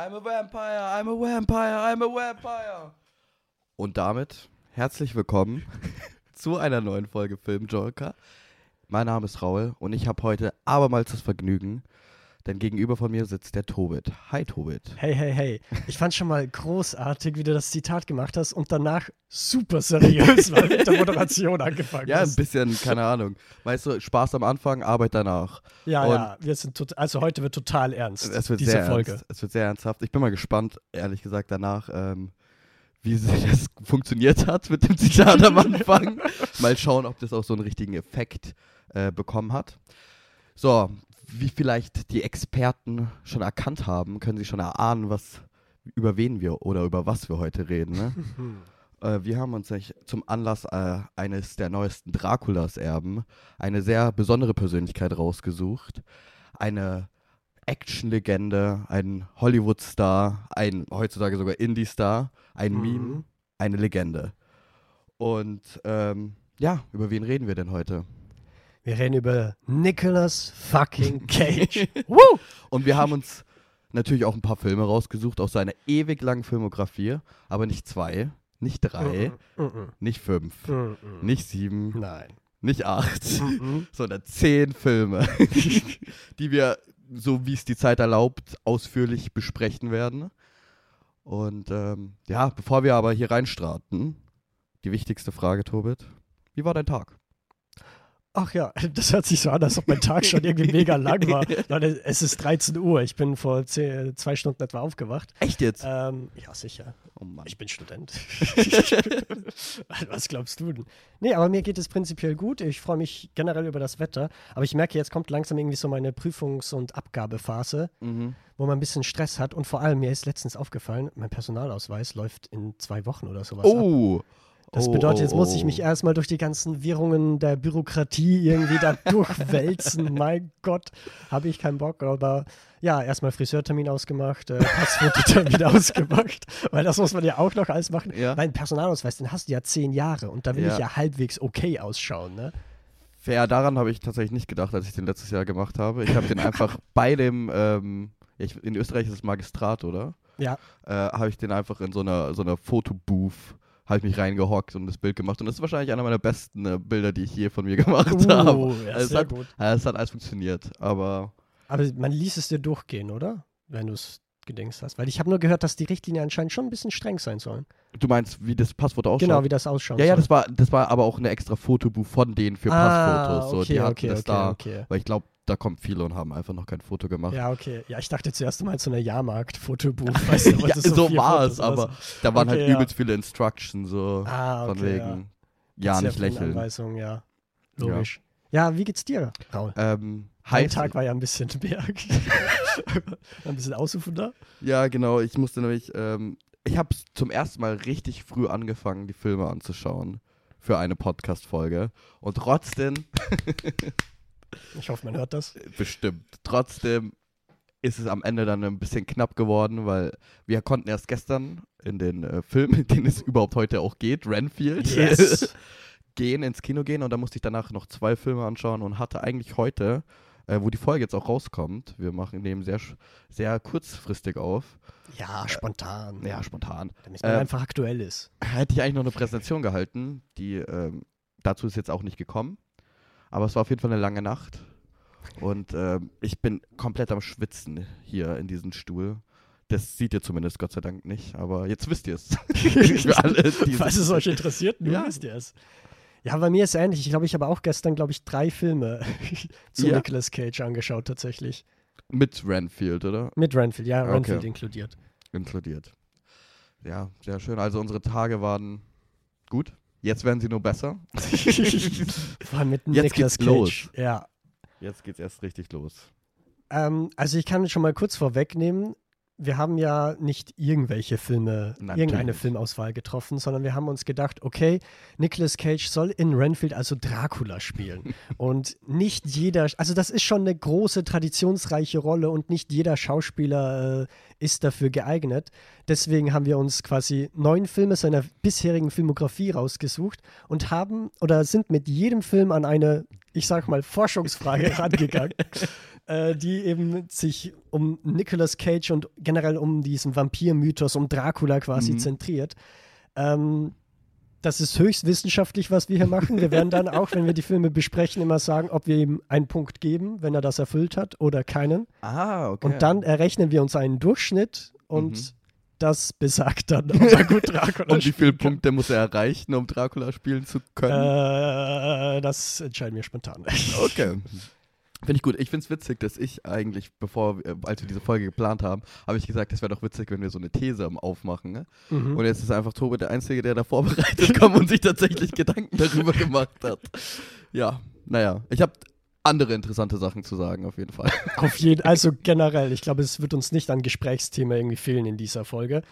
I'm a vampire, I'm a vampire, I'm a vampire. Und damit herzlich willkommen zu einer neuen Folge Film Joker. Mein Name ist Raul und ich habe heute abermals das Vergnügen, denn gegenüber von mir sitzt der Tobit. Hi Tobit. Hey, hey, hey. Ich fand schon mal großartig, wie du das Zitat gemacht hast und danach super seriös mal mit der Moderation angefangen Ja, ein hast. bisschen, keine Ahnung. Weißt du, Spaß am Anfang, Arbeit danach. Ja, und ja, wir sind also heute wird total ernst. Es wird diese sehr Folge. ernst. Es wird sehr ernsthaft. Ich bin mal gespannt, ehrlich gesagt, danach, ähm, wie das funktioniert hat mit dem Zitat am Anfang. mal schauen, ob das auch so einen richtigen Effekt äh, bekommen hat. So, wie vielleicht die Experten schon erkannt haben, können sie schon erahnen, was über wen wir oder über was wir heute reden. Ne? Äh, wir haben uns zum Anlass äh, eines der neuesten Draculas-Erben eine sehr besondere Persönlichkeit rausgesucht. Eine Action-Legende, ein Hollywood-Star, ein heutzutage sogar Indie-Star, ein Mhm. Meme, eine Legende. Und ähm, ja, über wen reden wir denn heute? Wir reden über Nicolas fucking Cage. Woo! Und wir haben uns natürlich auch ein paar Filme rausgesucht aus seiner ewig langen Filmografie, aber nicht zwei, nicht drei, Mm, mm, nicht fünf, mm, nicht sieben, Nein. nicht acht, sondern zehn Filme, die wir, so wie es die Zeit erlaubt, ausführlich besprechen werden. Und ähm, ja, bevor wir aber hier reinstarten, die wichtigste Frage, Tobit. Wie war dein Tag? Ach ja, das hört sich so an, als ob mein Tag schon irgendwie mega lang war. Leute, es ist 13 Uhr. Ich bin vor zehn, zwei Stunden etwa aufgewacht. Echt jetzt? Ähm, ja, sicher. oh Mann. Ich bin Student. Was glaubst du denn? Nee, aber mir geht es prinzipiell gut. Ich freue mich generell über das Wetter. Aber ich merke, jetzt kommt langsam irgendwie so meine Prüfungs- und Abgabephase, Mhm. wo man ein bisschen Stress hat. Und vor allem, mir ist letztens aufgefallen, mein Personalausweis läuft in zwei Wochen oder sowas ab. Oh. Das Oh, bedeutet, oh, jetzt muss ich oh. mich erstmal durch die ganzen Wirrungen der Bürokratie irgendwie da durchwälzen. mein Gott, habe ich keinen Bock. Aber ja, erstmal Friseurtermin ausgemacht, äh, Passfototermin ausgemacht, weil das muss man ja auch noch alles machen. Ja. Mein Personalausweis, den hast du ja zehn Jahre und da will Ja. ich ja halbwegs okay ausschauen. Ne? Fair, daran habe ich tatsächlich nicht gedacht, als ich den letztes Jahr gemacht habe. Ich habe den einfach bei dem, ähm, in Österreich ist es Magistrat, oder? Ja, Äh, habe ich den einfach in so einer, so einer Fotobooth, habe ich mich reingehockt und das Bild gemacht. Und das ist wahrscheinlich einer meiner besten äh, Bilder, die ich je von mir gemacht habe. uh, ja, Also es, hat, äh, es hat alles funktioniert, aber Aber man ließ es dir durchgehen, oder? Wenn du es gedenkst hast. Weil ich habe nur gehört, dass die Richtlinien anscheinend schon ein bisschen streng sein sollen. du meinst, wie das Passwort ausschaut? Genau, wie das ausschaut. ja, ja, das war, das war aber auch eine extra Fotobooth von denen für Passfotos. Ah, So, okay, die hatten okay, das okay, da, okay. weil ich glaube, da kommen viele und haben einfach noch kein Foto gemacht. Ja, okay. Ja, ich dachte zuerst mal so eine Jahrmarkt-Fotobuch. Weißt du, Ja, so vier war es, so. aber da waren Okay, halt ja. übelst viele Instructions, so Ah, okay. von wegen, ja, Sehr nicht lächeln. Anweisungen, ja. Logisch. Ja. wie geht's dir, Raul? Ähm, Mein heiß, Tag war ja ein bisschen mehr. ein bisschen ausufender. ja, genau, ich musste nämlich, ähm, ich habe zum ersten Mal richtig früh angefangen, die Filme anzuschauen für eine Podcast-Folge und trotzdem, Ich hoffe, man hört das. bestimmt, trotzdem ist es am Ende dann ein bisschen knapp geworden, weil wir konnten erst gestern in den äh, Film, in den es überhaupt heute auch geht, Renfield, Yes. gehen, ins Kino gehen und dann musste ich danach noch zwei Filme anschauen und hatte eigentlich heute, äh, wo die Folge jetzt auch rauskommt, wir machen nehmen sehr, sehr kurzfristig auf, Ja, spontan. ja, spontan, Damit man Ähm, einfach aktuell ist. hätte ich eigentlich noch eine Präsentation gehalten, die, ähm, dazu ist jetzt auch nicht gekommen, aber es war auf jeden Fall eine lange Nacht und ähm, ich bin komplett am Schwitzen hier in diesem Stuhl. Das sieht ihr zumindest Gott sei Dank nicht, aber jetzt wisst ihr es. Falls es euch interessiert, nun Ja. wisst ihr es. Ja, bei mir ist es ähnlich. Ich glaube, ich habe auch gestern, glaube ich, drei Filme zu Ja. Nicolas Cage angeschaut, tatsächlich. mit Renfield, oder? Mit Renfield, ja, Okay. Renfield inkludiert. inkludiert. Ja, sehr schön. Also unsere Tage waren gut. Jetzt werden sie nur besser. Vor allem mit Jetzt Nicolas geht's Cage. los. Ja. Jetzt geht's erst richtig los. Ähm, also ich kann schon mal kurz vorwegnehmen, wir haben ja nicht irgendwelche Filme, Natürlich irgendeine. Filmauswahl getroffen, sondern wir haben uns gedacht, okay, Nicolas Cage soll in Renfield also Dracula spielen. und nicht jeder, also das ist schon eine große, traditionsreiche Rolle und nicht jeder Schauspieler äh, ist dafür geeignet. Deswegen haben wir uns quasi neun Filme seiner bisherigen Filmografie rausgesucht und haben oder sind mit jedem Film an eine, ich sag mal, Forschungsfrage rangegangen. Äh, die eben sich um Nicolas Cage und generell um diesen Vampir-Mythos, um Dracula quasi Mhm. zentriert. Ähm, das ist höchst wissenschaftlich, was wir hier machen. Wir werden dann auch, wenn wir die Filme besprechen, immer sagen, ob wir ihm einen Punkt geben, wenn er das erfüllt hat oder keinen. Ah, okay. Und dann errechnen wir uns einen Durchschnitt und Mhm. das besagt dann, ob er gut Dracula Und wie viele. Punkte muss er erreichen, um Dracula spielen zu können? Äh, das entscheiden wir spontan. Okay. Finde ich gut. Ich finde es witzig, dass ich eigentlich, bevor, wir- als wir diese Folge geplant haben, habe ich gesagt, es wäre doch witzig, wenn wir so eine These Aufmachen. Ne? Mhm. Und jetzt ist einfach Tobi der Einzige, der da vorbereitet kommt und sich tatsächlich Gedanken darüber gemacht hat. Ja, naja. Ich habe andere interessante Sachen zu sagen, auf jeden Fall. Auf jeden also generell, ich glaube, es wird uns nicht an Gesprächsthema irgendwie fehlen in dieser Folge.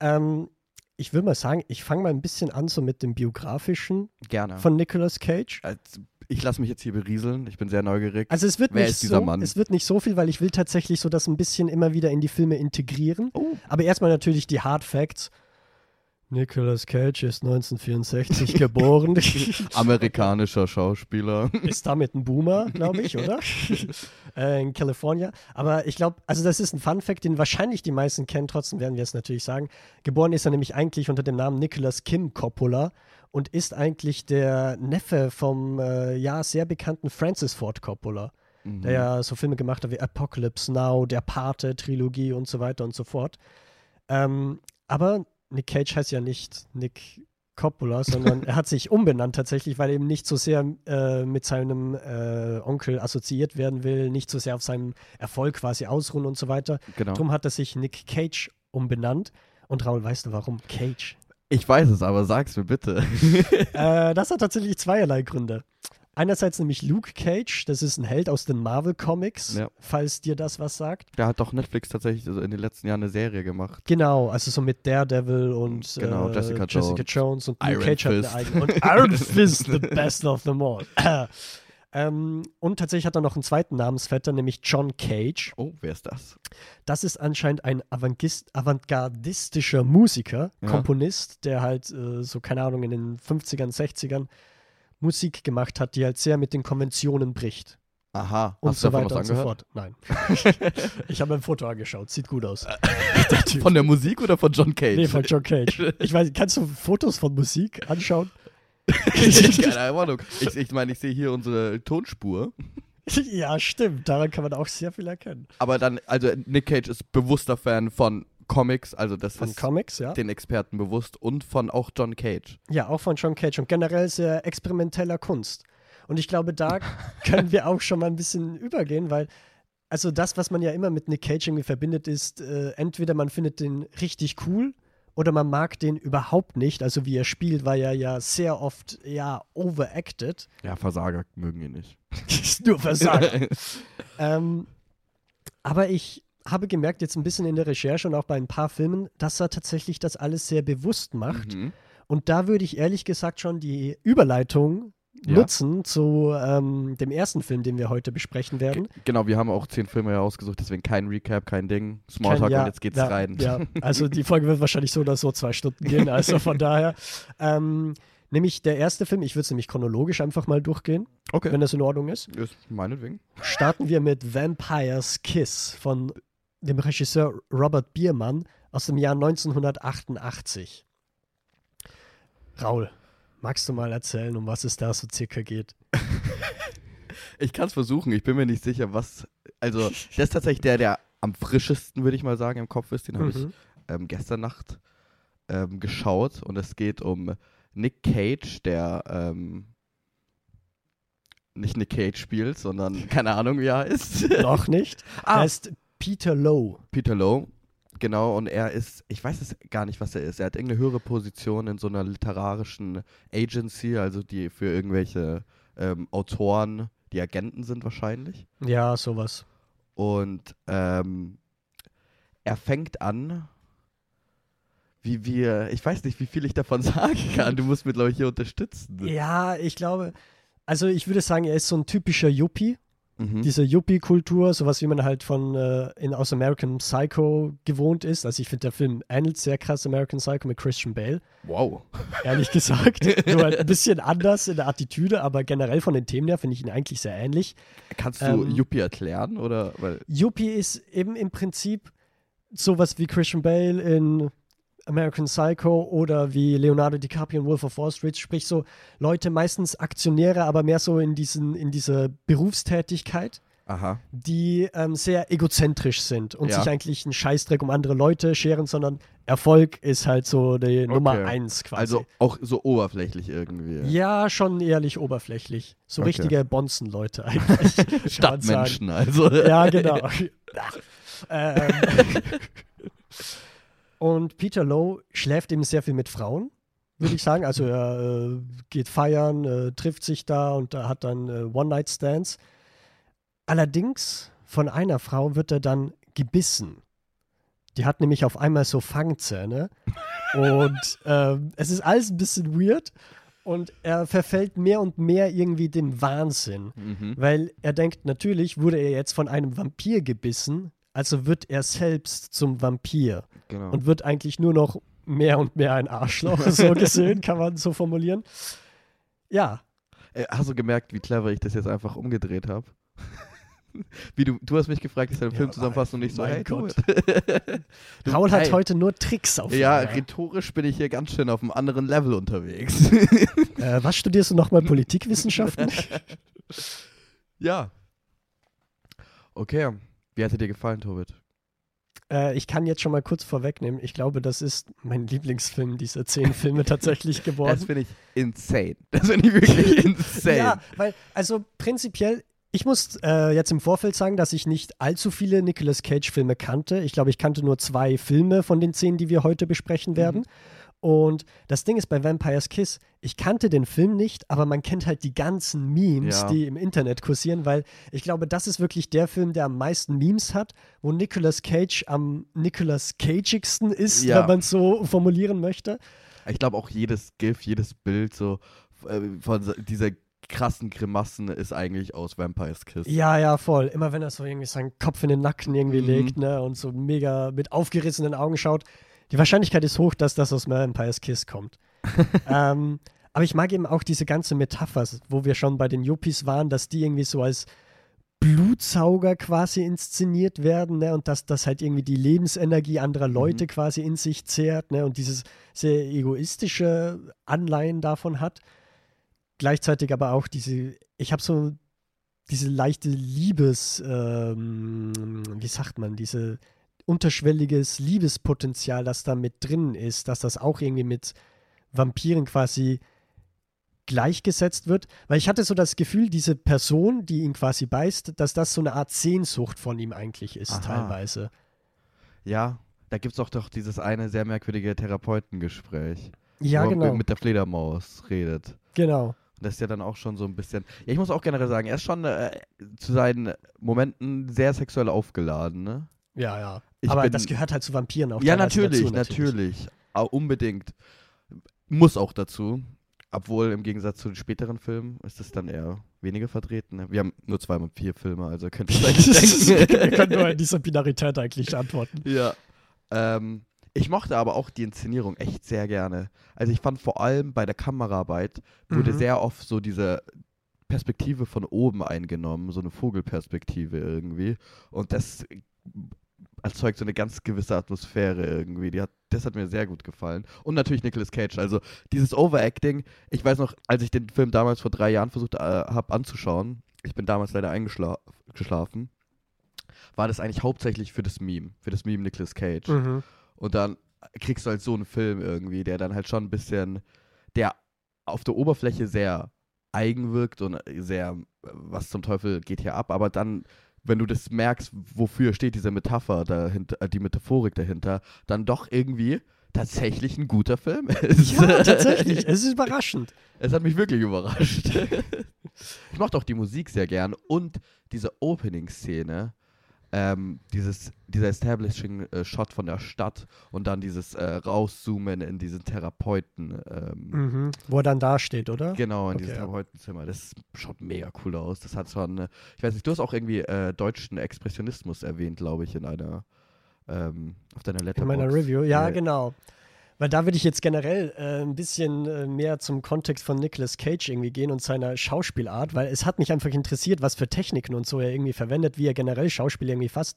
Ähm, ich will mal sagen, ich fange mal ein bisschen an so mit dem biografischen Gerne. von Nicolas Cage. Als- ich lasse mich jetzt hier berieseln. Ich bin sehr neugierig. Also es wird Wer nicht ist dieser so, Mann? es wird nicht so viel, weil ich will tatsächlich so das ein bisschen immer wieder in die Filme integrieren. oh. Aber erstmal natürlich die Hard Facts. Nicolas Cage ist 1964 geboren. Amerikanischer Schauspieler. ist damit ein Boomer, glaube ich, oder? äh, in California. Aber ich glaube, also das ist ein Fun Fact, den wahrscheinlich die meisten kennen, trotzdem werden wir es natürlich sagen. Geboren ist er nämlich eigentlich unter dem Namen Nicholas Kim Coppola und ist eigentlich der Neffe vom äh, ja sehr bekannten Francis Ford Coppola, Mhm. der ja so Filme gemacht hat wie Apocalypse Now, der Pate Trilogie und so weiter und so fort. Ähm, aber Nick Cage heißt ja nicht Nick Coppola, sondern er hat sich umbenannt tatsächlich, weil er eben nicht so sehr äh, mit seinem äh, Onkel assoziiert werden will, nicht so sehr auf seinem Erfolg quasi ausruhen und so weiter. Genau. Darum hat er sich Nick Cage umbenannt. Und Raul, weißt du warum Cage? Ich weiß es, aber sag's mir bitte. äh, das hat tatsächlich zweierlei Gründe. Einerseits nämlich Luke Cage, das ist ein Held aus den Marvel Comics, Ja. falls dir das was sagt. Da hat doch Netflix tatsächlich also in den letzten Jahren eine Serie gemacht. Genau, also so mit Daredevil und Genau, äh, Jessica Jessica Jones und Luke Iron Cage hat eine Fist. eigene. Und Iron Fist, the best of them all. Ähm, und tatsächlich hat er noch einen zweiten Namensvetter, nämlich John Cage. Oh, wer ist das? Das ist anscheinend ein avantgardistischer Musiker, Ja. Komponist, der halt äh, so, keine Ahnung, in den 50ern, 60ern Musik gemacht hat, die halt sehr mit den Konventionen bricht. Aha, Und hast so weiter und so fort. Nein. ich habe ein Foto angeschaut, sieht gut aus. Von der Musik oder von John Cage? Nee, von John Cage. Ich weiß, kannst du Fotos von Musik anschauen? Keine Ahnung. Ich, ich meine, ich sehe hier unsere Tonspur. ja, stimmt. Daran kann man auch sehr viel erkennen. Aber dann, also Nick Cage ist bewusster Fan von Comics, also das Von ist Comics, ja. den Experten bewusst und von auch John Cage. Ja, auch von John Cage und generell sehr experimenteller Kunst. Und ich glaube, da können wir auch schon mal ein bisschen übergehen, weil, also das, was man ja immer mit Nick Cage irgendwie verbindet, ist, äh, entweder man findet den richtig cool oder man mag den überhaupt nicht. Also wie er spielt, war er ja sehr oft, ja, overacted. Ja, Versager mögen ihn nicht. Nur Versager. ähm, aber ich habe gemerkt, jetzt ein bisschen in der Recherche und auch bei ein paar Filmen, dass er tatsächlich das alles sehr bewusst macht. Mhm. Und da würde ich ehrlich gesagt schon die Überleitung Ja. nutzen zu ähm, dem ersten Film, den wir heute besprechen werden. Genau, wir haben auch zehn Filme ausgesucht, deswegen kein Recap, kein Ding. Smalltalk Kein- ja, und jetzt geht's ja, rein. Ja, also die Folge wird wahrscheinlich so oder so zwei Stunden gehen, also von daher. Ähm, nämlich der erste Film, ich würde es nämlich chronologisch einfach mal durchgehen, Okay. wenn das in Ordnung ist. Ist meinetwegen. Starten wir mit Vampire's Kiss von dem Regisseur Robert Biermann aus dem Jahr 1988. Raul, magst du mal erzählen, um was es da so circa geht? Ich kann es versuchen, ich bin mir nicht sicher, was. Also, das ist tatsächlich der, der am frischesten, würde ich mal sagen, im Kopf ist. Den habe ich Mhm. ähm, gestern Nacht ähm, geschaut und es geht um Nick Cage, der ähm, nicht Nick Cage spielt, sondern keine Ahnung, wie er ist. Noch nicht. Ah. Er ist Peter Lowe. Peter Lowe, genau, und er ist, ich weiß es gar nicht, was er ist. Er hat irgendeine höhere Position in so einer literarischen Agency, also die für irgendwelche ähm, Autoren die Agenten sind wahrscheinlich. Ja, sowas. Und ähm, er fängt an, wie wir, ich weiß nicht, wie viel ich davon sagen kann. Du musst mir, glaube ich, hier unterstützen. Ja, ich glaube, also ich würde sagen, er ist so ein typischer Yuppie. Mhm. diese Yuppie-Kultur, sowas wie man halt von äh, in, aus American Psycho gewohnt ist. Also ich finde, der Film ähnelt sehr krass American Psycho mit Christian Bale, Wow. ehrlich gesagt. Nur halt ein bisschen anders in der Attitüde, aber generell von den Themen her finde ich ihn eigentlich sehr ähnlich. Kannst du Ähm, Yuppie erklären? Oder? Weil, Yuppie ist eben im Prinzip sowas wie Christian Bale in American Psycho oder wie Leonardo DiCaprio in Wolf of Wall Street, sprich so Leute, meistens Aktionäre, aber mehr so in, diesen, in dieser Berufstätigkeit, aha. die ähm, sehr egozentrisch sind und Ja. sich eigentlich einen Scheißdreck um andere Leute scheren, sondern Erfolg ist halt so die Nummer Okay. eins quasi. Also auch so oberflächlich irgendwie. ja, schon ehrlich oberflächlich. So Okay. richtige Bonzen-Leute eigentlich. Stadtmenschen, also. Ja, genau. ähm, und Peter Lowe schläft eben sehr viel mit Frauen, würde ich sagen. Also er äh, geht feiern, äh, trifft sich da und er hat dann äh, One-Night-Stands. Allerdings von einer Frau wird er dann gebissen. Die hat nämlich auf einmal so Fangzähne. und ähm, es ist alles ein bisschen weird. Und er verfällt mehr und mehr irgendwie dem Wahnsinn. Mhm. Weil er denkt, natürlich wurde er jetzt von einem Vampir gebissen, also wird er selbst zum Vampir Genau. und wird eigentlich nur noch mehr und mehr ein Arschloch, so gesehen, kann man so formulieren. Ja, Äh, hast du gemerkt, wie clever ich das jetzt einfach umgedreht habe? Wie du, du hast mich gefragt, soll den Ja, Film zusammenfassen und ich so, mein hey. Gott. Du- Raul hat hey, heute nur Tricks auf Ja, Lager. rhetorisch bin ich hier ganz schön auf einem anderen Level unterwegs. äh, Was studierst du nochmal? Politikwissenschaften? ja. Okay. Wie hat er dir gefallen, Tobit? äh, ich kann jetzt schon mal kurz vorwegnehmen. Ich glaube, das ist mein Lieblingsfilm dieser zehn Filme tatsächlich Das geworden. finde ich insane. Das finde ich wirklich insane. Ja, weil, also prinzipiell, ich muss äh, jetzt im Vorfeld sagen, dass ich nicht allzu viele Nicolas Cage-Filme kannte. Ich glaube, ich kannte nur zwei Filme von den zehn, die wir heute besprechen werden. Und das Ding ist bei Vampire's Kiss, ich kannte den Film nicht, aber man kennt halt die ganzen Memes, Ja. die im Internet kursieren, weil ich glaube, das ist wirklich der Film, der am meisten Memes hat, wo Nicolas Cage am Nicolas Cageigsten ist, Ja. wenn man es so formulieren möchte. Ich glaube auch jedes GIF, jedes Bild so äh, von dieser krassen Grimassen ist eigentlich aus Vampire's Kiss. Ja, ja, voll. Immer wenn er so irgendwie seinen Kopf in den Nacken irgendwie Mhm. legt, ne, und so mega mit aufgerissenen Augen schaut. Die Wahrscheinlichkeit ist hoch, dass das aus Vampire's Kiss kommt. ähm, aber ich mag eben auch diese ganze Metapher, wo wir schon bei den Yuppies waren, dass die irgendwie so als Blutsauger quasi inszeniert werden, ne, und dass das halt irgendwie die Lebensenergie anderer Leute quasi in sich zehrt, ne, und dieses sehr egoistische Anleihen davon hat. Gleichzeitig aber auch diese, ich habe so diese leichte Liebes, ähm, wie sagt man, diese unterschwelliges Liebespotenzial, das da mit drin ist, dass das auch irgendwie mit Vampiren quasi gleichgesetzt wird. Weil ich hatte so das Gefühl, diese Person, die ihn quasi beißt, dass das so eine Art Sehnsucht von ihm eigentlich ist, Aha. teilweise. Ja, da gibt es auch doch dieses eine sehr merkwürdige Therapeutengespräch. Ja, wo er genau. mit der Fledermaus redet. Genau. Das ist ja dann auch schon so ein bisschen. Ja, ich muss auch generell sagen, er ist schon äh, zu seinen Momenten sehr sexuell aufgeladen, ne? Ja, ja. Ich Aber bin- das gehört halt zu Vampiren auch Ja, natürlich, dazu, natürlich. Au- unbedingt. Muss auch dazu. Obwohl im Gegensatz zu den späteren Filmen ist es dann eher weniger vertreten. Ne? Wir haben nur zwei und vier Filme, also könnte ich eigentlich Wir denken. können nur in dieser Binarität eigentlich antworten. ja. Ähm, ich mochte aber auch die Inszenierung echt sehr gerne. Also ich fand vor allem bei der Kameraarbeit wurde Mhm. sehr oft so diese Perspektive von oben eingenommen, so eine Vogelperspektive irgendwie. Und das erzeugt so eine ganz gewisse Atmosphäre irgendwie. Die hat, das hat mir sehr gut gefallen. Und natürlich Nicolas Cage. Also dieses Overacting, ich weiß noch, als ich den Film damals vor drei Jahren versucht äh, habe anzuschauen, ich bin damals leider eingeschlafen, war das eigentlich hauptsächlich für das Meme, für das Meme Nicolas Cage. Mhm. Und dann kriegst du halt so einen Film irgendwie, der dann halt schon ein bisschen, der auf der Oberfläche sehr eigen wirkt und sehr, was zum Teufel geht hier ab, aber dann, wenn du das merkst, wofür steht diese Metapher dahinter, äh, die Metaphorik dahinter, dann doch irgendwie tatsächlich ein guter Film ist. Ja, tatsächlich. Es ist überraschend. Es hat mich wirklich überrascht. ich mochte auch die Musik sehr gern und diese Opening-Szene ähm, dieses, dieser Establishing-Shot von der Stadt und dann dieses äh, Rauszoomen in diesen Therapeuten. Ähm, Mhm. Wo er dann da steht, oder? Genau, in Okay, dieses ja. Therapeutenzimmer. Das schaut mega cool aus. Das hat schon, äh, ich weiß nicht, du hast auch irgendwie äh, deutschen Expressionismus erwähnt, glaube ich, in einer, ähm, auf deiner In Letterboxd. meiner Review, ja, Äh, genau. Weil da würde ich jetzt generell äh, ein bisschen äh, mehr zum Kontext von Nicolas Cage irgendwie gehen und seiner Schauspielart, weil es hat mich einfach interessiert, was für Techniken und so er irgendwie verwendet, wie er generell Schauspiel irgendwie fasst.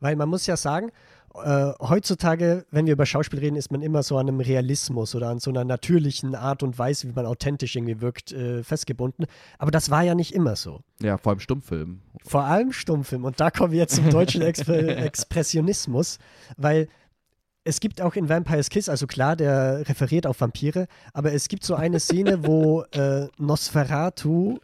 Weil man muss ja sagen, äh, heutzutage, wenn wir über Schauspiel reden, ist man immer so an einem Realismus oder an so einer natürlichen Art und Weise, wie man authentisch irgendwie wirkt, äh, festgebunden. Aber das war ja nicht immer so. Ja, vor allem Stummfilm. Vor allem Stummfilm. Und da kommen wir jetzt zum deutschen Exper Expressionismus, weil es gibt auch in Vampire's Kiss, also klar, der referiert auf Vampire, aber es gibt so eine Szene, wo äh, Nosferatu,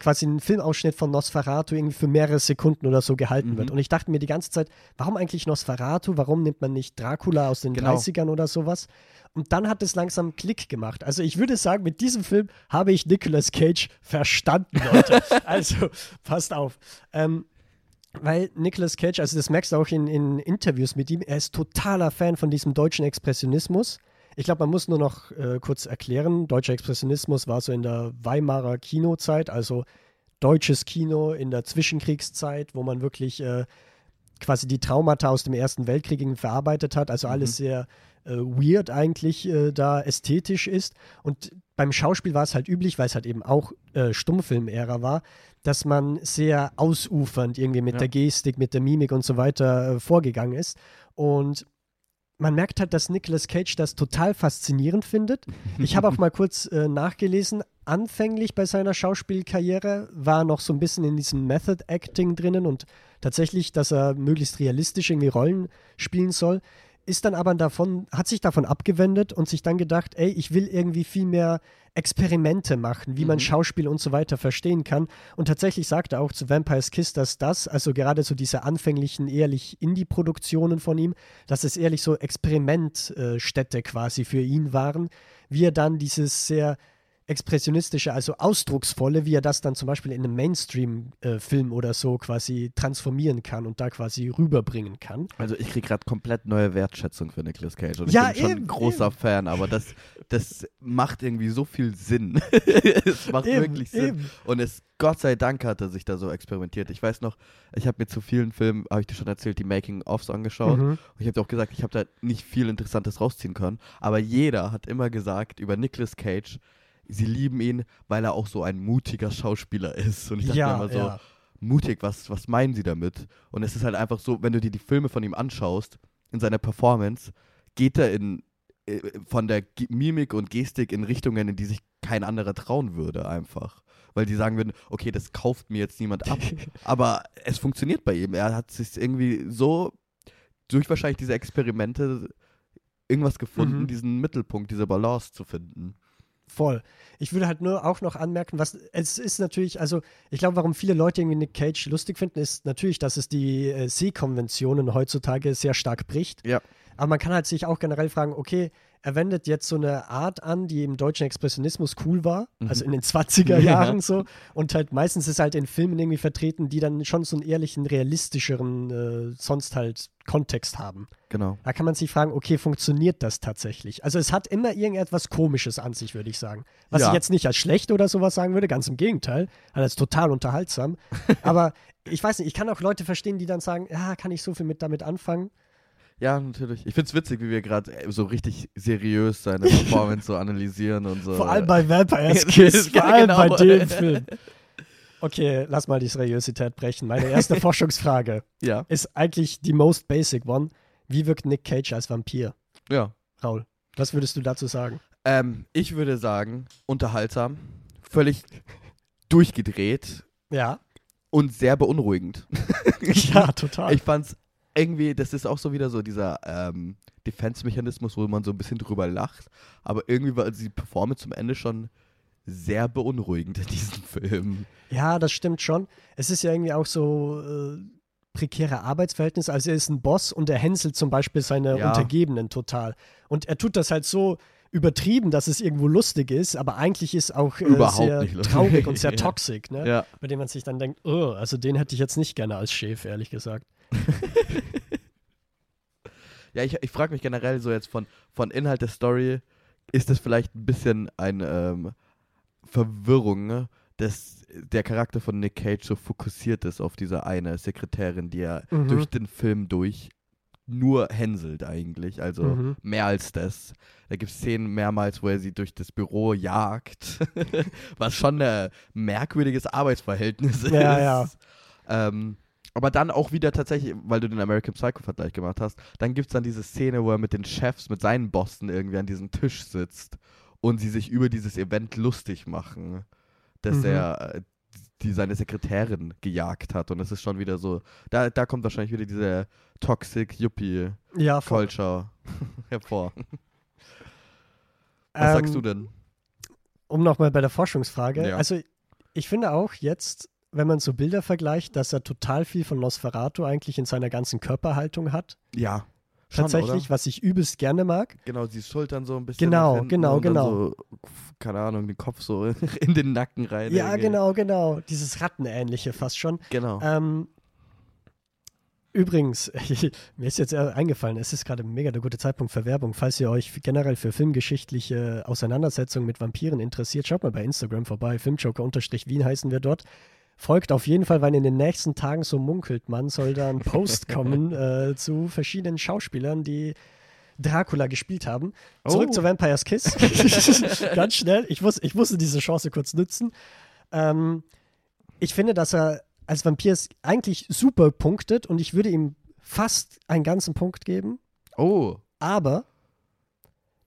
quasi ein Filmausschnitt von Nosferatu irgendwie für mehrere Sekunden oder so gehalten Mhm. wird. Und ich dachte mir die ganze Zeit, warum eigentlich Nosferatu? Warum nimmt man nicht Dracula aus den Genau. 30ern oder sowas? Und dann hat es langsam Klick gemacht. Also ich würde sagen, mit diesem Film habe ich Nicolas Cage verstanden, Leute. also passt auf. Ähm, weil Nicolas Cage, also das merkst du auch in, in Interviews mit ihm, er ist totaler Fan von diesem deutschen Expressionismus. Ich glaube, man muss nur noch äh, kurz erklären, deutscher Expressionismus war so in der Weimarer Kinozeit, also deutsches Kino in der Zwischenkriegszeit, wo man wirklich äh, quasi die Traumata aus dem Ersten Weltkrieg verarbeitet hat, also alles sehr äh, weird eigentlich äh, da ästhetisch ist. Und beim Schauspiel war es halt üblich, weil es halt eben auch äh, Stummfilm-Ära war, dass man sehr ausufernd irgendwie mit Ja. der Gestik, mit der Mimik und so weiter äh, vorgegangen ist. Und man merkt halt, dass Nicolas Cage das total faszinierend findet. Ich habe auch mal kurz äh, nachgelesen. Anfänglich bei seiner Schauspielkarriere war er noch so ein bisschen in diesem Method Acting drinnen und tatsächlich, dass er möglichst realistisch irgendwie Rollen spielen soll. Ist dann aber davon, hat sich davon abgewendet und sich dann gedacht, ey, ich will irgendwie viel mehr Experimente machen, wie man Mhm. Schauspiel und so weiter verstehen kann. Und tatsächlich sagt er auch zu Vampire's Kiss, dass das, also gerade so diese anfänglichen ehrlich Indie-Produktionen von ihm, dass es ehrlich so Experimentstätte quasi für ihn waren, wie er dann dieses sehr expressionistische, also ausdrucksvolle, wie er das dann zum Beispiel in einem Mainstream-Film oder so quasi transformieren kann und da quasi rüberbringen kann. Also ich kriege gerade komplett neue Wertschätzung für Nicolas Cage. Und Ja, ich bin schon eben, ein großer eben. Fan, aber das, das macht irgendwie so viel Sinn. es macht Eben, wirklich Sinn. Und es, Gott sei Dank hat er sich da so experimentiert. Ich weiß noch, ich habe mir zu vielen Filmen, habe ich dir schon erzählt, die Making-ofs angeschaut. Mhm. Und ich habe dir auch gesagt, ich habe da nicht viel Interessantes rausziehen können. Aber jeder hat immer gesagt über Nicolas Cage, sie lieben ihn, weil er auch so ein mutiger Schauspieler ist. Und ich dachte mir Ja, immer so, ja. mutig, was, was meinen sie damit? Und es ist halt einfach so, wenn du dir die Filme von ihm anschaust, in seiner Performance, geht er in, äh, von der G Mimik und Gestik in Richtungen, in die sich kein anderer trauen würde, einfach. Weil die sagen würden, okay, das kauft mir jetzt niemand ab. Aber es funktioniert bei ihm. Er hat sich irgendwie so durch wahrscheinlich diese Experimente irgendwas gefunden, Mhm. diesen Mittelpunkt, diese Balance zu finden. Voll. Ich würde halt nur auch noch anmerken, was es ist natürlich, also ich glaube, warum viele Leute irgendwie Nick Cage lustig finden, ist natürlich, dass es die äh, Sehkonventionen heutzutage sehr stark bricht. Ja. Aber man kann halt sich auch generell fragen, okay, er wendet jetzt so eine Art an, die im deutschen Expressionismus cool war, Mhm. also in den 20er Jahren so. Und halt meistens ist halt in Filmen irgendwie vertreten, die dann schon so einen ehrlichen, realistischeren, äh, sonst halt Kontext haben. Genau. Da kann man sich fragen, okay, funktioniert das tatsächlich? Also es hat immer irgendetwas Komisches an sich, würde ich sagen. Was Ja. ich jetzt nicht als schlecht oder sowas sagen würde, ganz im Gegenteil, als total unterhaltsam. Aber ich weiß nicht, ich kann auch Leute verstehen, die dann sagen, ja, kann ich so viel mit damit anfangen. Ja, natürlich. Ich find's witzig, wie wir gerade so richtig seriös seine Performance so analysieren und so. Vor allem bei Vampire's Ja, Kiss, vor ja, allem genau. bei dem Film. Okay, lass mal die Seriosität brechen. Meine erste Forschungsfrage Ja, ist eigentlich die most basic one. Wie wirkt Nick Cage als Vampir? ja. Raul, was würdest du dazu sagen? Ähm, ich würde sagen, unterhaltsam, völlig durchgedreht Ja. und sehr beunruhigend. Ja, total. Ich fand's irgendwie, das ist auch so wieder so dieser ähm, Defense-Mechanismus, wo man so ein bisschen drüber lacht. Aber irgendwie war die Performance zum Ende schon sehr beunruhigend in diesem Film. Ja, das stimmt schon. Es ist ja irgendwie auch so äh, prekäre Arbeitsverhältnisse. Also er ist ein Boss und er hänselt zum Beispiel seine Ja. Untergebenen total. Und er tut das halt so übertrieben, dass es irgendwo lustig ist, aber eigentlich ist auch äh, sehr traurig und sehr toxisch, ne? Ja. bei dem man sich dann denkt, oh, also den hätte ich jetzt nicht gerne als Chef, ehrlich gesagt. Ja, ich, ich frage mich generell so jetzt von, von Inhalt der Story, ist das vielleicht ein bisschen eine ähm, Verwirrung, ne? dass der Charakter von Nick Cage so fokussiert ist auf diese eine Sekretärin, die er Mhm. durch den Film durch nur hänselt eigentlich, also Mhm. mehr als das. Da gibt es Szenen mehrmals, wo er sie durch das Büro jagt, was schon ein merkwürdiges Arbeitsverhältnis Ja, ist. ja. Ähm, aber dann auch wieder tatsächlich, weil du den American Psycho-Vergleich gemacht hast, dann gibt es dann diese Szene, wo er mit den Chefs, mit seinen Bossen irgendwie an diesem Tisch sitzt und sie sich über dieses Event lustig machen, dass Mhm. er äh, die seine Sekretärin gejagt hat. Und es ist schon wieder so, da, da kommt wahrscheinlich wieder diese Toxic Yuppie-Culture Ja, voll. hervor. Was sagst Ähm, du denn? Um nochmal bei der Forschungsfrage. Ja. Also, ich finde auch jetzt, wenn man so Bilder vergleicht, dass er total viel von Nosferatu eigentlich in seiner ganzen Körperhaltung hat. Ja. Schon, Tatsächlich, oder? was ich übelst gerne mag. Genau, die Schultern so ein bisschen. Genau, genau, genau. So, keine Ahnung, den Kopf so in den Nacken rein. Ja, irgendwie. genau, genau. Dieses Rattenähnliche fast schon. Genau. Ähm, übrigens, mir ist jetzt eingefallen, es ist gerade mega der gute Zeitpunkt für Werbung. Falls ihr euch generell für filmgeschichtliche Auseinandersetzungen mit Vampiren interessiert, schaut mal bei Instagram vorbei. Filmjoker-Wien heißen wir dort. Folgt auf jeden Fall, weil in den nächsten Tagen, so munkelt man, soll da ein Post kommen äh, zu verschiedenen Schauspielern, die Dracula gespielt haben. Zurück Oh. zu Vampire's Kiss. Ganz schnell. Ich, muss, ich musste diese Chance kurz nutzen. Ähm, ich finde, dass er als Vampir eigentlich super punktet und ich würde ihm fast einen ganzen Punkt geben. Oh. Aber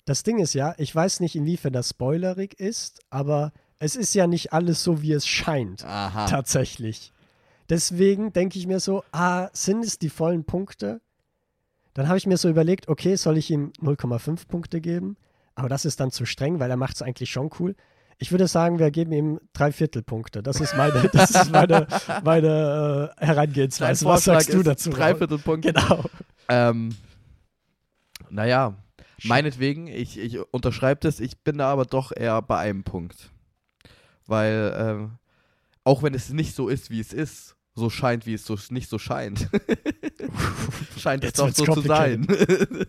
das Ding ist ja, ich weiß nicht, inwiefern das spoilerig ist, aber es ist ja nicht alles so, wie es scheint. Aha. Tatsächlich. Deswegen denke ich mir so, ah, sind es die vollen Punkte? Dann habe ich mir so überlegt, okay, soll ich ihm 0,5 Punkte geben? Aber das ist dann zu streng, weil er macht es eigentlich schon cool. Ich würde sagen, wir geben ihm drei Viertelpunkte. Das ist meine, das ist meine, meine äh, Herangehensweise. Was sagst du dazu? Raul? Dreiviertelpunkt. Genau. Ähm, naja, meinetwegen, ich, ich unterschreibe das, ich bin da aber doch eher bei einem Punkt. Weil, ähm, auch wenn es nicht so ist, wie es ist, so scheint, wie es so nicht so scheint. scheint es doch so zu sein.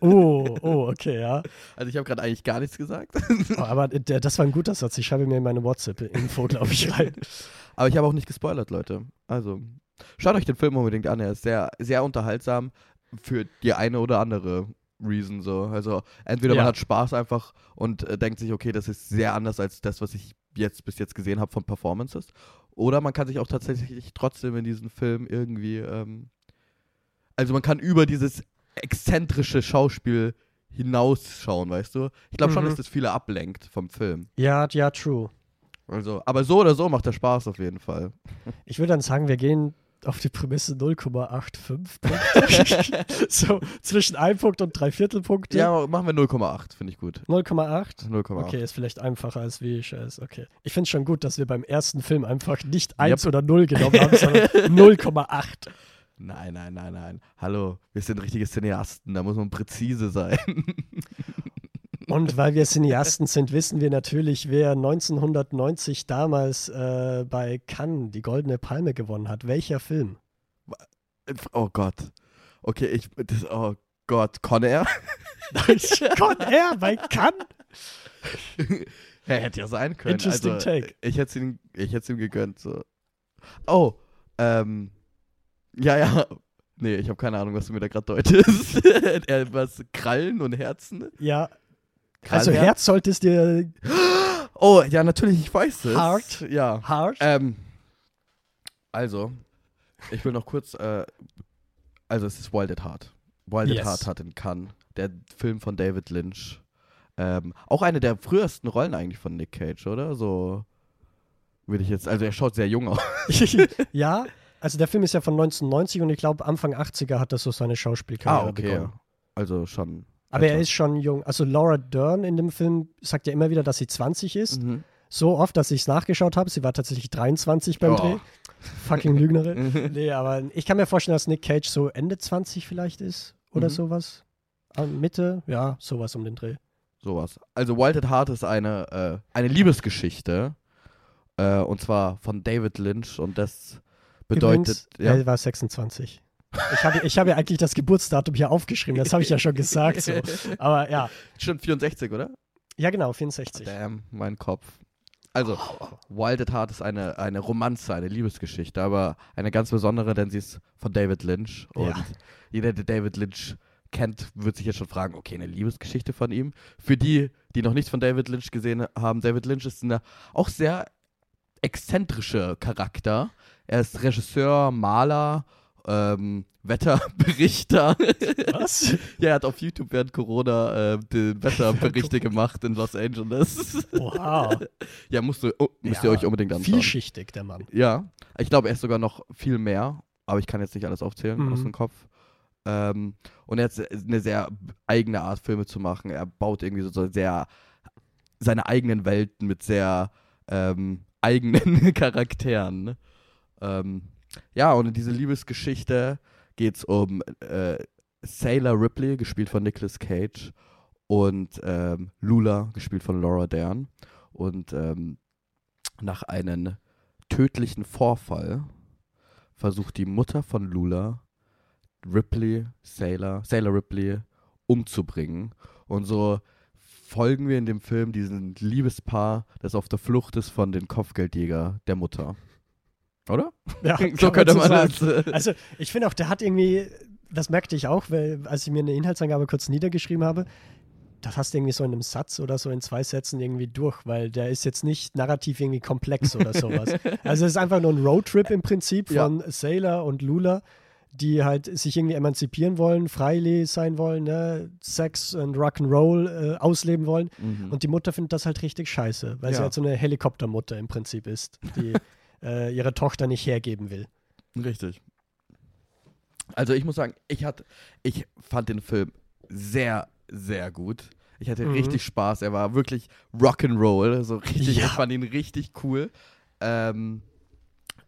Oh, oh, okay, ja. also ich habe gerade eigentlich gar nichts gesagt. Oh, aber der, das war ein guter Satz. Ich schreibe mir in meine WhatsApp-Info, glaube ich, rein. Aber ich habe auch nicht gespoilert, Leute. Also, schaut euch den Film unbedingt an. Er ist sehr, sehr unterhaltsam für die eine oder andere Reason so. Also, entweder Ja. man hat Spaß einfach und äh, denkt sich, okay, das ist sehr anders als das, was ich jetzt bis jetzt gesehen habe von Performances. Oder man kann sich auch tatsächlich trotzdem in diesen Film irgendwie, ähm, also man kann über dieses exzentrische Schauspiel hinausschauen, weißt du? Ich glaube schon, Mhm. dass das viele ablenkt vom Film. Ja, ja, true. Also, aber so oder so macht der Spaß auf jeden Fall. Ich würde dann sagen, wir gehen auf die Prämisse 0,85 Punkte. so zwischen 1 Punkt und 3 Viertelpunkte. Ja, machen wir 0,8, finde ich gut. 0,8. 0,8. Okay, ist vielleicht einfacher als wie ich es. Okay. Ich finde es schon gut, dass wir beim ersten Film einfach nicht 1 oder 0 genommen haben, sondern 0,8. Nein, nein, nein, nein. Hallo, wir sind richtige Cineasten, da muss man präzise sein. Und weil wir Cineasten sind, wissen wir natürlich, wer 1990 damals äh, bei Cannes die Goldene Palme gewonnen hat. Welcher Film? oh Gott. Okay, ich. Das, oh Gott, Con Air? Con Air bei Cannes? ja, hätte ja sein können. Interesting also, take. Ich hätte es ihm, ich ihm gegönnt. So. Oh, ähm. Ja, ja. Nee, ich habe keine Ahnung, was du mir da gerade deutest. Er- was? Krallen und Herzen? Ja. Also Herz solltest dir Oh, ja, natürlich, ich weiß es. Heart. Ja. hart. Ähm, also, ich will noch kurz, äh, also es ist Wild at Heart. Wild Yes. at Heart hat in Cannes, der Film von David Lynch. Ähm, auch eine der frühesten Rollen eigentlich von Nick Cage, oder? So würde ich jetzt, also er schaut sehr jung aus. ja, also der Film ist ja von 1990 und ich glaube Anfang 80er hat er so seine Schauspielkarriere begonnen. Also schon. Aber er älter. ist schon jung. Also Laura Dern in dem Film sagt ja immer wieder, dass sie 20 ist. Mhm. So oft, dass ich es nachgeschaut habe. Sie war tatsächlich 23 beim Oh. Dreh. Fucking Lügnerin. nee, aber ich kann mir vorstellen, dass Nick Cage so Ende 20 vielleicht ist oder Mhm. sowas. Ah, Mitte, ja, sowas um den Dreh. Sowas. Also Wild at Heart ist eine, äh, eine Liebesgeschichte. Äh, und zwar von David Lynch und das bedeutet. Übrigens, ja. er war 26. Ich habe ich hab ja eigentlich das Geburtsdatum hier aufgeschrieben, das habe ich ja schon gesagt. So. Aber ja. Stimmt, 64, oder? Ja, genau, 64. Damn, mein Kopf. Also, Wild at Heart ist eine, eine Romanze, eine Liebesgeschichte, aber eine ganz besondere, denn sie ist von David Lynch. Und Ja. jeder, der David Lynch kennt, wird sich jetzt schon fragen, okay, eine Liebesgeschichte von ihm. Für die, die noch nichts von David Lynch gesehen haben, David Lynch ist ein auch sehr exzentrischer Charakter. Er ist Regisseur, Maler, ähm, Wetterberichter. Was? ja, er hat auf YouTube während Corona äh, die Wetterberichte gemacht in Los Angeles. Wow. ja, musst, du, oh, müsst ihr Ja, euch unbedingt anschauen. Vielschichtig, der Mann. Ja, ich glaube, er ist sogar noch viel mehr, aber ich kann jetzt nicht alles aufzählen Mhm. aus dem Kopf. Ähm, und er hat eine sehr eigene Art, Filme zu machen. Er baut irgendwie so, so sehr seine eigenen Welten mit sehr ähm, eigenen Charakteren. Ähm, ja, und in dieser Liebesgeschichte geht es um äh, Sailor Ripley, gespielt von Nicolas Cage, und ähm, Lula, gespielt von Laura Dern. Und ähm, nach einem tödlichen Vorfall versucht die Mutter von Lula Ripley, Sailor, Sailor Ripley umzubringen. Und so folgen wir in dem Film diesem Liebespaar, das auf der Flucht ist von den Kopfgeldjäger der Mutter. Oder? Ja, so könnte man das. äh, Also, ich finde auch, der hat irgendwie, das merkte ich auch, weil, als ich mir eine Inhaltsangabe kurz niedergeschrieben habe, das hast du irgendwie so in einem Satz oder so in zwei Sätzen irgendwie durch, weil der ist jetzt nicht narrativ irgendwie komplex oder sowas. also, es ist einfach nur ein Roadtrip im Prinzip Ja. von Sailor und Lula, die halt sich irgendwie emanzipieren wollen, frei sein wollen, ne? Sex und Rock'n'Roll äh, ausleben wollen. Mhm. Und die Mutter findet das halt richtig scheiße, weil sie Ja. halt so eine Helikoptermutter im Prinzip ist, die äh, ihre Tochter nicht hergeben will. Richtig. Also ich muss sagen, ich hatte, ich fand den Film sehr, sehr gut. Ich hatte Mhm. richtig Spaß. Er war wirklich Rock'n'Roll, so richtig. Ja. Ich fand ihn richtig cool. Ähm,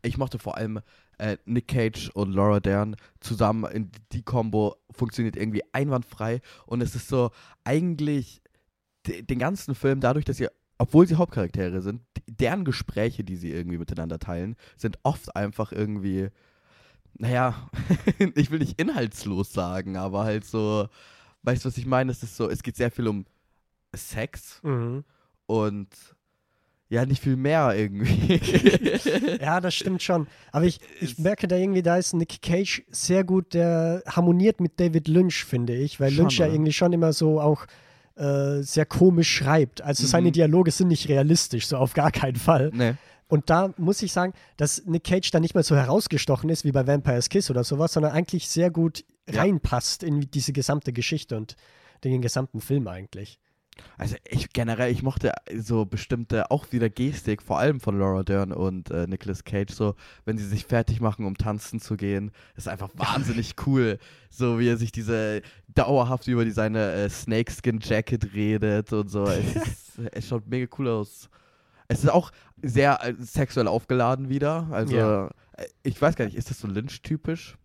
ich mochte vor allem äh, Nick Cage und Laura Dern zusammen. In die Kombo funktioniert irgendwie einwandfrei und es ist so eigentlich de- den ganzen Film dadurch, dass sie obwohl sie Hauptcharaktere sind, deren Gespräche, die sie irgendwie miteinander teilen, sind oft einfach irgendwie, naja, ich will nicht inhaltslos sagen, aber halt so, weißt du, was ich meine? Es ist so, es geht sehr viel um Sex Mhm. und ja, nicht viel mehr irgendwie. Ja, das stimmt schon. Aber ich, ich merke da irgendwie, da ist Nick Cage sehr gut, der harmoniert mit David Lynch, finde ich, weil Lynch ja oder? irgendwie schon immer so auch äh, sehr komisch schreibt. Also seine Mhm. Dialoge sind nicht realistisch, so auf gar keinen Fall. nee. Und da muss ich sagen, dass Nick Cage da nicht mal so herausgestochen ist wie bei Vampire's Kiss oder sowas, sondern eigentlich sehr gut Ja. reinpasst in diese gesamte Geschichte und den gesamten Film eigentlich. Also ich generell, ich mochte so bestimmte, auch wieder Gestik, vor allem von Laura Dern und äh, Nicolas Cage, so, wenn sie sich fertig machen, um tanzen zu gehen, ist einfach wahnsinnig cool. So wie er sich diese dauerhaft über die, seine äh, Snakeskin Jacket redet und so. Es, ist, es schaut mega cool aus. Es ist auch sehr äh, sexuell aufgeladen wieder. Also, Ja. äh, ich weiß gar nicht, ist das so Lynch-typisch?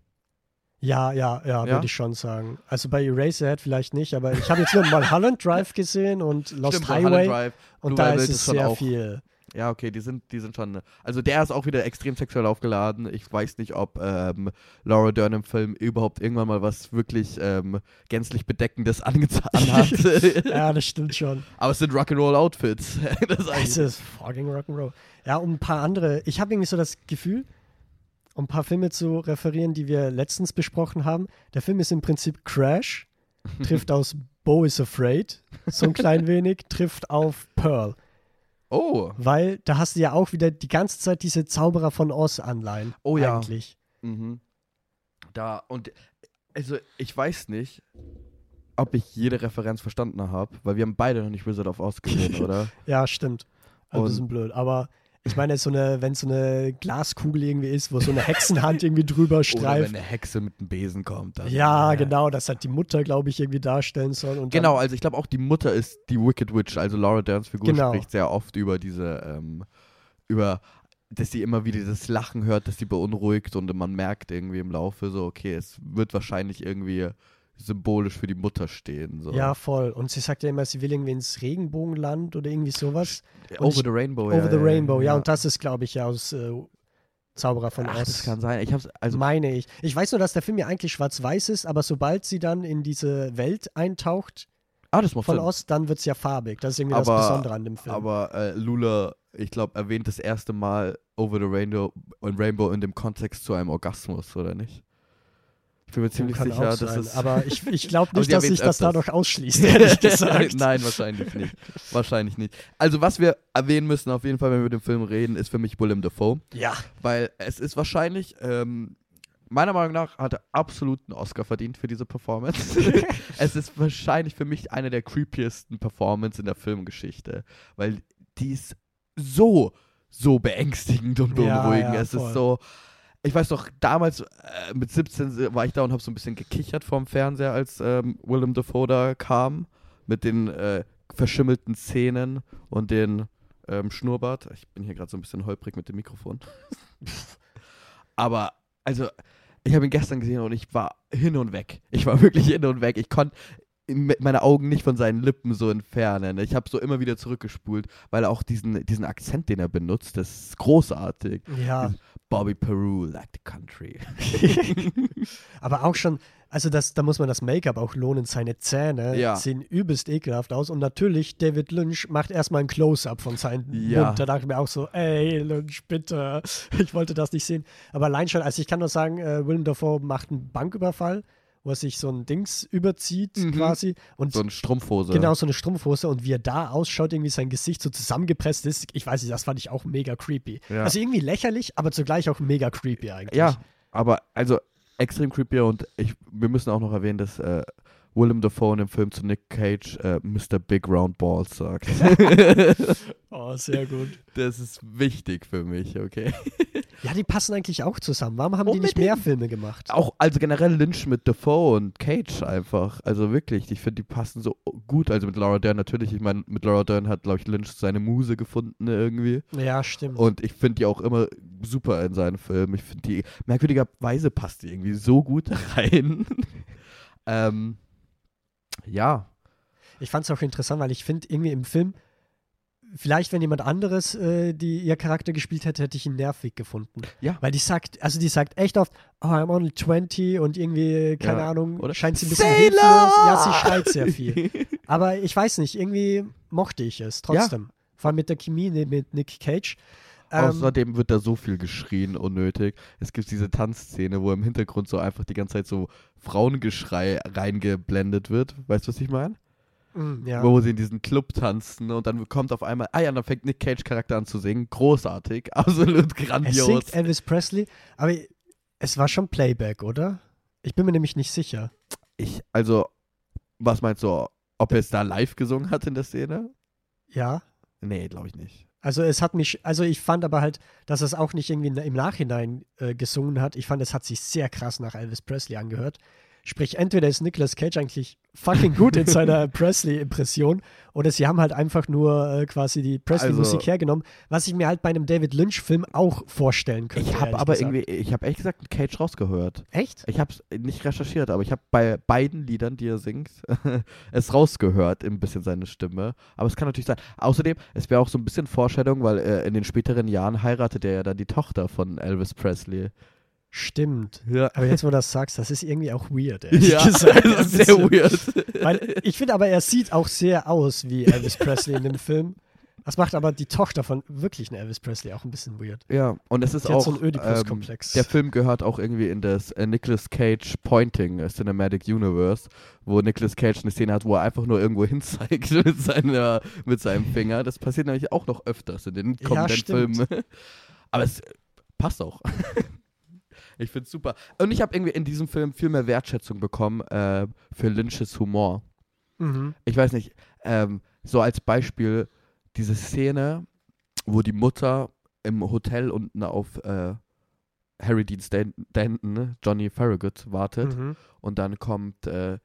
Ja, ja, ja, Ja? würde ich schon sagen. Also bei Eraserhead vielleicht nicht, aber ich habe jetzt nur mal Holland Drive gesehen und Lost Stimmt, Highway Drive. und da ist es sehr auch- viel. Ja, okay, die sind, die sind schon. Also der ist auch wieder extrem sexuell aufgeladen. Ich weiß nicht, ob ähm, Laura Dern im Film überhaupt irgendwann mal was wirklich ähm, gänzlich Bedeckendes angetan hat. Ja, das stimmt schon. Aber es sind Rock'n'Roll-Outfits. das eigentlich. ist fucking Rock'n'Roll. Ja, um ein paar andere. Ich habe irgendwie so das Gefühl, um ein paar Filme zu referieren, die wir letztens besprochen haben. Der Film ist im Prinzip Crash, trifft aus Bo is Afraid, so ein klein wenig, trifft auf Pearl. Oh, Weil da hast du ja auch wieder die ganze Zeit diese Zauberer von Oz-Anleihen. Oh ja. Eigentlich. mhm. Da, und also ich weiß nicht, ob ich jede Referenz verstanden habe, weil wir haben beide noch nicht Wizard of Oz gesehen, oder? Ja, stimmt. Also ein Und- bisschen blöd. Aber ich meine, so eine, wenn so eine Glaskugel irgendwie ist, wo so eine Hexenhand irgendwie drüber Oder streift. wenn eine Hexe mit einem Besen kommt. dann- Ja, genau, das hat die Mutter, glaube ich, irgendwie darstellen soll. Und Genau, also ich glaube auch die Mutter ist die Wicked Witch. Also Laura Derns Figur Genau. spricht sehr oft über diese, ähm, über, dass sie immer wieder dieses Lachen hört, das sie beunruhigt und man merkt irgendwie im Laufe so, okay, es wird wahrscheinlich irgendwie symbolisch für die Mutter stehen. So. Ja, voll. Und sie sagt ja immer, sie will irgendwie ins Regenbogenland oder irgendwie sowas. und Over ich- the Rainbow, Oh, ja. Over the ja, Rainbow, ja. ja. Und das ist, glaube ich, ja aus äh, Zauberer von Ach, Oz. das kann sein. Ich hab's, also, meine ich. Ich weiß nur, dass der Film ja eigentlich schwarz-weiß ist, aber sobald sie dann in diese Welt eintaucht ah, das macht von Sinn. Oz, dann wird es ja farbig. Das ist irgendwie Aber- das Besondere an dem Film. Aber äh, Lula, ich glaube, erwähnt das erste Mal Over the Rainbow, Rainbow in dem Kontext zu einem Orgasmus, oder nicht? Ich bin mir ziemlich sicher, dass es. Aber ich, ich glaube nicht, dass sich das dadurch ausschließt, ehrlich gesagt. Nein, wahrscheinlich nicht. wahrscheinlich nicht. Also, was wir erwähnen müssen, auf jeden Fall, wenn wir über den Film reden, ist für mich Willem Dafoe. Ja. Weil es ist wahrscheinlich, ähm, meiner Meinung nach, hat er absolut einen Oscar verdient für diese Performance. es ist wahrscheinlich für mich eine der creepiesten Performances in der Filmgeschichte. Weil die ist so, so beängstigend und Ja, beunruhigend. ja, es voll. ist so. Ich weiß doch, damals äh, mit 17 war ich da und habe so ein bisschen gekichert vorm Fernseher, als ähm, Willem Dafoe da kam. Mit den äh, verschimmelten Zähnen und den ähm, Schnurrbart. Ich bin hier gerade so ein bisschen holprig mit dem Mikrofon. Aber, also, ich habe ihn gestern gesehen und ich war hin und weg. Ich war wirklich hin und weg. Ich konnte meine Augen nicht von seinen Lippen so entfernen. Ich habe so immer wieder zurückgespult, weil er auch diesen, diesen Akzent, den er benutzt, das ist großartig. Ja. Bobby Peru, like the country. Aber auch schon, also das, da muss man das Make-up auch lohnen. Seine Zähne Ja. sehen übelst ekelhaft aus. Und natürlich, David Lynch macht erstmal ein Close-up von seinem Ja. Mund. Da dachte ich mir auch so, ey, Lynch, bitte. Ich wollte das nicht sehen. Aber allein schon, also ich kann nur sagen, äh, Willem Dafoe macht einen Banküberfall, wo er sich so ein Dings überzieht Mhm. quasi. Und So eine Strumpfhose. Genau, so eine Strumpfhose und wie er da ausschaut, irgendwie sein Gesicht so zusammengepresst ist. Ich weiß nicht, das fand ich auch mega creepy. Ja. Also irgendwie lächerlich, aber zugleich auch mega creepy eigentlich. Ja, aber also extrem creepy und ich, wir müssen auch noch erwähnen, dass äh, Willem Dafoe in dem Film zu Nick Cage äh, Mr. Big Round Balls sagt. Oh, sehr gut. das ist wichtig für mich, okay? Ja, die passen eigentlich auch zusammen. Warum haben die nicht mehr Filme gemacht? Auch, also generell Lynch mit Dafoe und Cage einfach. Also wirklich, ich finde, die passen so gut. Also mit Laura Dern natürlich. Ich meine, mit Laura Dern hat, glaube ich, Lynch seine Muse gefunden irgendwie. Ja, stimmt. Und ich finde die auch immer super in seinen Filmen. Ich finde die, merkwürdigerweise passt die irgendwie so gut rein. ähm, ja. Ich fand es auch interessant, weil ich finde irgendwie im Film, vielleicht wenn jemand anderes äh, die ihr Charakter gespielt hätte, hätte ich ihn nervig gefunden. Ja. Weil die sagt, also die sagt echt oft, oh, I'm only 20 und irgendwie, keine Ja, Ahnung, oder? scheint sie ein bisschen Sailor! hilflos. Ja, sie schreit sehr viel. Aber ich weiß nicht, irgendwie mochte ich es trotzdem. Vor allem mit der Chemie ne- mit Nick Cage. Ähm, Außerdem wird da so viel geschrien, unnötig. Es gibt diese Tanzszene, wo im Hintergrund so einfach die ganze Zeit so Frauengeschrei reingeblendet wird. Weißt du, was ich meine? Mm, ja. Wo sie in diesen Club tanzen und dann kommt auf einmal, ah ja, dann fängt Nick Cage Charakter an zu singen. Großartig, absolut Es grandios. singt Elvis Presley, aber es war schon Playback, oder? Ich bin mir nämlich nicht sicher. Ich, also, was meinst du, ob er es da live gesungen hat in der Szene? Ja. Nee, glaube ich nicht. Also es hat mich, also ich fand aber halt, dass es auch nicht irgendwie im Nachhinein äh, gesungen hat. Ich fand, es hat sich sehr krass nach Elvis Presley angehört. Sprich, entweder ist Nicolas Cage eigentlich fucking gut in seiner Presley-Impression oder sie haben halt einfach nur äh, quasi die Presley-Musik Also- hergenommen, was ich mir halt bei einem David Lynch-Film auch vorstellen könnte. Ich habe aber gesagt. irgendwie, ich habe ehrlich gesagt Cage rausgehört. Echt? Ich habe es nicht recherchiert, aber ich habe bei beiden Liedern, die er singt, es rausgehört, ein bisschen seine Stimme. Aber es kann natürlich sein. Außerdem, es wäre auch so ein bisschen Vorstellung, weil äh, in den späteren Jahren heiratet er ja dann die Tochter von Elvis Presley. Stimmt. Ja. Aber jetzt, wo du das sagst, das ist irgendwie auch weird, ehrlich Ja, gesagt. das ist sehr weird. Weil ich finde aber, er sieht auch sehr aus wie Elvis Presley in dem Film. Das macht aber die Tochter von wirklichen Elvis Presley auch ein bisschen weird. Ja, und es ist auch, so ähm, der Film gehört auch irgendwie in das äh, Nicolas Cage Pointing äh, Cinematic Universe, wo Nicolas Cage eine Szene hat, wo er einfach nur irgendwo hin zeigt mit, seiner, mit seinem Finger. Das passiert nämlich auch noch öfters in den Ja, kommenden stimmt. Filmen. Aber es passt auch. Ich finde es super. Und ich habe irgendwie in diesem Film viel mehr Wertschätzung bekommen äh, für Lynches Humor. Mhm. Ich weiß nicht, ähm, so als Beispiel diese Szene, wo die Mutter im Hotel unten auf äh, Harry Dean Stan Stanton, ne, Johnny Farragut, wartet Mhm. und dann kommt, äh,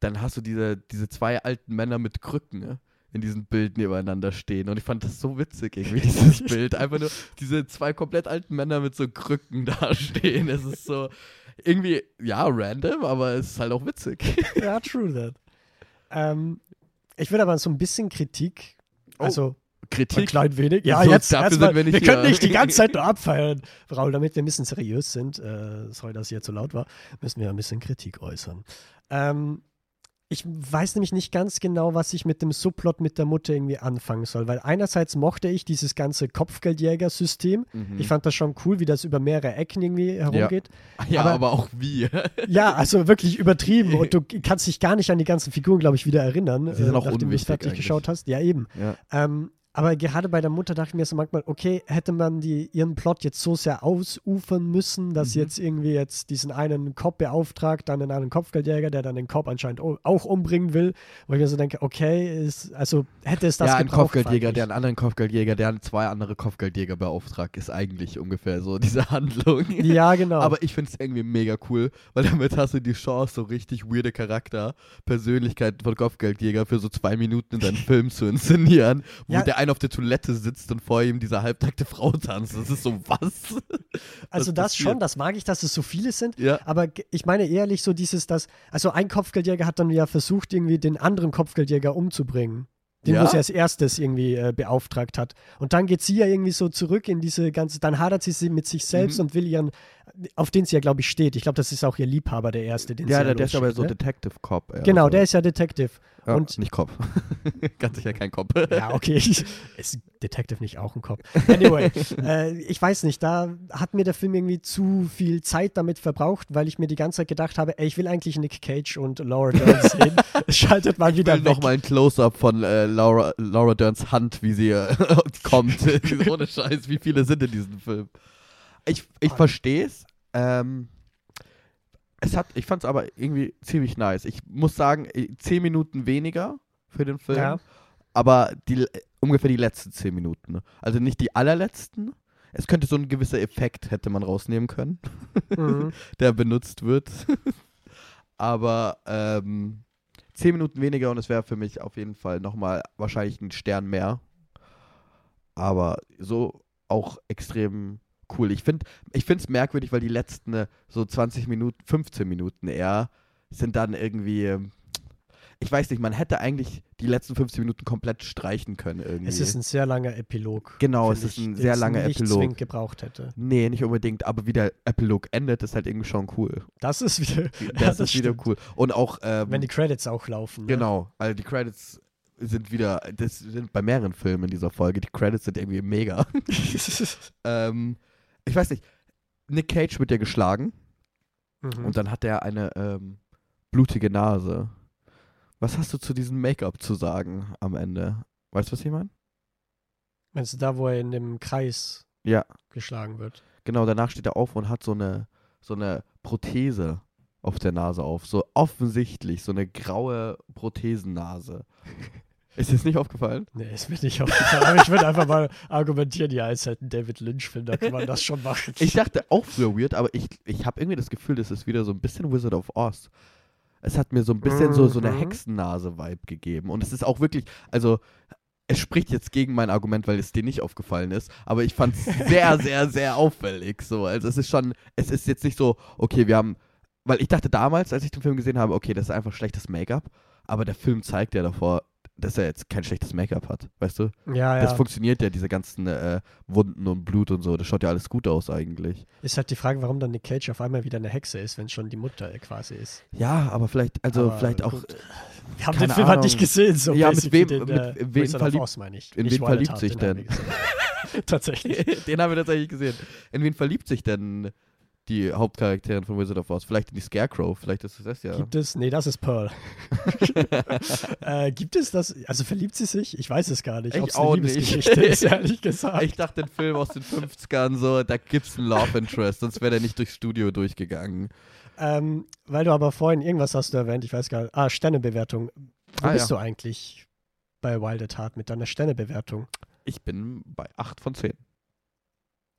dann hast du diese, diese zwei alten Männer mit Krücken ne, in diesem Bild nebeneinander stehen und ich fand das so witzig irgendwie, dieses Bild. Einfach nur diese zwei komplett alten Männer mit so Krücken da stehen. Es ist so irgendwie, ja, random, aber es ist halt auch witzig. Ja, true that. Ähm, ich würde aber so ein bisschen Kritik, Oh. also Kritik. Ein klein wenig. Ja, So, jetzt dafür erstmal, sind wir wir, können nicht die ganze Zeit nur abfeiern. Raul, damit wir ein bisschen seriös sind, äh, sorry, dass ich jetzt so laut war, müssen wir ein bisschen Kritik äußern. Ähm, ich weiß nämlich nicht ganz genau, was ich mit dem Subplot mit der Mutter irgendwie anfangen soll, weil einerseits mochte ich dieses ganze Kopfgeldjäger-System. Mhm. Ich fand das schon cool, wie das über mehrere Ecken irgendwie herumgeht. ja, aber- aber, auch wie. Ja, also wirklich übertrieben und du kannst dich gar nicht an die ganzen Figuren, glaube ich, wieder erinnern, äh, Sie sind auch nachdem du fertig eigentlich. geschaut hast. Ja, eben. ja. Ähm, aber gerade bei der Mutter dachte ich mir so manchmal, okay, hätte man die, ihren Plot jetzt so sehr ausufern müssen, dass sie Mhm. jetzt irgendwie jetzt diesen einen Cop beauftragt, dann einen anderen Kopfgeldjäger, der dann den Cop anscheinend auch umbringen will, wo ich mir so denke, okay, ist, also hätte es das ja, ein Kopfgeldjäger, der einen anderen Kopfgeldjäger, der einen zwei andere Kopfgeldjäger beauftragt, ist eigentlich ungefähr so diese Handlung. Ja, genau. Aber ich finde es irgendwie mega cool, weil damit hast du die Chance, so richtig weirde Charakter, Persönlichkeiten von Kopfgeldjäger für so zwei Minuten in deinen Film zu inszenieren, wo Ja. der eine auf der Toilette sitzt und vor ihm diese halbnackte Frau tanzt. Das ist so was. also das passiert? schon, das mag ich, dass es so viele sind. Ja. Aber ich meine ehrlich so dieses, dass, also ein Kopfgeldjäger hat dann ja versucht, irgendwie den anderen Kopfgeldjäger umzubringen. Den, Ja? wo sie als erstes irgendwie äh, beauftragt hat. Und dann geht sie ja irgendwie so zurück in diese ganze, dann hadert sie sie mit sich selbst Mhm. und will ihren, auf den sie ja, glaube ich, steht. Ich glaube, das ist auch ihr Liebhaber, der erste, den sie Ja, ja der, der ist aber so ne? Detective Cop. eher Genau, so. der ist ja Detective. Ja, und- nicht Cop. Ganz sicher kein Cop. Ja, okay. ist Detective nicht auch ein Kopf? Anyway, äh, ich weiß nicht, da hat mir der Film irgendwie zu viel Zeit damit verbraucht, weil ich mir die ganze Zeit gedacht habe, ey, ich will eigentlich Nick Cage und Laura Dern sehen. Schaltet mal wieder will weg. noch mal ein Close-up von äh, Laura, Laura Derns Hand, wie sie äh, kommt. Ohne Scheiß, wie viele sind in diesem Film? Ich, ich Ah. verstehe es. Ähm, es hat, ich fand es aber irgendwie ziemlich nice. Ich muss sagen, äh, zehn Minuten weniger für den Film, Ja. aber die, ungefähr die letzten zehn Minuten. ne? Also nicht die allerletzten. Es könnte so ein gewisser Effekt hätte man rausnehmen können, Mhm. der benutzt wird. aber ähm, zehn Minuten weniger und es wäre für mich auf jeden Fall nochmal wahrscheinlich ein Stern mehr. Aber so auch extrem cool. Ich finde ich es merkwürdig, weil die letzten äh, so 20 Minuten, 15 Minuten eher sind dann irgendwie. ähm, Ich weiß nicht, man hätte eigentlich die letzten 15 Minuten komplett streichen können irgendwie. Es ist ein sehr langer Epilog. Genau, es ist ein sehr langer nicht Epilog. zwingend gebraucht hätte. nee, nicht unbedingt, aber wie der Epilog endet, ist halt irgendwie schon cool. Das ist wieder. Das, das ist wieder cool. Und auch. Ähm, Wenn die Credits auch laufen. Ne? Genau, also die Credits sind wieder, das sind bei mehreren Filmen in dieser Folge, die Credits sind irgendwie mega. ähm, ich weiß nicht, Nick Cage wird ja geschlagen mhm. und dann hat er eine ähm, blutige Nase. Was hast du zu diesem Make-up zu sagen am Ende? Weißt du, was ich meine? Meinst du da, wo er in dem Kreis Ja, geschlagen wird? genau, danach steht er auf und hat so eine, so eine Prothese auf der Nase auf. So offensichtlich, so eine graue Prothesennase. Ist dir das nicht aufgefallen? Nee, ist mir nicht aufgefallen. Aber ich würde einfach mal argumentieren, ja, ist halt ein David Lynch-Film, da kann man das schon machen. Ich dachte auch früher weird, aber ich, ich habe irgendwie das Gefühl, das ist wieder so ein bisschen Wizard of Oz. Es hat mir so ein bisschen so, so eine Mhm. Hexennase-Vibe gegeben. Und es ist auch wirklich, also es spricht jetzt gegen mein Argument, weil es dir nicht aufgefallen ist, aber ich fand es sehr, sehr, sehr auffällig. So. Also es ist schon, es ist jetzt nicht so, okay, wir haben, weil ich dachte damals, als ich den Film gesehen habe, okay, das ist einfach schlechtes Make-up, aber der Film zeigt ja davor, dass er jetzt kein schlechtes Make-up hat, weißt du? ja, Das ja. funktioniert ja, diese ganzen äh, Wunden und Blut und so, das schaut ja alles gut aus eigentlich. Ist halt die Frage, warum dann Nick Cage auf einmal wieder eine Hexe ist, wenn schon die Mutter quasi ist. Ja, aber vielleicht, also Aber vielleicht auch, gut. Wir haben den Film halt nicht gesehen. So Ja, mit wem- den, mit äh, wem Wizard of verliebt- Oz, meine ich. in Nicht wen verliebt sich denn? Tatsächlich. den haben wir tatsächlich gesehen. In wen verliebt sich denn die Hauptcharakterin von Wizard of Oz? Vielleicht in die Scarecrow, vielleicht ist es das ja. Gibt es, nee, das ist Pearl. äh, gibt es das, also verliebt sie sich? Ich weiß es gar nicht, Ich ob es eine. Liebesgeschichte ist, ehrlich gesagt. Ich dachte, den Film aus den 50ern, so, da gibt's einen Love Interest, sonst wäre der nicht durchs Studio durchgegangen. Ähm, weil du aber vorhin irgendwas hast du erwähnt, ich weiß gar nicht. Ah, Sternebewertung. Wo Ah, bist ja. du eigentlich bei Wild at Heart mit deiner Sternebewertung? Ich bin bei 8 von 10.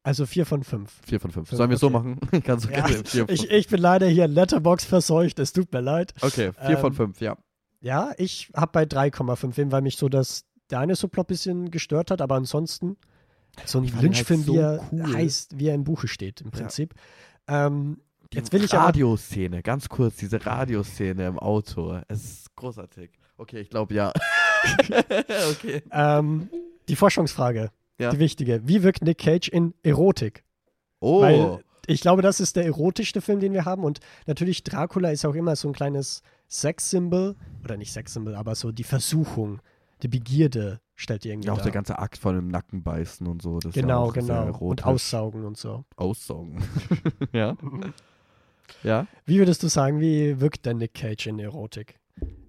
Also 4 von 5. 4 von 5. Fünf, Sollen wir es so okay. machen? Kannst du Ja, gerne 4 von Ich, ich bin leider hier in Letterbox verseucht, es tut mir leid. Okay, 4 von ähm, 5, ja. Ja, ich habe bei 3,5 hin, weil mich so das Subplot ein bisschen gestört hat, aber ansonsten so ein ihn Lynch-Film, halt so wie er cool. heißt, wie er im Buche steht, im Ja. Prinzip. Ähm, Die jetzt will ich. Radioszene, ganz kurz, diese Radioszene im Auto. Es ist großartig. Okay, ich glaube ja. okay. Ähm, die Forschungsfrage, Ja. die wichtige. Wie wirkt Nick Cage in Erotik? Oh, Weil ich glaube, das ist der erotischste Film, den wir haben. Und natürlich, Dracula ist auch immer so ein kleines Sexsymbol. Oder nicht Sexsymbol, aber so die Versuchung, die Begierde stellt die irgendwie ja, auch dar. der ganze Akt von dem Nacken beißen und so. Das ist ja Genau, genau. Und erotisch. aussaugen und so. Aussaugen. ja. Ja. Wie würdest du sagen, wie wirkt denn Nick Cage in Erotik?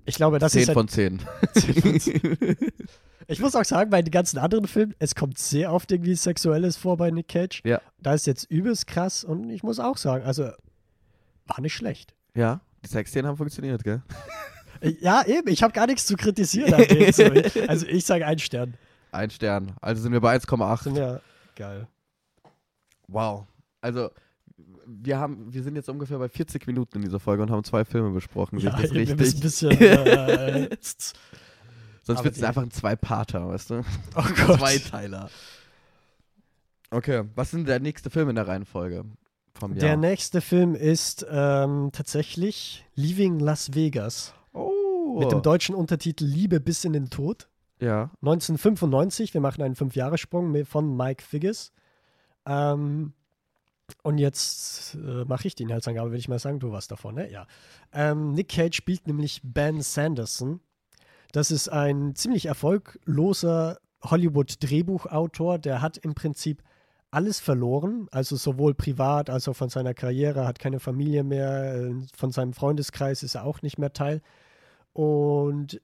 Ich glaube, das 10 ist. von 10. Ich muss auch sagen, bei den ganzen anderen Filmen, es kommt sehr oft irgendwie Sexuelles vor bei Nick Cage. Ja. Da ist jetzt übelst krass und ich muss auch sagen, also war nicht schlecht. ja, die Sexszenen haben funktioniert, gell? Äh, Ja, eben, ich habe gar nichts zu kritisieren. Denen, Also ich sage ein Stern. Ein Stern. Also sind wir bei 1,8. Sind ja geil. Wow. Also, wir, haben, wir sind jetzt ungefähr bei 40 Minuten in dieser Folge und haben zwei Filme besprochen. Ja, ich das richtig? ein bisschen. Äh, Sonst wird es einfach ein Zwei-Parter, weißt du? oh Gott. Zweiteiler. Okay, was ist denn der nächste Film in der Reihenfolge vom Der Jahr? nächste Film ist ähm, tatsächlich Leaving Las Vegas. oh. Mit dem deutschen Untertitel Liebe bis in den Tod. Ja. 1995, wir machen einen Fünfjahressprung von Mike Figgis. Ähm, und jetzt äh, mache ich die Inhaltsangabe, würde ich mal sagen. Du warst davon, ne? Ja. Ähm, Nick Cage spielt nämlich Ben Sanderson. Das ist ein ziemlich erfolgloser Hollywood-Drehbuchautor. Der hat im Prinzip alles verloren, also sowohl privat als auch von seiner Karriere, hat keine Familie mehr, äh, von seinem Freundeskreis ist er auch nicht mehr Teil. Und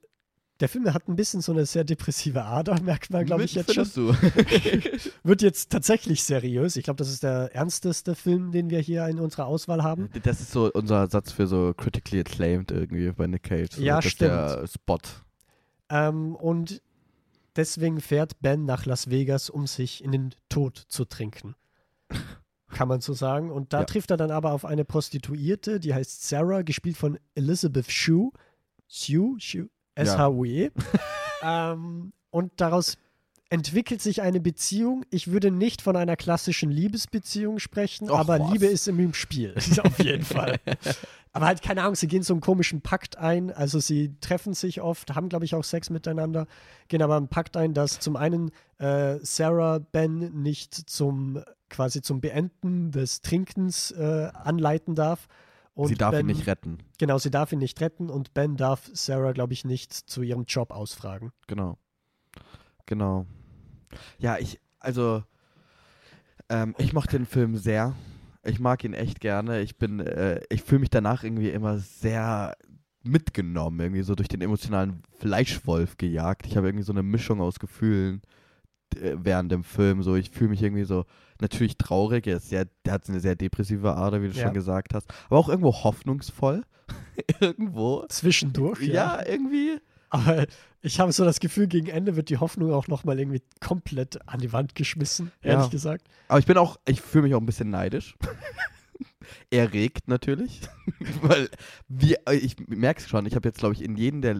der Film hat ein bisschen so eine sehr depressive Ader, merkt man, glaube ich, jetzt schon. Du? Wird jetzt tatsächlich seriös. Ich glaube, das ist der ernsteste Film, den wir hier in unserer Auswahl haben. Das ist so unser Satz für so critically acclaimed irgendwie bei Nick Cage. So, Ja, ist Der stimmt. Spot. Ähm, und deswegen fährt Ben nach Las Vegas, um sich in den Tod zu trinken. Kann man so sagen. Und da Ja. trifft er dann aber auf eine Prostituierte, die heißt Sarah, gespielt von Elizabeth Shue. Shue? Shue? S-H-U-E. ähm, und daraus entwickelt sich eine Beziehung. Ich würde nicht von einer klassischen Liebesbeziehung sprechen, Och, aber was. Liebe ist im Spiel. Auf jeden Fall. Aber halt keine Ahnung, sie gehen so einen komischen Pakt ein. Also sie treffen sich oft, haben glaube ich auch Sex miteinander, gehen aber einen Pakt ein, dass zum einen äh, Sarah Ben nicht zum quasi zum Beenden des Trinkens äh, anleiten darf. Und Sie darf ben, ihn nicht retten. Genau, sie darf ihn nicht retten und Ben darf Sarah, glaube ich, nicht zu ihrem Job ausfragen. Genau. Genau. Ja, ich, also, ähm, ich mochte den Film sehr. Ich mag ihn echt gerne. Ich bin, äh, ich fühle mich danach irgendwie immer sehr mitgenommen, irgendwie so durch den emotionalen Fleischwolf gejagt. Ich habe irgendwie so eine Mischung aus Gefühlen äh, während dem Film. So, ich fühle mich irgendwie so natürlich traurig. Er ist sehr, der hat eine sehr depressive Ader, wie du Ja. schon gesagt hast. Aber auch irgendwo hoffnungsvoll. irgendwo. Zwischendurch, Ja, irgendwie. Aber ich habe so das Gefühl, gegen Ende wird die Hoffnung auch nochmal irgendwie komplett an die Wand geschmissen, ehrlich Ja. gesagt. Aber ich bin auch, ich fühle mich auch ein bisschen neidisch. Erregt natürlich. Weil, wie, ich merke es schon, ich habe jetzt, glaube ich, in jedem der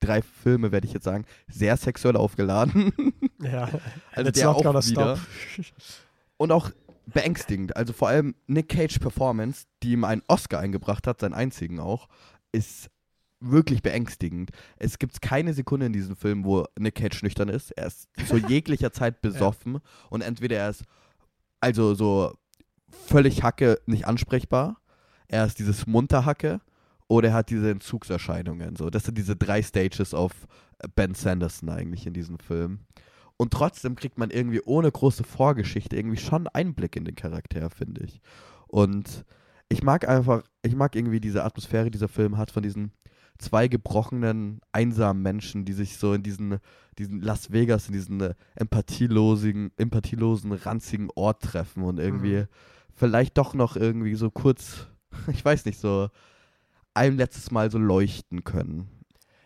drei Filme, werde ich jetzt sagen, sehr sexuell aufgeladen. Ja, Also der auch wieder. stop. Und auch beängstigend. Also vor allem Nick Cage Performance, die ihm einen Oscar eingebracht hat, seinen einzigen auch, ist wirklich beängstigend. Es gibt keine Sekunde in diesem Film, wo Nick Cage nüchtern ist. Er ist zu jeglicher Zeit besoffen und entweder er ist also so völlig Hacke nicht ansprechbar, er ist dieses Munterhacke oder er hat diese Entzugserscheinungen. So, das sind diese drei Stages auf Ben Sanderson eigentlich in diesem Film. Und trotzdem kriegt man irgendwie ohne große Vorgeschichte irgendwie schon Einblick in den Charakter, finde ich. Und ich mag einfach, ich mag irgendwie diese Atmosphäre, die dieser Film hat, von diesen zwei gebrochenen, einsamen Menschen, die sich so in diesen, diesen Las Vegas, in diesen äh, empathielosen, empathielosen, ranzigen Ort treffen und irgendwie Mhm. vielleicht doch noch irgendwie so kurz, ich weiß nicht, so ein letztes Mal so leuchten können.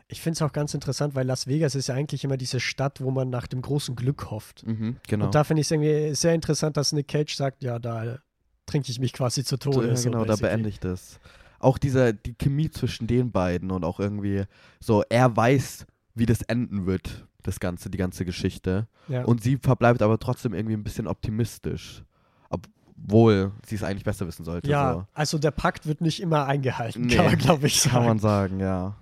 Ich finde es auch ganz interessant, weil Las Vegas ist ja eigentlich immer diese Stadt, wo man nach dem großen Glück hofft. Mhm, genau. Und da finde ich es irgendwie sehr interessant, dass Nick Cage sagt, ja, da trinke ich mich quasi zu Tode. Ja, so genau, da basically. beende ich das. Auch dieser, die Chemie zwischen den beiden und auch irgendwie so, er weiß, wie das enden wird, das Ganze, die ganze Geschichte. Ja. Und sie verbleibt aber trotzdem irgendwie ein bisschen optimistisch. Obwohl sie es eigentlich besser wissen sollte. ja, so. also der Pakt wird nicht immer eingehalten, Nee, kann man, glaube ich, sagen. Kann man sagen, ja.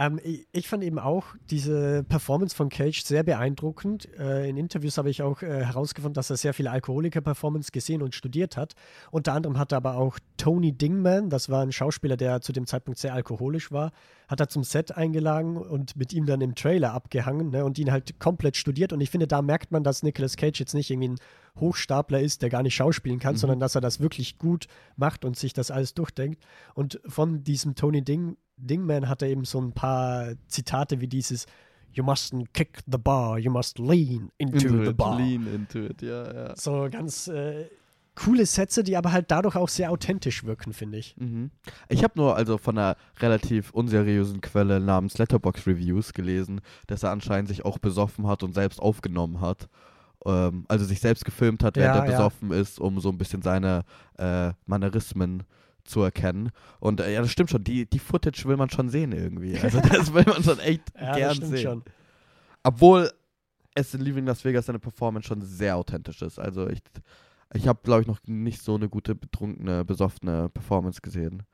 Ähm, ich, ich fand eben auch diese Performance von Cage sehr beeindruckend. Äh, in Interviews habe ich auch äh, herausgefunden, dass er sehr viele Alkoholiker-Performance gesehen und studiert hat. Unter anderem hat er aber auch Tony Dingman, das war ein Schauspieler, der zu dem Zeitpunkt sehr alkoholisch war, hat er zum Set eingeladen und mit ihm dann im Trailer abgehangen ne, und ihn halt komplett studiert. Und ich finde, da merkt man, dass Nicolas Cage jetzt nicht irgendwie ein Hochstapler ist, der gar nicht schauspielen kann, Mhm. sondern dass er das wirklich gut macht und sich das alles durchdenkt. Und von diesem Tony Ding, Dingman hat er eben so ein paar Zitate wie dieses You mustn't kick the bar, you must lean into, the it, bar. lean into it, ja, ja. So ganz äh, coole Sätze, die aber halt dadurch auch sehr authentisch wirken, finde ich. Mhm. Ich habe nur also von einer relativ unseriösen Quelle namens Letterbox Reviews gelesen, dass er anscheinend sich auch besoffen hat und selbst aufgenommen hat. Ähm, also sich selbst gefilmt hat, während Ja, er ja. besoffen ist, um so ein bisschen seine äh, Mannerismen zu erkennen. Und äh, ja, das stimmt schon, die, die Footage will man schon sehen irgendwie. Also das will man schon echt Ja, gern sehen. schon. Obwohl es in Leaving Las Vegas seine Performance schon sehr authentisch ist. Also ich, ich habe, glaube ich, noch nicht so eine gute, betrunkene, besoffene Performance gesehen.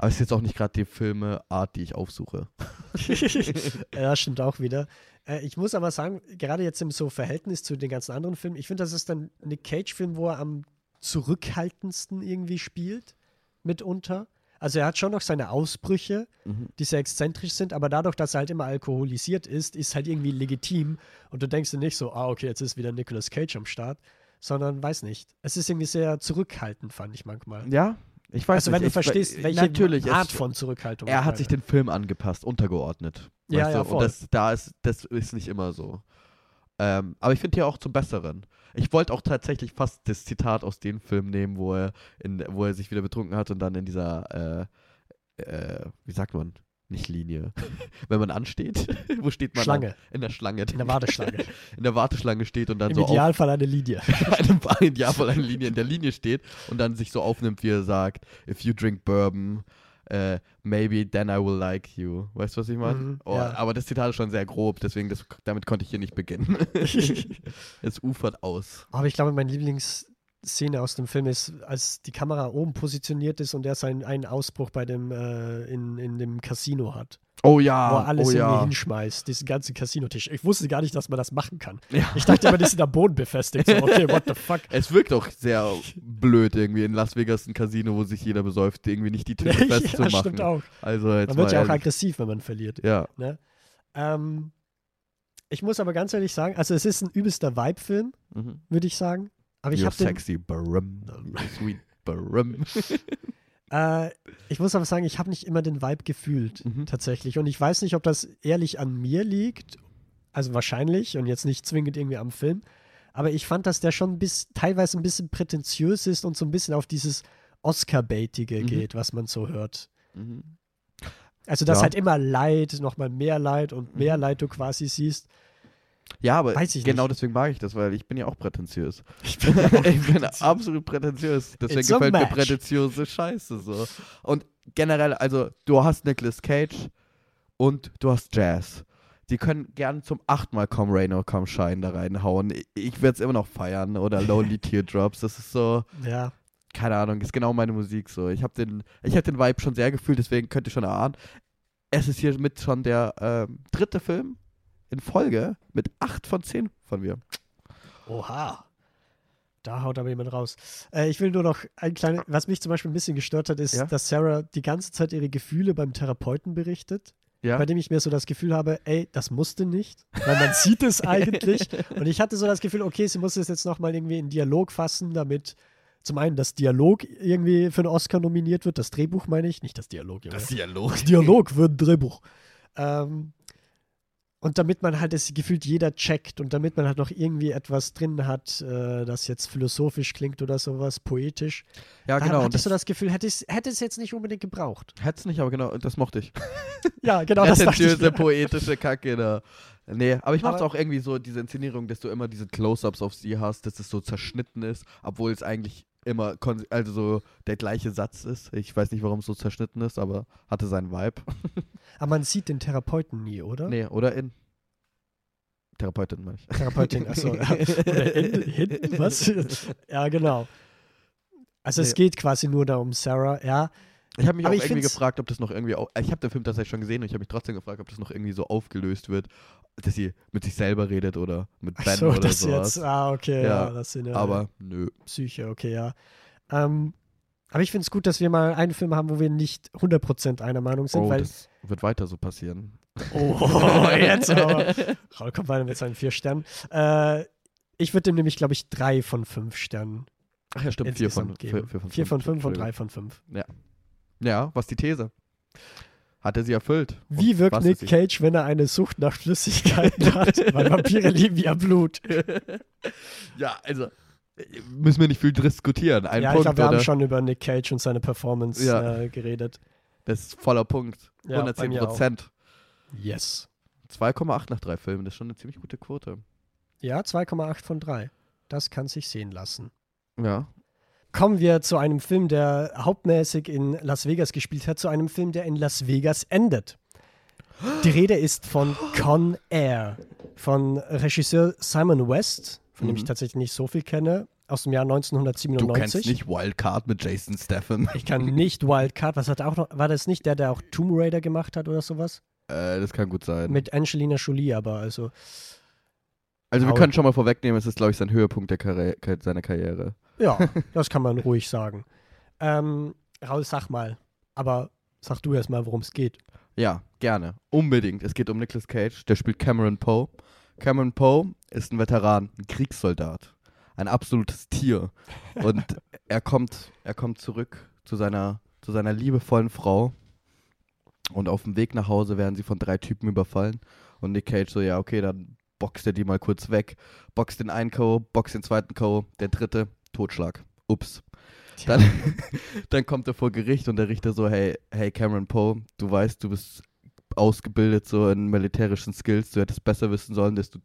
Aber es ist jetzt auch nicht gerade die Filmeart, die ich aufsuche. ja, stimmt auch wieder. Äh, ich muss aber sagen, gerade jetzt im so Verhältnis zu den ganzen anderen Filmen, ich finde, das ist dann Nick Cage-Film, wo er am zurückhaltendsten irgendwie spielt, mitunter. Also er hat schon noch seine Ausbrüche, Mhm. die sehr exzentrisch sind, aber dadurch, dass er halt immer alkoholisiert ist, ist halt irgendwie legitim und du denkst dir nicht so, ah, okay, jetzt ist wieder Nicolas Cage am Start, sondern weiß nicht. Es ist irgendwie sehr zurückhaltend, fand ich manchmal. Ja, ich weiß Also nicht. wenn du ich, verstehst, welche natürlich, Art von Zurückhaltung. Er hat sich den Film angepasst, untergeordnet. Ja, ja, voll. Und das, da ist, das ist nicht immer so. Ähm, aber ich finde hier auch zum Besseren. Ich wollte auch tatsächlich fast das Zitat aus dem Film nehmen, wo er, in, wo er sich wieder betrunken hat und dann in dieser, äh, äh, wie sagt man, nicht Linie. Wenn man ansteht, wo steht man? Schlange. An? In der Schlange. In der Warteschlange. In der Warteschlange steht und dann Im so auf, Idealfall eine Linie. einem Idealfall eine Linie in der Linie steht und dann sich so aufnimmt, wie er sagt, if you drink bourbon, äh, maybe then I will like you. Weißt du, was ich meine? Mhm, oh, ja. Aber das Zitat ist schon sehr grob, deswegen das, damit konnte ich hier nicht beginnen. es ufert aus. Aber ich glaube, meine Lieblingsszene aus dem Film ist, als die Kamera oben positioniert ist und er seinen einen Ausbruch bei dem äh, in, in dem Casino hat, Oh wo ja, er alles oh irgendwie ja. hinschmeißt, diesen ganzen Casinotisch. Ich wusste gar nicht, dass man das machen kann. ja. Ich dachte immer, die sind am Boden befestigt. So, okay, what the fuck? Es wirkt auch sehr blöd irgendwie in Las Vegas ein Casino, wo sich jeder besäuft, irgendwie nicht die ja, festzumachen. stimmt auch. Also Man wird ja auch aggressiv, wenn man verliert. Ja. Ne? Ähm, ich muss aber ganz ehrlich sagen, also es ist ein übelster Vibe-Film, Mhm. würde ich sagen. Aber ich habe sexy, Barum. Sweet Barum. Äh, ich muss aber sagen, ich habe nicht immer den Vibe gefühlt, Mhm. tatsächlich. Und ich weiß nicht, ob das ehrlich an mir liegt. Also wahrscheinlich und jetzt nicht zwingend irgendwie am Film. Aber ich fand, dass der schon bis, teilweise ein bisschen prätentiös ist und so ein bisschen auf dieses Oscar-Baitige Mhm. geht, was man so hört. Mhm. Also, dass Ja. halt immer Leid, nochmal mehr Leid und mehr Mhm. Leid du quasi siehst. Ja, aber genau nicht. deswegen mag ich das, weil ich bin ja auch prätentiös. Ich bin ja auch ich bin prätentiös. absolut prätentiös. Deswegen gefällt mir prätentiöse Scheiße so. Und generell, also du hast Nicolas Cage und du hast Jazz. Die können gern zum achtmal Come Rain or Come Shine da reinhauen. Ich, werde es immer noch feiern. Oder Lonely Teardrops. Das ist so, Ja. keine Ahnung, ist genau meine Musik so. Ich habe den, ich hab den Vibe schon sehr gefühlt, deswegen könnt ihr schon erahnen. Es ist hier mit schon der ähm, dritte Film in Folge mit 8 von 10 von mir. Oha. Da haut aber jemand raus. Äh, ich will nur noch ein kleines, was mich zum Beispiel ein bisschen gestört hat, ist, Ja? dass Sarah die ganze Zeit ihre Gefühle beim Therapeuten berichtet, Ja. bei dem ich mir so das Gefühl habe, ey, das musste nicht, weil man sieht es eigentlich. Und ich hatte so das Gefühl, okay, sie muss es jetzt nochmal irgendwie in Dialog fassen, damit zum einen das Dialog irgendwie für einen Oscar nominiert wird, das Drehbuch meine ich, nicht das Dialog, Junge. Dialog. Das Dialog wird ein Drehbuch. Ähm, und damit man halt es gefühlt jeder checkt und damit man halt noch irgendwie etwas drin hat, äh, das jetzt philosophisch klingt oder sowas, poetisch. Ja, da genau. hatte Und ich so das Gefühl, hätte es hätte es jetzt nicht unbedingt gebraucht. hätte es nicht, aber genau, das mochte ich. Ja, genau das ich. Prätentiöse, poetische Kacke da. Nee, aber ich mach's Aber- auch irgendwie so, diese Inszenierung, dass du immer diese Close-Ups auf sie hast, dass es so zerschnitten ist, obwohl es eigentlich immer, also so der gleiche Satz ist. Ich weiß nicht, warum es so zerschnitten ist, aber hatte seinen Vibe. Aber man sieht den Therapeuten nie, oder? Nee, oder in. Therapeutin meine ich. Therapeutin, achso. oder in, hinten, was? ja, genau. Also es Nee. geht quasi nur da um Sarah, ja. Ich habe mich Aber auch irgendwie gefragt, ob das noch irgendwie. Au ich habe den Film tatsächlich schon gesehen und ich habe mich trotzdem gefragt, ob das noch irgendwie so aufgelöst wird, dass sie mit sich selber redet oder mit Ben Ach so, oder das sowas. jetzt, ah, okay, ja, Ja, das sind ja Aber nö. Psyche, okay, ja. Ähm, aber ich finde es gut, dass wir mal einen Film haben, wo wir nicht 100% einer Meinung sind, Oh, weil. das wird weiter so passieren. Oh, jetzt aber. Raul kommt weiter mit seinen vier Sternen. Äh, ich würde dem nämlich, glaube ich, drei von fünf Sternen Ach ja, stimmt. Vier von, vier, vier von Vier von fünf und drei von fünf. Ja, was die These? Hat er sie erfüllt? Wie wirkt Nick? Cage, wenn er eine Sucht nach Flüssigkeiten hat? Weil Vampire lieben ja Blut. Ja, also müssen wir nicht viel diskutieren. Ein ja, ich Punkt, glaube, wir haben oder? schon über Nick Cage und seine Performance Ja. äh, geredet. Das ist voller Punkt. Ja, bei 110 mir auch. Prozent. Yes. 2,8 nach drei Filmen, das ist schon eine ziemlich gute Quote. Ja, 2,8 von 3. Das kann sich sehen lassen. Ja. Kommen wir zu einem Film, der hauptmäßig in Las Vegas gespielt hat, zu einem Film, der in Las Vegas endet. Die Rede ist von Con Air, von Regisseur Simon West, von dem Mhm. ich tatsächlich nicht so viel kenne, aus dem Jahr Du 1997. kennst nicht Wildcard mit Jason Statham. Ich kann nicht Wildcard, was hat er auch noch, war das nicht der, der auch Tomb Raider gemacht hat oder sowas? Äh, das kann gut sein. Mit Angelina Jolie aber, also also wir können schon mal vorwegnehmen, es ist, glaube ich, sein Höhepunkt der Karri Ka- seiner Karriere. Ja, das kann man ruhig sagen. Ähm, Raul, sag mal, aber sag du erst mal, worum es geht. Ja, gerne. Unbedingt. Es geht um Nicolas Cage, der spielt Cameron Poe. Cameron Poe ist ein Veteran, ein Kriegssoldat, ein absolutes Tier. Und er kommt, er kommt zurück zu seiner, zu seiner liebevollen Frau. Und auf dem Weg nach Hause werden sie von drei Typen überfallen. Und Nick Cage so, ja, okay, dann boxt er die mal kurz weg. Boxt den einen K.O., boxt den zweiten K.O., der dritte, Totschlag. Ups. Dann, dann kommt er vor Gericht und der Richter so, hey, hey Cameron Poe, du weißt, du bist ausgebildet so in militärischen Skills, du hättest besser wissen sollen, dass du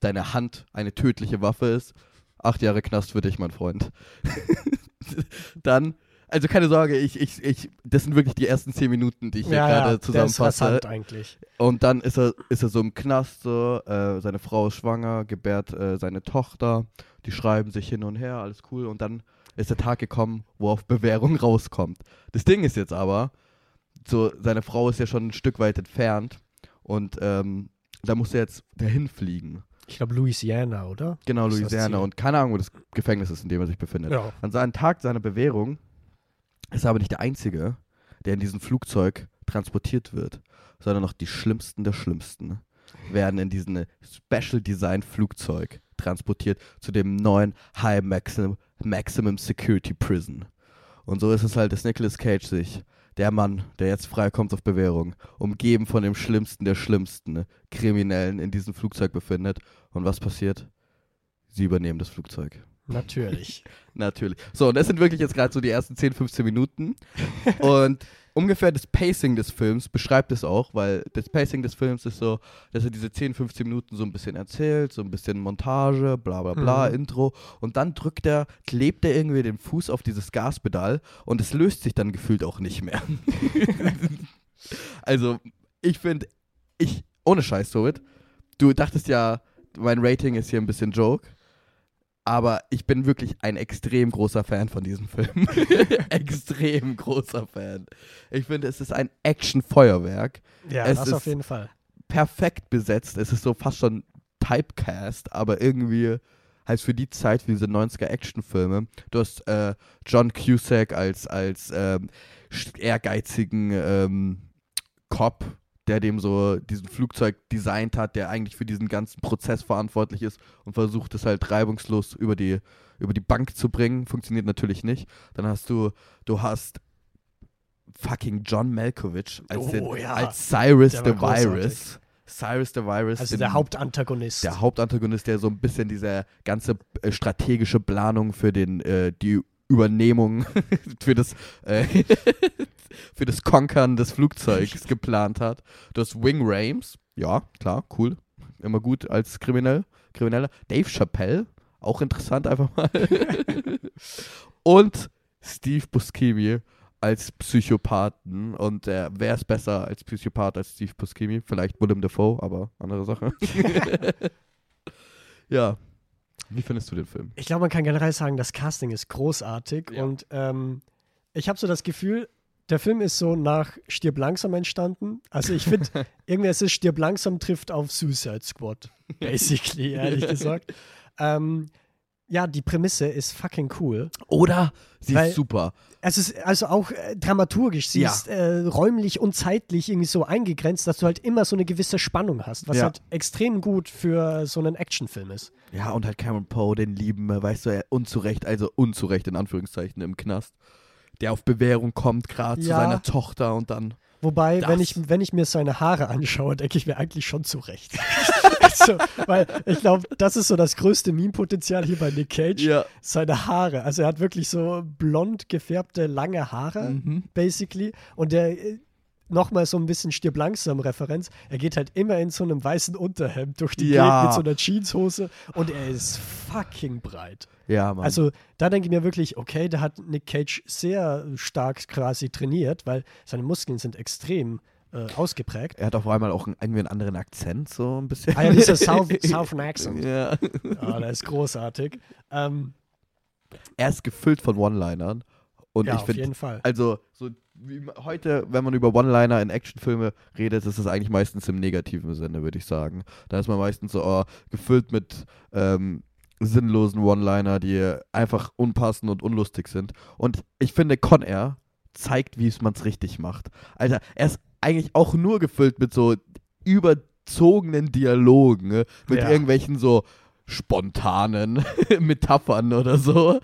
deine Hand eine tödliche Waffe ist. Acht Jahre Knast für dich, mein Freund. dann, also keine Sorge, ich, ich, ich, das sind wirklich die ersten zehn Minuten, die ich hier ja, gerade ja, zusammenfasse. eigentlich. Und dann ist er, ist er so im Knast, so, äh, seine Frau ist schwanger, gebärt äh, seine Tochter, die schreiben sich hin und her, alles cool. Und dann ist der Tag gekommen, wo er auf Bewährung rauskommt. Das Ding ist jetzt aber, so, seine Frau ist ja schon ein Stück weit entfernt und ähm, da muss er jetzt dahin fliegen. Ich glaube Louisiana, oder? Genau, ist Louisiana. Und keine Ahnung, wo das Gefängnis ist, in dem er sich befindet. Ja. An seinem Tag seiner Bewährung ist er aber nicht der Einzige, der in diesem Flugzeug transportiert wird, sondern noch die Schlimmsten der Schlimmsten werden in diesem Special Design Flugzeug transportiert zu dem neuen High Maximum, Maximum Security Prison. Und so ist es halt, dass Nicolas Cage sich, der Mann, der jetzt freikommt auf Bewährung, umgeben von dem Schlimmsten der Schlimmsten Kriminellen in diesem Flugzeug befindet. Und was passiert? Sie übernehmen das Flugzeug. Natürlich. Natürlich. So, und das sind wirklich jetzt gerade so die ersten 10, 15 Minuten. und ungefähr das Pacing des Films beschreibt es auch, weil das Pacing des Films ist so, dass er diese 10, 15 Minuten so ein bisschen erzählt, so ein bisschen Montage, bla bla bla, Mhm. Intro. Und dann drückt er, klebt er irgendwie den Fuß auf dieses Gaspedal und es löst sich dann gefühlt auch nicht mehr. also, ich finde, ich, ohne Scheiß, Sorit, du dachtest ja, mein Rating ist hier ein bisschen Joke. Aber ich bin wirklich ein extrem großer Fan von diesem Film. extrem großer Fan. Ich finde, es ist ein Action-Feuerwerk. Ja, Es das ist- auf jeden Fall. Perfekt besetzt. Es ist so fast schon Typecast, aber irgendwie halt für die Zeit, für diese 90er Actionfilme. Du hast äh, John Cusack als, als ähm, ehrgeizigen ähm, Cop, der dem so diesen Flugzeug designt hat, der eigentlich für diesen ganzen Prozess verantwortlich ist und versucht es halt reibungslos über die, über die Bank zu bringen. Funktioniert natürlich nicht. Dann hast du, du hast fucking John Malkovich als, den, Oh, ja. als Cyrus the großartig. Virus. Cyrus the Virus. Also den- der Hauptantagonist. der Hauptantagonist, der so ein bisschen diese ganze äh, strategische Planung für den äh, die Übernehmung für das äh, für das Konkern des Flugzeugs geplant hat. Du hast Wing Rames, ja, klar, cool. Immer gut als Kriminell, Krimineller. Dave Chappelle, auch interessant einfach mal. Und Steve Buscemi als Psychopathen. Und äh, wer ist besser als Psychopath als Steve Buscemi? Vielleicht Willem Dafoe, aber andere Sache. ja. Wie findest du den Film? ich glaube, man kann generell sagen, das Casting ist großartig Ja. und ähm, ich habe so das Gefühl, der Film ist so nach Stirb langsam entstanden. Also ich finde, irgendwie es ist Stirb langsam trifft auf Suicide Squad. Basically, ehrlich gesagt. Ähm, ja, die Prämisse ist fucking cool. Oder? Sie Weil- ist super. Es ist also auch äh, dramaturgisch, sie Ja. ist äh, räumlich und zeitlich irgendwie so eingegrenzt, dass du halt immer so eine gewisse Spannung hast, was Ja. halt extrem gut für so einen Actionfilm ist. Ja, und halt Cameron Poe, den lieben, weißt du, er unzurecht, also unzurecht in Anführungszeichen im Knast. Der auf Bewährung kommt, gerade zu Ja. seiner Tochter und dann. Wobei, Das- wenn ich, wenn ich mir seine Haare anschaue, denke ich mir eigentlich schon zurecht. also, weil ich glaube, das ist so das größte Meme-Potenzial hier bei Nick Cage. Ja. Seine Haare. Also er hat wirklich so blond gefärbte, lange Haare, Mhm. basically. Und der äh, nochmal so ein bisschen stirb langsam Referenz. Er geht halt immer in so einem weißen Unterhemd durch die Ja. Gegend mit so einer Jeanshose und er ist fucking breit. Ja, Mann. Also da denke ich mir wirklich, okay, da hat Nick Cage sehr stark quasi trainiert, weil seine Muskeln sind extrem äh, ausgeprägt. er hat auf einmal auch einen, irgendwie einen anderen Akzent, so ein bisschen. Ah ja, dieser South, Southern Accent. Ja. Ah, der ist großartig. Ähm, Er ist gefüllt von One-Linern. Und ja, ich auf finde, jeden Fall. also so heute, wenn man über One-Liner in Actionfilme redet, ist es eigentlich meistens im negativen Sinne, würde ich sagen. Da ist man meistens so oh, gefüllt mit ähm, sinnlosen One-Liner, die einfach unpassend und unlustig sind. Und ich finde, Con Air zeigt, wie man es richtig macht. Alter, er ist eigentlich auch nur gefüllt mit so überzogenen Dialogen, ne? mit Ja. irgendwelchen so spontanen Metaphern oder so.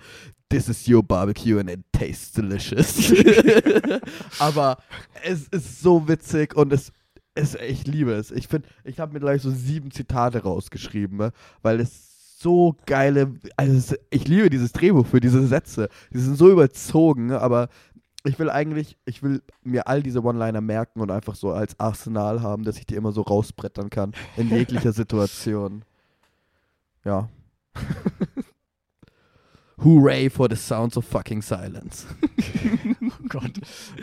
This is your barbecue and it tastes delicious. Aber es ist so witzig und es, es ich liebe es. Ich finde, ich habe mir gleich so sieben Zitate rausgeschrieben, ne? weil es so geile, also ich liebe dieses Drehbuch für diese Sätze. Die sind so überzogen, aber ich will eigentlich, ich will mir all diese One-Liner merken und einfach so als Arsenal haben, dass ich die immer so rausbrettern kann in jeglicher Situation. Ja. Hooray for the sounds of fucking silence. Oh Gott.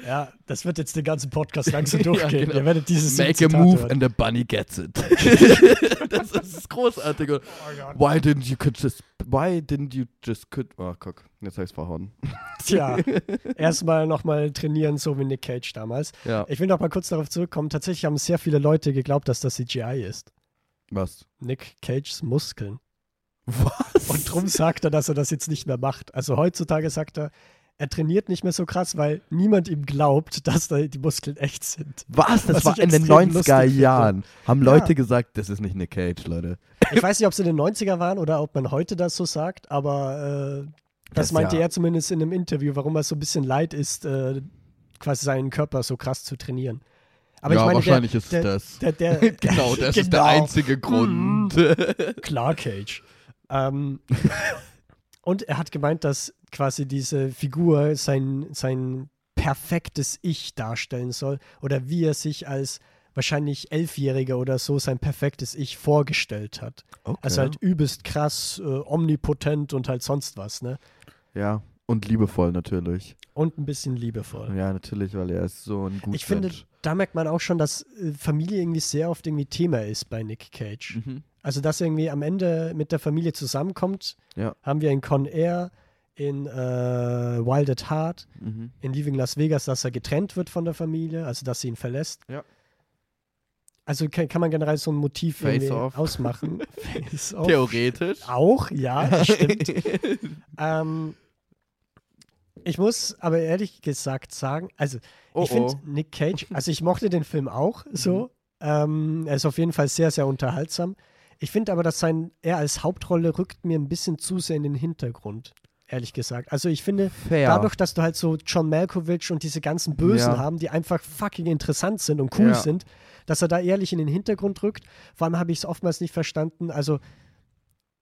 Ja, das wird jetzt den ganzen Podcast lang so Ja, durchgehen. genau. Ihr werdet dieses Make a Zitate move hören. and the bunny gets it. das ist großartig. Oh Why didn't you could just Why didn't you just could Oh guck, jetzt hab ich's verhauen. Tja, erstmal nochmal trainieren, so wie Nick Cage damals. Ja. Ich will noch mal kurz darauf zurückkommen. Tatsächlich haben sehr viele Leute geglaubt, dass das CGI ist. Was? Nick Cages Muskeln. Was? Und drum sagt er, dass er das jetzt nicht mehr macht. Also heutzutage sagt er, er trainiert nicht mehr so krass, weil niemand ihm glaubt, dass da die Muskeln echt sind. Was? Das Was war in den extrem lustig 90er finde. Jahren. Haben Ja. Leute gesagt, das ist nicht Nick Cage, Leute. Ich weiß nicht, ob es in den 90er waren oder ob man heute das so sagt, aber äh, das, Das meinte ja. er zumindest in einem Interview, warum er so ein bisschen leid ist, äh, quasi seinen Körper so krass zu trainieren. Aber ja, ich meine, wahrscheinlich der, ist der, das. Der, der, genau, das ist der Genau. einzige Grund. Klar, Cage. Ähm, und er hat gemeint, dass quasi diese Figur sein, sein perfektes Ich darstellen soll oder wie er sich als wahrscheinlich Elfjähriger oder so sein perfektes Ich vorgestellt hat. okay. Also halt übelst krass, äh, omnipotent und halt sonst was, ne? ja, und liebevoll natürlich. Und ein bisschen liebevoll. Ja, natürlich, weil er ist so ein guter ich finde, da merkt man auch schon, dass äh, Familie irgendwie sehr oft irgendwie Thema ist bei Nick Cage. Mhm. Also, dass er irgendwie am Ende mit der Familie zusammenkommt, Ja. haben wir in Con Air, in äh, Wild at Heart, Mhm. in Leaving Las Vegas, dass er getrennt wird von der Familie, also dass sie ihn verlässt. Ja. Also kann, kann man generell so ein Motiv ausmachen. Theoretisch. Auch, ja, das stimmt. ähm, ich muss aber ehrlich gesagt sagen, also Oh, ich finde oh. Nick Cage, also ich mochte den Film auch Mhm. so. Ähm, er ist auf jeden Fall sehr, sehr unterhaltsam. Ich finde aber, dass sein, er als Hauptrolle rückt mir ein bisschen zu sehr in den Hintergrund, ehrlich gesagt. Also ich finde, Fair. dadurch, dass du halt so John Malkovich und diese ganzen Bösen Ja. haben, die einfach fucking interessant sind und cool Ja. sind, dass er da ehrlich in den Hintergrund rückt. Vor allem habe ich es oftmals nicht verstanden. Also,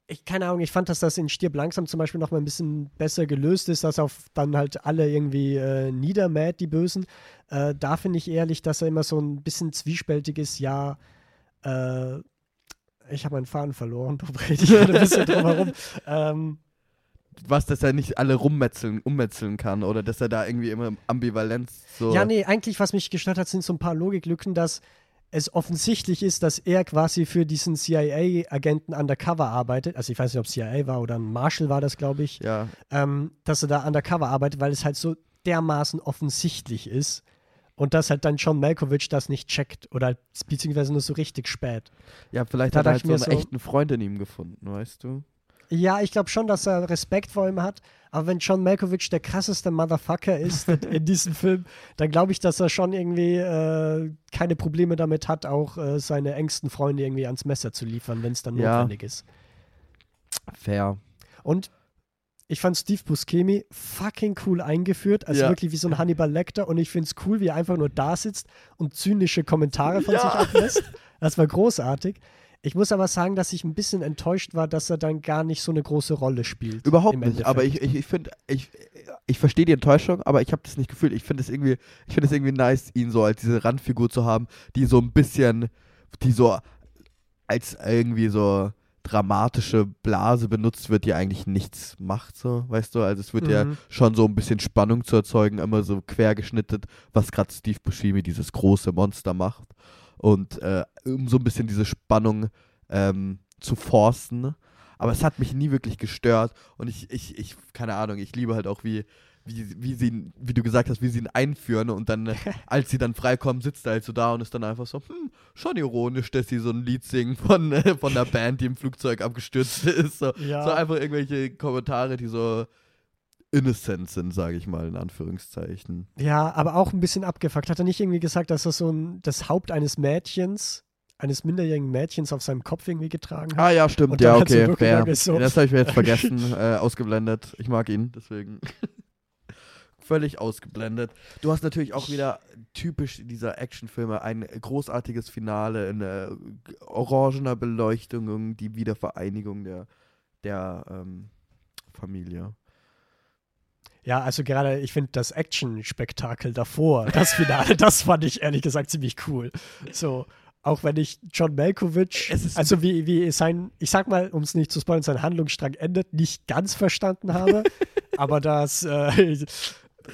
ich, keine Ahnung, ich fand, dass das in Stirb langsam zum Beispiel noch mal ein bisschen besser gelöst ist, dass auf dann halt alle irgendwie äh, niedermäht, die Bösen. Äh, da finde ich ehrlich, dass er immer so ein bisschen zwiespältig ist. Ja, äh, ich habe meinen Faden verloren, da rede ich gerade ein bisschen drum herum. Ähm, Was, dass er nicht alle rummetzeln, ummetzeln kann oder dass er da irgendwie immer Ambivalenz so. Ja, nee, eigentlich, was mich gestört hat, sind so ein paar Logiklücken, dass es offensichtlich ist, dass er quasi für diesen CIA-Agenten undercover arbeitet. Also ich weiß nicht, ob CIA war oder ein Marshall war das, glaube ich. Ja, Ähm, dass er da undercover arbeitet, weil es halt so dermaßen offensichtlich ist und dass halt dann John Malkovich das nicht checkt oder beziehungsweise nur so richtig spät. Ja, vielleicht Da hat er halt so einen so- echten Freund in ihm gefunden, weißt du? Ja, ich glaube schon, dass er Respekt vor ihm hat. Aber wenn John Malkovich der krasseste Motherfucker ist in- in diesem Film, dann glaube ich, dass er schon irgendwie äh, keine Probleme damit hat, auch äh, seine engsten Freunde irgendwie ans Messer zu liefern, wenn es dann Ja. notwendig ist. Fair. Und ich fand Steve Buscemi fucking cool eingeführt, also Ja. wirklich wie so ein Hannibal Lecter. Und ich finde es cool, wie er einfach nur da sitzt und zynische Kommentare von Ja. sich ablässt. Das war großartig. Ich muss aber sagen, dass ich ein bisschen enttäuscht war, dass er dann gar nicht so eine große Rolle spielt. Überhaupt nicht, aber ich, ich, ich finde, ich, ich verstehe die Enttäuschung, aber ich habe das nicht gefühlt. Ich finde es irgendwie, ich finde es irgendwie nice, ihn so als diese Randfigur zu haben, die so ein bisschen, die so als irgendwie so dramatische Blase benutzt wird, die eigentlich nichts macht, so, weißt du? Also es wird ja Mhm. schon so ein bisschen Spannung zu erzeugen, immer so quergeschnitten, was gerade Steve Buscemi, dieses große Monster, macht. Und äh, um so ein bisschen diese Spannung ähm, zu forsten. Aber es hat mich nie wirklich gestört. Und ich, ich, ich, keine Ahnung, ich liebe halt auch, wie, wie, wie sie ihn, wie du gesagt hast, wie sie ihn einführen und dann, als sie dann freikommen, sitzt er halt so da und ist dann einfach so, hm, schon ironisch, dass sie so ein Lied singen von, äh, von der Band, die im Flugzeug abgestürzt ist. So, Ja. so einfach irgendwelche Kommentare, die so innocent sind, sage ich mal, in Anführungszeichen. Ja, aber auch ein bisschen abgefuckt. Hat er nicht irgendwie gesagt, dass er so ein, das Haupt eines Mädchens, eines minderjährigen Mädchens auf seinem Kopf irgendwie getragen hat? Ah ja, stimmt, ja, okay, fair. so. Das habe ich mir jetzt vergessen, äh, ausgeblendet. Ich mag ihn, deswegen. Völlig ausgeblendet. Du hast natürlich auch wieder typisch dieser Actionfilme ein großartiges Finale in äh, orangener Beleuchtung, die Wiedervereinigung der, der ähm, Familie. Ja, also gerade, ich finde das Action-Spektakel davor, das Finale, das fand ich ehrlich gesagt ziemlich cool. So, auch wenn ich John Malkovich, also wie, wie sein, ich sag mal, um es nicht zu spoilern, sein Handlungsstrang endet, nicht ganz verstanden habe, aber das, äh,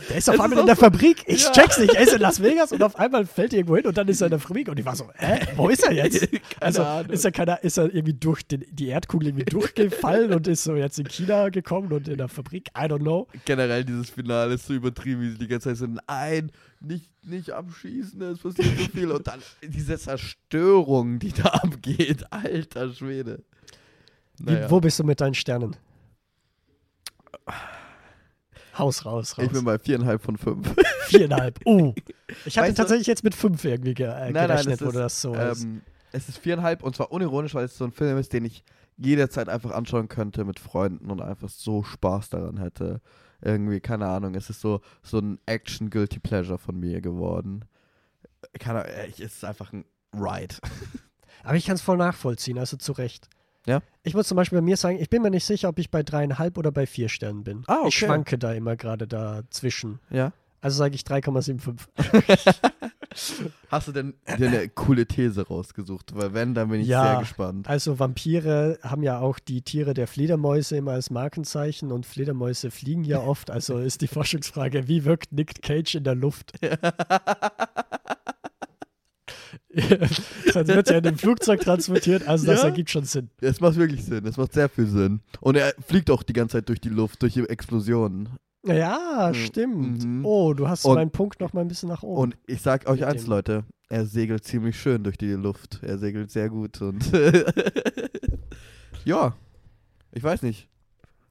der ist auf Es einmal ist in der so- Fabrik, ich Ja. check's nicht, er ist in Las Vegas und auf einmal fällt er irgendwo hin und dann ist er in der Fabrik und ich war so, hä, wo ist er jetzt? Keine Also Ahnung. ist er, keiner, ist er irgendwie durch den, die Erdkugel irgendwie durchgefallen und ist so jetzt in China gekommen und in der Fabrik, I don't know. Generell dieses Finale ist so übertrieben, wie sie die ganze Zeit so, nein, nicht, nicht abschießen, es passiert so viel. Und dann diese Zerstörung, die da abgeht, alter Schwede. Wie, Naja. Wo bist du mit deinen Sternen? Haus raus, raus. Ich bin bei viereinhalb von fünf. Viereinhalb. Uh. Ich hatte Weißt du- tatsächlich jetzt mit fünf irgendwie ge äh, gerechnet, es wo ist, das so ist. ähm, es ist viereinhalb und zwar unironisch, weil es so ein Film ist, den ich jederzeit einfach anschauen könnte mit Freunden und einfach so Spaß daran hätte. Irgendwie, keine Ahnung, es ist so, so ein Action-Guilty Pleasure von mir geworden. Keine Ahnung, es ist einfach ein Ride. Aber ich kann es voll nachvollziehen, also zu Recht. Ja? Ich muss zum Beispiel bei mir sagen, ich bin mir nicht sicher, ob ich bei dreieinhalb oder bei vier Sternen bin. Ah, Ich okay. schwanke da immer gerade dazwischen. Ja. Also sage ich 3,75. Hast du denn dir eine coole These rausgesucht? Weil wenn, dann bin ich Ja. sehr gespannt. Also Vampire haben ja auch die Tiere der Fledermäuse immer als Markenzeichen und Fledermäuse fliegen ja oft. Also ist die Forschungsfrage, wie wirkt Nick Cage in der Luft? Dann wird er in dem Flugzeug transportiert, also das Ja. ergibt schon Sinn. Es macht wirklich Sinn, es macht sehr viel Sinn. Und er fliegt auch die ganze Zeit durch die Luft, durch die Explosionen. Ja, stimmt. Mhm. Oh, du hast Und- meinen Punkt noch mal ein bisschen nach oben. Und ich sag euch eins, dem- Leute, er segelt ziemlich schön durch die Luft. Er segelt sehr gut und ja, ich weiß nicht.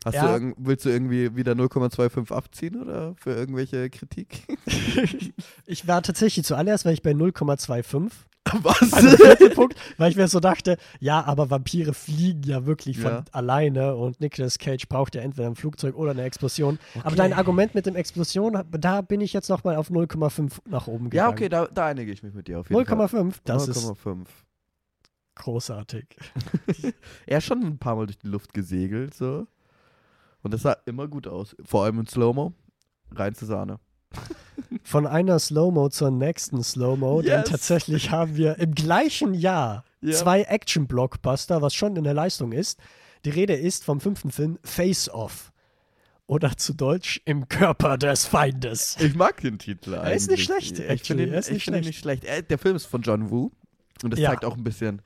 Hast Ja. du willst du irgendwie wieder 0,25 abziehen oder für irgendwelche Kritik? ich war tatsächlich zuallererst, weil ich bei 0,25. Was? Also Punkt, weil ich mir so dachte, ja, aber Vampire fliegen ja wirklich von Ja. alleine und Nicolas Cage braucht ja entweder ein Flugzeug oder eine Explosion. Aber Okay. dein Argument mit dem Explosion, da bin ich jetzt nochmal auf 0,5 nach oben ja, gegangen. okay, da, da einige ich mich mit dir auf jeden 0,5, das Fall. ist 0,5. großartig. Er ist schon ein paar Mal durch die Luft gesegelt, so. Und das sah immer gut aus. Vor allem in Slow-Mo. Rein zur Sahne. Von einer Slow-Mo zur nächsten Slow-Mo, denn Yes. tatsächlich haben wir im gleichen Jahr Ja. zwei Action-Blockbuster, was schon in der Leistung ist. Die Rede ist vom fünften Film Face Off. Oder zu Deutsch Im Körper des Feindes. Ich mag den Titel eigentlich. Er ist nicht schlecht, Ich actually. finde ihn, ist ich nicht finde ihn nicht schlecht. Er, der Film ist von John Woo. Und das Ja. zeigt auch ein bisschen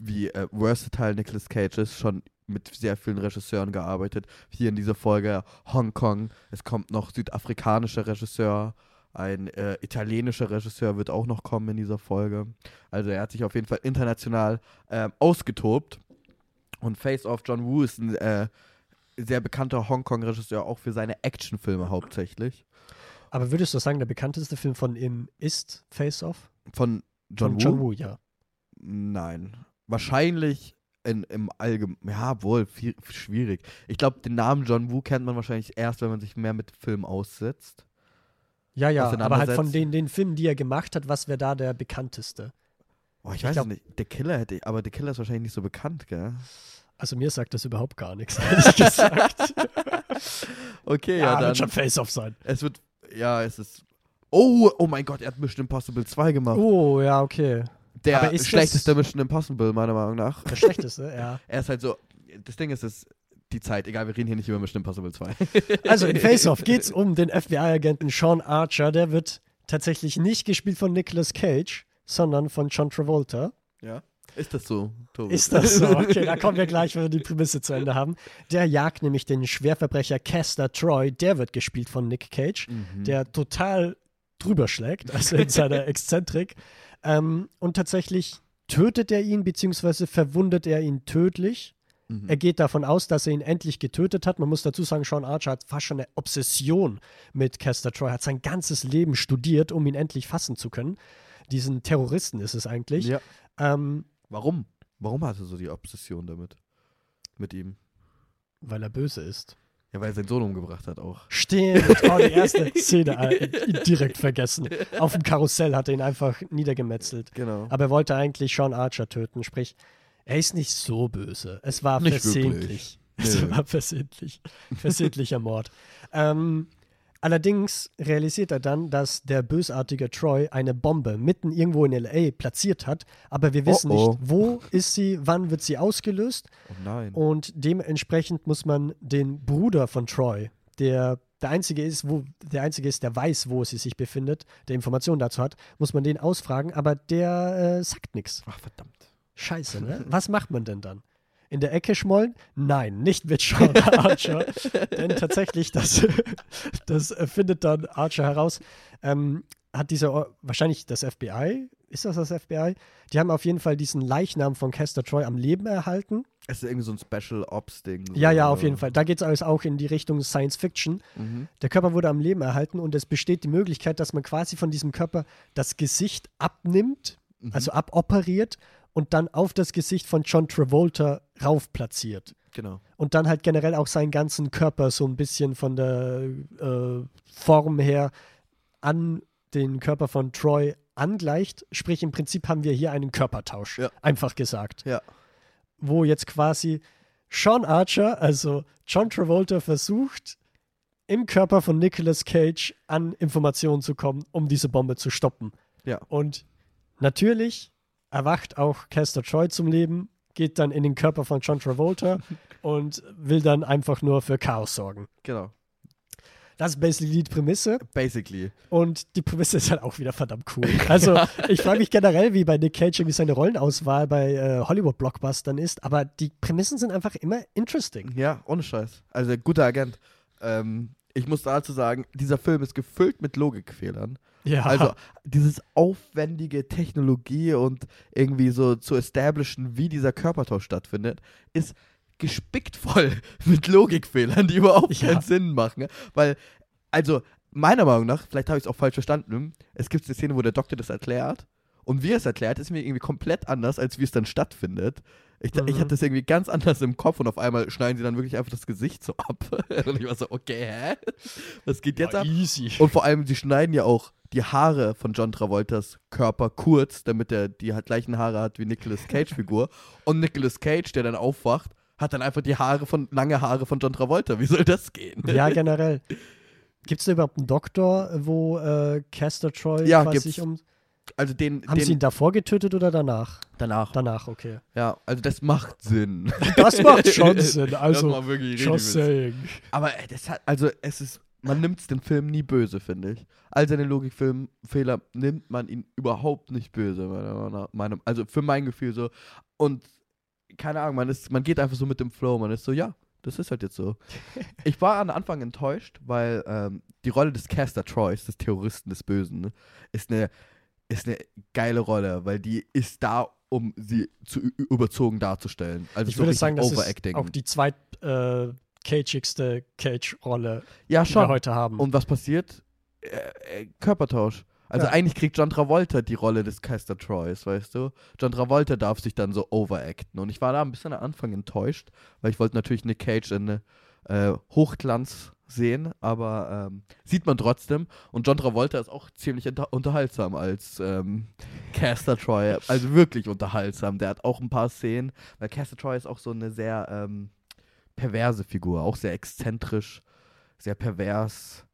wie äh, versatile Nicolas Cage ist, schon mit sehr vielen Regisseuren gearbeitet. Hier in dieser Folge Hongkong, es kommt noch südafrikanischer Regisseur, ein äh, italienischer Regisseur wird auch noch kommen in dieser Folge. Also er hat sich auf jeden Fall international äh, ausgetobt. Und Face Off John Woo ist ein äh, sehr bekannter Hongkong-Regisseur, auch für seine Actionfilme hauptsächlich. Aber würdest du sagen, der bekannteste Film von ihm ist Face Off? Von John von Woo? John Woo, ja. Nein. Wahrscheinlich in, im Allgemeinen. Ja, wohl, viel, schwierig. Ich glaube, den Namen John Woo kennt man wahrscheinlich erst, wenn man sich mehr mit Film aussetzt. Ja, ja, aber halt von den, den Filmen, die er gemacht hat, was wäre da der bekannteste? Oh, ich, Ich weiß glaub- nicht. Der Killer hätte, aber der Killer ist wahrscheinlich nicht so bekannt, gell? Also mir sagt das überhaupt gar nichts, ehrlich gesagt. Okay, ja, ja, dann. wird schon Face Off sein. Es wird, ja, es ist. Oh, oh mein Gott, er hat Mission Impossible 2 gemacht. Oh, ja, okay. der ist schlechteste Mission Impossible, meiner Meinung nach. Der schlechteste, ja. Er ist halt so. Das Ding ist, es die Zeit. Egal, wir reden hier nicht über Mission Impossible 2. Also in Face Off geht es um den FBI-Agenten Sean Archer. Der wird tatsächlich nicht gespielt von Nicolas Cage, sondern von John Travolta. Ja. Ist das so, Tobi? Ist das so? Okay, da kommen wir gleich, wenn wir die Prämisse zu Ende haben. Der jagt nämlich den Schwerverbrecher Castor Troy. Der wird gespielt von Nick Cage, Mhm. der total drüber schlägt, also in seiner Exzentrik. Ähm, und tatsächlich tötet er ihn, beziehungsweise verwundet er ihn tödlich. Mhm. Er geht davon aus, dass er ihn endlich getötet hat. Man muss dazu sagen, Sean Archer hat fast schon eine Obsession mit Castor Troy, hat sein ganzes Leben studiert, um ihn endlich fassen zu können. Diesen Terroristen ist es eigentlich. Ja. Ähm, Warum? Warum du so die Obsession damit? Mit ihm? weil er böse ist. Ja, weil er seinen Sohn umgebracht hat auch. Stimmt, oh, die erste Szene äh, direkt vergessen. Auf dem Karussell hat er ihn einfach niedergemetzelt. Genau. Aber er wollte eigentlich Sean Archer töten, sprich, er ist nicht so böse. Es war Nicht versehentlich. wirklich. Es war versehentlich. Versehentlicher Mord. Ähm, allerdings realisiert er dann, dass der bösartige Troy eine Bombe mitten irgendwo in L.A. platziert hat, aber wir wissen Oh, oh. nicht, wo ist sie, wann wird sie ausgelöst Oh nein. und dementsprechend muss man den Bruder von Troy, der der einzige ist, wo der einzige ist, der weiß, wo sie sich befindet, der Informationen dazu hat, muss man den ausfragen, aber der äh, sagt nichts. Ach, verdammt. Scheiße, ne? Was macht man denn dann? In der Ecke schmollen? Nein, nicht mit Sean Archer. denn tatsächlich, das, das findet dann Archer heraus, ähm, hat dieser, wahrscheinlich das FBI, ist das das FBI? Die haben auf jeden Fall diesen Leichnam von Castor Troy am Leben erhalten. Es ist irgendwie so ein Special Ops-Ding. So. Ja, ja, auf jeden Fall. Da geht es alles auch in die Richtung Science Fiction. Mhm. Der Körper wurde am Leben erhalten und es besteht die Möglichkeit, dass man quasi von diesem Körper das Gesicht abnimmt, Mhm. also aboperiert und dann auf das Gesicht von John Travolta rauf platziert. Genau. Und dann halt generell auch seinen ganzen Körper so ein bisschen von der äh, Form her an den Körper von Troy angleicht. Sprich, im Prinzip haben wir hier einen Körpertausch. Ja. Einfach gesagt Ja. wo jetzt quasi Sean Archer, also John Travolta, versucht, im Körper von Nicolas Cage an Informationen zu kommen, um diese Bombe zu stoppen. Ja. Und natürlich erwacht auch Castor Troy zum Leben, geht dann in den Körper von John Travolta und will dann einfach nur für Chaos sorgen. Genau. Das ist basically die Prämisse Basically. und die Prämisse ist halt auch wieder verdammt cool. Also ich frage mich generell, wie bei Nick Cage irgendwie seine Rollenauswahl bei äh, Hollywood-Blockbustern ist, aber die Prämissen sind einfach immer interesting. Ja, ohne Scheiß. Also guter Agent. Ähm, ich muss dazu sagen, dieser Film ist gefüllt mit Logikfehlern. Ja, Also dieses aufwendige Technologie und irgendwie so zu establishen, wie dieser Körpertausch stattfindet, ist gespickt voll mit Logikfehlern, die überhaupt Ja. keinen Sinn machen. Weil, also meiner Meinung nach, vielleicht habe ich es auch falsch verstanden, es gibt eine Szene, wo der Doktor das erklärt und wie er es erklärt, ist mir irgendwie komplett anders, als wie es dann stattfindet. Ich, ich Mhm. hatte das irgendwie ganz anders im Kopf und auf einmal schneiden sie dann wirklich einfach das Gesicht so ab. Und ich war so, okay, hä? Was geht jetzt ab? easy. Und vor allem, sie schneiden ja auch die Haare von John Travoltas Körper kurz, damit er die hat- gleichen Haare hat wie Nicolas Cage-Figur. Und Nicolas Cage, der dann aufwacht, hat dann einfach die Haare von, lange Haare von John Travolta. Wie soll das gehen? Ja, generell. Gibt es da überhaupt einen Doktor, wo äh, Castor Troy Ja, quasi sich um. Also den, Haben den sie ihn davor getötet oder danach? danach. Danach, okay. Ja, also das macht Sinn. Das macht schon Sinn. das Also, macht wirklich just saying. Aber äh, das hat, also es ist, man nimmt es den Film nie böse, finde ich. All seine Logikfehler nimmt man ihn überhaupt nicht böse, meiner Meinung also für mein Gefühl so. Und keine Ahnung, man, ist, man geht einfach so mit dem Flow. Man ist so, ja, das ist halt jetzt so. ich war am Anfang enttäuscht, weil ähm, die Rolle des Caster Troys, des Terroristen des Bösen, ne, ist eine ist eine geile Rolle, weil die ist da, um sie zu überzogen darzustellen. Also ich so würde sagen, das ist auch die zweit äh, cageigste Cage-Rolle, ja, die wir schon. heute haben. Und was passiert? Äh, äh, Körpertausch. Also Ja. eigentlich kriegt John Travolta die Rolle des Caster Troys, weißt du? John Travolta darf sich dann so overacten. Und ich war da ein bisschen am Anfang enttäuscht, weil ich wollte natürlich Nick Cage in äh, Hochglanz sehen, aber ähm, sieht man trotzdem. Und John Travolta ist auch ziemlich unter unterhaltsam als ähm, Caster Troy. Also wirklich unterhaltsam. Der hat auch ein paar Szenen, weil Caster Troy ist auch so eine sehr ähm, perverse Figur, auch sehr exzentrisch, sehr pervers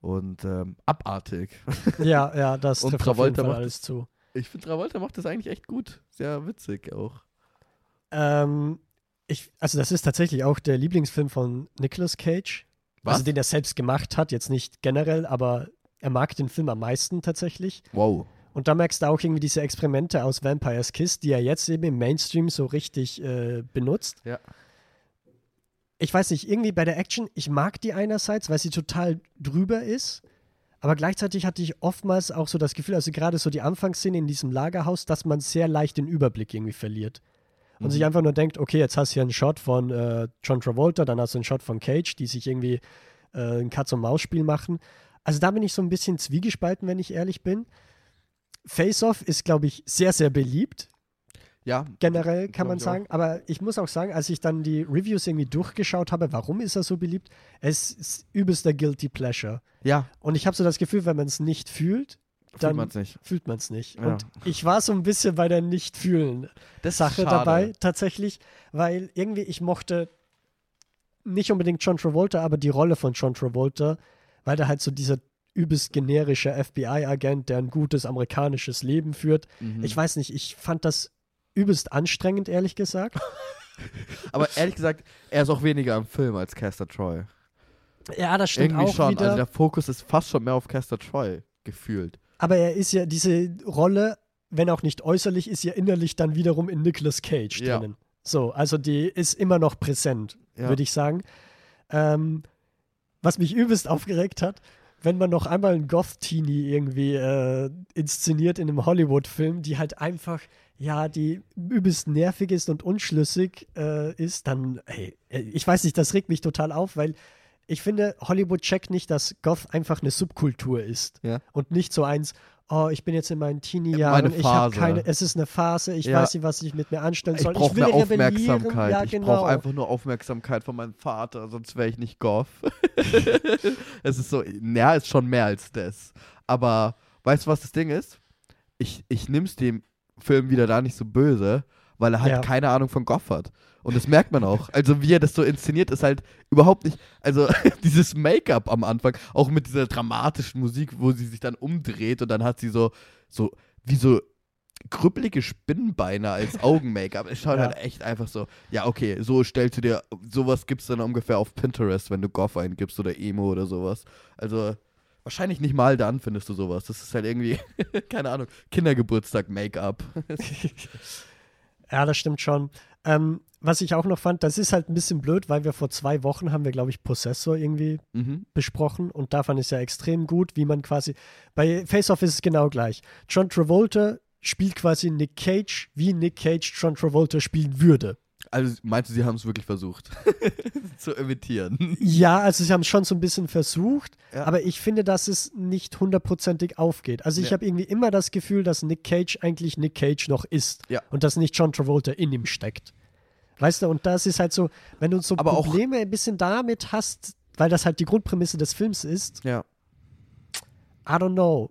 und ähm, abartig. ja, ja, das Und Travolta macht alles zu. Ich finde, Travolta macht das eigentlich echt gut. Sehr witzig auch. Ähm, ich, also das ist tatsächlich auch der Lieblingsfilm von Nicolas Cage. Was? Also den er selbst gemacht hat, jetzt nicht generell, aber er mag den Film am meisten tatsächlich. Wow. Und da merkst du auch irgendwie diese Experimente aus Vampire's Kiss, die er jetzt eben im Mainstream so richtig äh, benutzt. Ja. Ich weiß nicht, irgendwie bei der Action, ich mag die einerseits, weil sie total drüber ist, aber gleichzeitig hatte ich oftmals auch so das Gefühl, also gerade so die Anfangsszene in diesem Lagerhaus, dass man sehr leicht den Überblick irgendwie verliert. Und Mhm. sich einfach nur denkt, okay, jetzt hast du hier einen Shot von äh, John Travolta, dann hast du einen Shot von Cage, die sich irgendwie äh, ein Katz-und-Maus-Spiel machen. Also da bin ich so ein bisschen zwiegespalten, wenn ich ehrlich bin. Face-Off ist, glaube ich, sehr, sehr beliebt, Ja. generell kann man sagen. Aber ich muss auch sagen, als ich dann die Reviews irgendwie durchgeschaut habe, warum ist er so beliebt? Es ist übelster Guilty Pleasure. Ja. Und ich habe so das Gefühl, wenn man es nicht fühlt, Fühlt dann man es nicht. fühlt man es nicht. Ja. Und ich war so ein bisschen bei der Nicht-Fühlen. Das ist Sache schade. dabei, tatsächlich, weil irgendwie ich mochte nicht unbedingt John Travolta, aber die Rolle von John Travolta, weil der halt so dieser übelst generische FBI-Agent, der ein gutes amerikanisches Leben führt. Mhm. Ich weiß nicht, ich fand das übelst anstrengend, ehrlich gesagt. Aber ehrlich gesagt, er ist auch weniger am Film als Caster Troy. ja, das stimmt Irgendwie auch schon. wieder. Also der Fokus ist fast schon mehr auf Caster Troy gefühlt. aber er ist ja, diese Rolle, wenn auch nicht äußerlich, ist ja innerlich dann wiederum in Nicolas Cage Ja. drinnen. So, also die ist immer noch präsent, Ja. würde ich sagen. Ähm, was mich übelst aufgeregt hat, wenn man noch einmal einen Goth-Teenie irgendwie äh, inszeniert in einem Hollywood-Film, die halt einfach, ja, die übelst nervig ist und unschlüssig äh, ist, dann, hey, äh, ich weiß nicht, das regt mich total auf, weil ich finde, Hollywood checkt nicht, dass Goth einfach eine Subkultur ist. Ja. Und nicht so eins, oh, ich bin jetzt in meinen Teenie-Jahren, ich habe keine, es ist eine Phase, ich Ja. weiß nicht, was ich mit mir anstellen Ich soll. brauche will mehr. Aufmerksamkeit. Ja, Ich genau. brauche einfach nur Aufmerksamkeit von meinem Vater, sonst wäre ich nicht Goth. es ist so, naja, ist schon mehr als das. Aber weißt du, was das Ding ist? Ich, ich nimm's dem Film wieder da nicht so böse, weil er halt Ja. keine Ahnung von Goth hat. Und das merkt man auch. Also wie er das so inszeniert, ist halt überhaupt nicht, also dieses Make-up am Anfang, auch mit dieser dramatischen Musik, wo sie sich dann umdreht und dann hat sie so, so, wie so krüppelige Spinnenbeine als Augen-Make-up. Es schaut Ja. halt echt einfach so, ja, okay, so stellst du dir, sowas gibt's dann ungefähr auf Pinterest, wenn du Goth eingibst oder Emo oder sowas. Also, wahrscheinlich nicht mal dann findest du sowas. Das ist halt irgendwie, keine Ahnung, Kindergeburtstag-Make-up. Ja, das stimmt schon. Ähm, was ich auch noch fand, das ist halt ein bisschen blöd, weil wir vor zwei Wochen haben wir, glaube ich, Possessor irgendwie mhm. besprochen und da fand ich es ja extrem gut, wie man quasi, bei Face Off ist es genau gleich. John Travolta spielt quasi Nick Cage, wie Nick Cage John Travolta spielen würde. Also, meinst du, sie haben es wirklich versucht zu imitieren? Ja, also sie haben es schon so ein bisschen versucht, Ja. aber ich finde, dass es nicht hundertprozentig aufgeht. Also ich Ja. habe irgendwie immer das Gefühl, dass Nick Cage eigentlich Nick Cage noch ist Ja. und dass nicht John Travolta in ihm steckt. Weißt du, und das ist halt so, wenn du so Aber Probleme ein bisschen damit hast, weil das halt die Grundprämisse des Films ist, Ja. I don't know,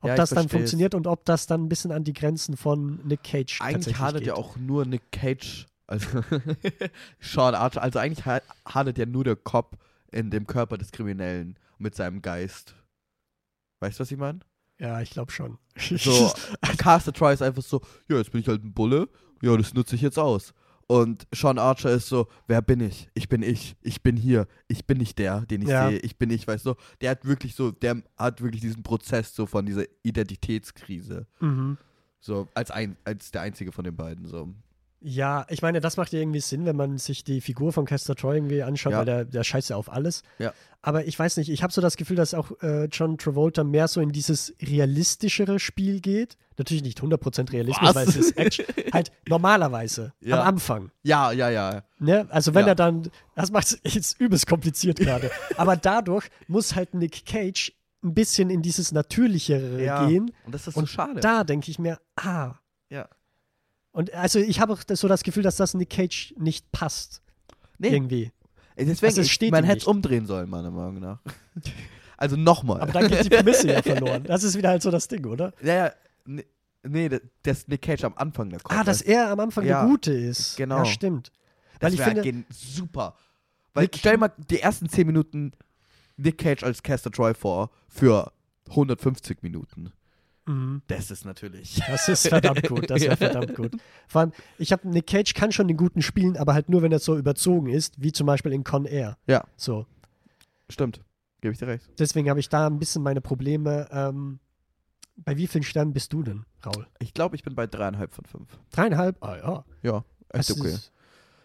ob Ja, das dann versteh's. funktioniert und ob das dann ein bisschen an die Grenzen von Nick Cage Eigentlich geht. ja auch nur Nick Cage, also Sean Archer, also eigentlich ha- hadet ja nur der Cop in dem Körper des Kriminellen mit seinem Geist. Weißt du, was ich meine? Ja, ich glaube schon. So, Caster Troy ist einfach so, ja, jetzt bin ich halt ein Bulle, ja, das nutze ich jetzt aus. Und Sean Archer ist so, wer bin ich? Ich bin ich. Ich bin hier. Ich bin nicht der, den ich Ja. sehe. Ich bin ich, weißt du? Der hat wirklich so, der hat wirklich diesen Prozess so von dieser Identitätskrise. mhm. So, als, ein, als der einzige von den beiden, so. Ja, ich meine, das macht ja irgendwie Sinn, wenn man sich die Figur von Castor Troy irgendwie anschaut, Ja. weil der, der scheißt ja auf alles. Ja. Aber ich weiß nicht, ich habe so das Gefühl, dass auch äh, John Travolta mehr so in dieses realistischere Spiel geht. Natürlich nicht 100% Realismus, Was? weil es ist Action. halt normalerweise, Ja. am Anfang. Ja, ja, ja. Ne? Also wenn er dann, das macht es jetzt übelst kompliziert gerade. Aber dadurch muss halt Nick Cage ein bisschen in dieses Natürlichere gehen. Und das ist Und so schade. Da denke ich mir, ah. Ja. Und also ich habe auch das- so das Gefühl, dass das Nick Cage nicht passt. nee, Irgendwie. deswegen, also steht man hätte es umdrehen sollen, meiner Meinung nach. also nochmal. Aber dann geht die Prämisse ja verloren. Das ist wieder halt so das Ding, oder? Ja, ja. Nee, nee, das- das Nick Cage am Anfang der kommt. Ah, dass er am Anfang Ja. der Gute ist. Genau. Ja, stimmt. das Weil ich wär finde, gen- super. Weil Nick- stell mal die ersten 10 Minuten Nick Cage als Caster Troy vor für 150 Minuten. Mhm. Das ist natürlich. Das ist verdammt gut. Das wäre verdammt gut. Vor allem, ich habe Nick Cage kann schon den guten spielen, aber halt nur, wenn er so überzogen ist, wie zum Beispiel in Con Air. Ja. So. Stimmt. Gebe ich dir recht. Deswegen habe ich da ein bisschen meine Probleme. Ähm, bei wie vielen Sternen bist du denn, Raul? Ich glaube, ich bin bei dreieinhalb von fünf. Dreieinhalb? Ah ja. Ja, Das echt okay. ist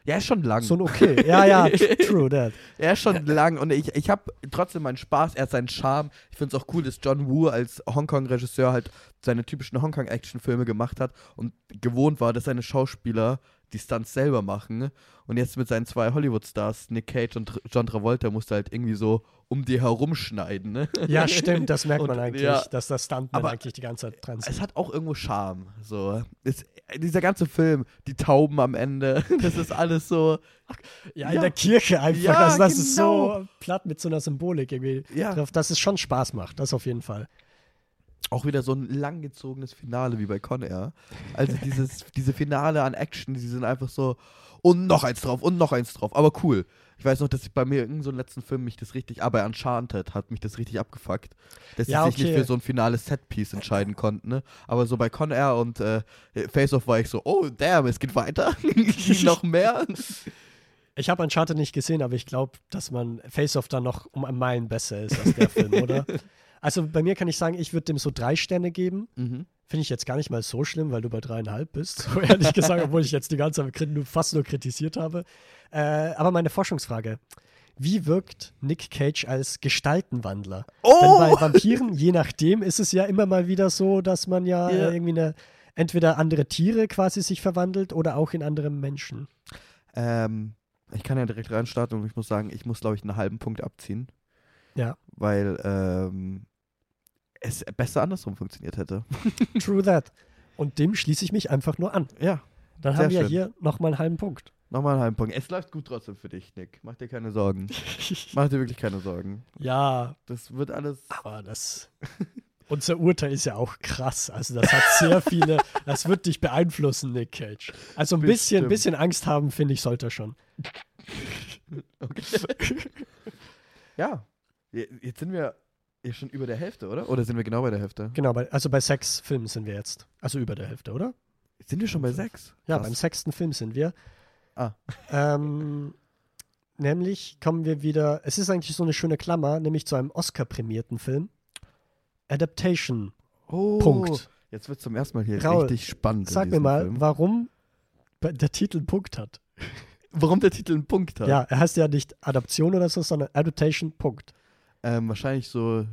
Ja, ist schon lang. ein okay. Ja, ja, true that. Er ist schon lang und ich, ich habe trotzdem meinen Spaß, er hat seinen Charme. Ich finde es auch cool, dass John Woo als Hongkong-Regisseur halt seine typischen Hongkong-Action-Filme gemacht hat und gewohnt war, dass seine Schauspieler die Stunts selber machen. Und jetzt mit seinen zwei Hollywood-Stars, Nick Cage und John Travolta, musste halt irgendwie so um die herumschneiden. Ne? Ja, stimmt, das merkt man Und, eigentlich, ja. dass das Stuntman Aber eigentlich die ganze Zeit dran Es sind. hat auch irgendwo Charme. So. Es, dieser ganze Film, die Tauben am Ende, das ist alles so. Ja, in ja. der Kirche einfach. Ja, also das ist genau. so platt mit so einer Symbolik irgendwie Ja. drauf, dass es schon Spaß macht, das auf jeden Fall. Auch wieder so ein langgezogenes Finale wie bei Con Air. Also dieses, diese Finale an Action, die sind einfach so und noch eins drauf und noch eins drauf. Aber cool. Ich weiß noch, dass ich bei mir in so einem letzten Film mich das richtig, aber Uncharted hat mich das richtig abgefuckt. Dass Ja, sie sich nicht für so ein finales Setpiece entscheiden konnten. Ne? Aber so bei Con Air und äh, Face Off war ich so, oh damn, es geht weiter. noch mehr. Ich habe Uncharted nicht gesehen, aber ich glaube, dass man Face-Off da noch um ein Meilen besser ist als der Film, oder? Also bei mir kann ich sagen, ich würde dem so drei Sterne geben. Mhm. Finde ich jetzt gar nicht mal so schlimm, weil du bei dreieinhalb bist. So ehrlich gesagt, obwohl ich jetzt die ganze Zeit nur- fast nur kritisiert habe. Äh, aber meine Forschungsfrage. Wie wirkt Nick Cage als Gestaltenwandler? Denn Oh! bei Vampiren, je nachdem, ist es ja immer mal wieder so, dass man ja. Äh, irgendwie eine, entweder andere Tiere quasi sich verwandelt oder auch in andere Menschen. Ähm, ich kann ja direkt reinstarten und ich muss sagen, ich muss, glaube ich, einen halben Punkt abziehen. Ja. Weil ähm, es besser andersrum funktioniert hätte. True that. Und dem schließe ich mich einfach nur an. Ja, Dann haben wir schön. hier nochmal einen halben Punkt. nochmal einen halben Punkt. Es läuft gut trotzdem für dich, Nick. Mach dir keine Sorgen. Mach dir wirklich keine Sorgen. ja, Das wird alles. aber das. Unser Urteil ist ja auch krass. Also, das hat sehr viele. Das wird dich beeinflussen, Nick Cage. Also, ein bisschen, Bestimmt. bisschen Angst haben, finde ich, sollte er schon. Ja. Je- Jetzt sind wir ja schon über der Hälfte, oder? Oder sind wir genau bei der Hälfte? Genau, bei, also bei sechs Filmen sind wir jetzt. Also über der Hälfte, oder? Sind wir schon bei sechs? Ja, Krass. beim sechsten Film sind wir. Ah. Ähm, nämlich kommen wir wieder, es ist eigentlich so eine schöne Klammer, nämlich zu einem Oscar-prämierten Film. Adaptation. Oh, Punkt. Jetzt wird zum ersten Mal hier Raul, richtig spannend. Sag mir mal, Film. warum der Titel einen Punkt hat. warum der Titel einen Punkt hat. Ja, er heißt ja nicht Adaption oder so, sondern Adaptation, Punkt. Ähm, wahrscheinlich so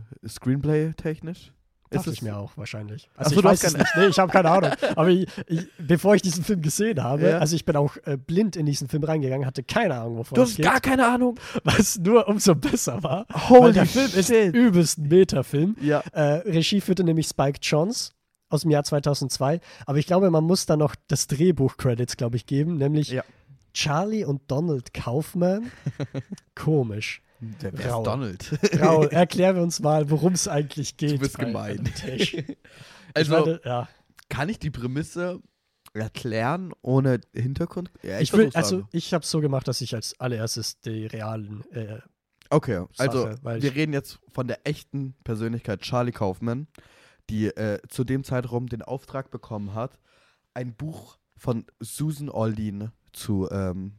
Screenplay-technisch. Dachte es- ich mir auch wahrscheinlich. Also so, ich du weiß hast es nicht. Nee, ich habe keine Ahnung. Aber ich, ich, bevor ich diesen Film gesehen habe, Ja. also ich bin auch äh, blind in diesen Film reingegangen, hatte keine Ahnung, wovon Du es hast geht. gar keine Ahnung. was nur umso besser war. Holy weil der Film ist shit. übelst ein Meta-Film. Ja. Äh, Regie führte nämlich Spike Jonze aus dem Jahr 2002. Aber ich glaube, man muss da noch das Drehbuch-Credits, glaube ich, geben, nämlich Ja. Charlie und Donald Kaufman. Komisch. Der wer Raul. ist Donald. Raul, erklären wir uns mal, worum es eigentlich geht. Du bist gemein. Ich Also, meine, ja. kann ich die Prämisse erklären ohne Hintergrund? Ja, Ich will, versuch's also ich habe es so gemacht, dass ich als allererstes die realen äh, Okay, also Sache, wir ich- reden jetzt von der echten Persönlichkeit Charlie Kaufman, die äh, zu dem Zeitraum den Auftrag bekommen hat, ein Buch von Susan Orlean zu ähm,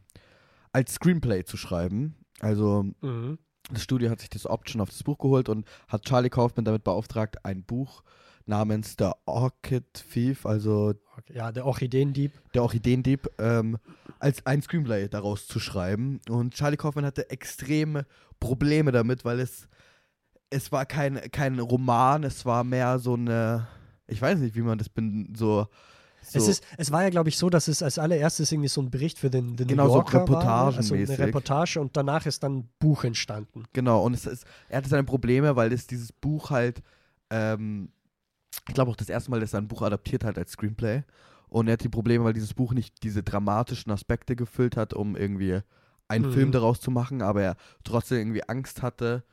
als Screenplay zu schreiben. Also mhm. das Studio hat sich das Option auf das Buch geholt und hat Charlie Kaufman damit beauftragt, ein Buch namens The Orchid Thief, also. Ja, der Orchideendieb. der Orchideendieb, ähm, als ein Screenplay daraus zu schreiben. Und Charlie Kaufman hatte extreme Probleme damit, weil es, es war kein, kein Roman, es war mehr so eine, ich weiß nicht, wie man das bin, so. So Es, ist, es war ja, glaube ich, so, dass es als allererstes irgendwie so ein Bericht für den, den Genau, New so Yorker war. ne? Also eine Reportage und danach ist dann ein Buch entstanden. Genau, und es ist, er hatte seine Probleme, weil es dieses Buch halt, ähm, ich glaube auch das erste Mal, dass er ein Buch adaptiert hat als Screenplay. Und er hat die Probleme, weil dieses Buch nicht diese dramatischen Aspekte gefüllt hat, um irgendwie einen Mhm. Film daraus zu machen, aber er trotzdem irgendwie Angst hatte.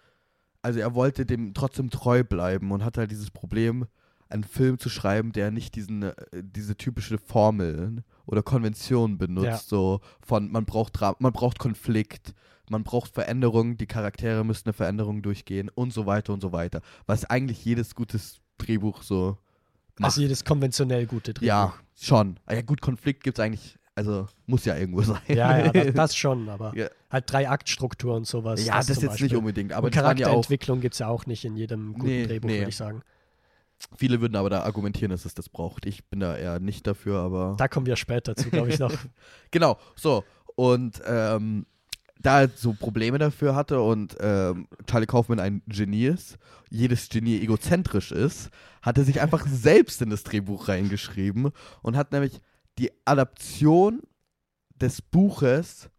Also er wollte dem trotzdem treu bleiben und hatte halt dieses Problem, einen Film zu schreiben, der nicht diesen, äh, diese typische Formeln oder Konventionen benutzt. Ja. So von man braucht Dra man braucht Konflikt, man braucht Veränderung, die Charaktere müssen eine Veränderung durchgehen und so weiter und so weiter. Was eigentlich jedes gutes Drehbuch so macht. Also jedes konventionell gute Drehbuch. ja, schon. Ah Ja gut, Konflikt gibt es eigentlich, also muss ja irgendwo sein. Ja, ja, das, das schon, aber Ja. halt drei Aktstruktur und sowas. ja, das, zum jetzt nicht Beispiel. unbedingt, aber und das waren ja Charakterentwicklung gibt es ja auch nicht in jedem guten Nee, Drehbuch, nee. würde ich sagen. Viele würden aber da argumentieren, dass es das braucht. Ich bin da eher nicht dafür, aber Da kommen wir später zu, glaube ich, noch. Genau, so. Und ähm, da er so Probleme dafür hatte und ähm, Charlie Kaufman ein Genie ist, jedes Genie egozentrisch ist, hat er sich einfach selbst in das Drehbuch reingeschrieben und hat nämlich die Adaption des Buches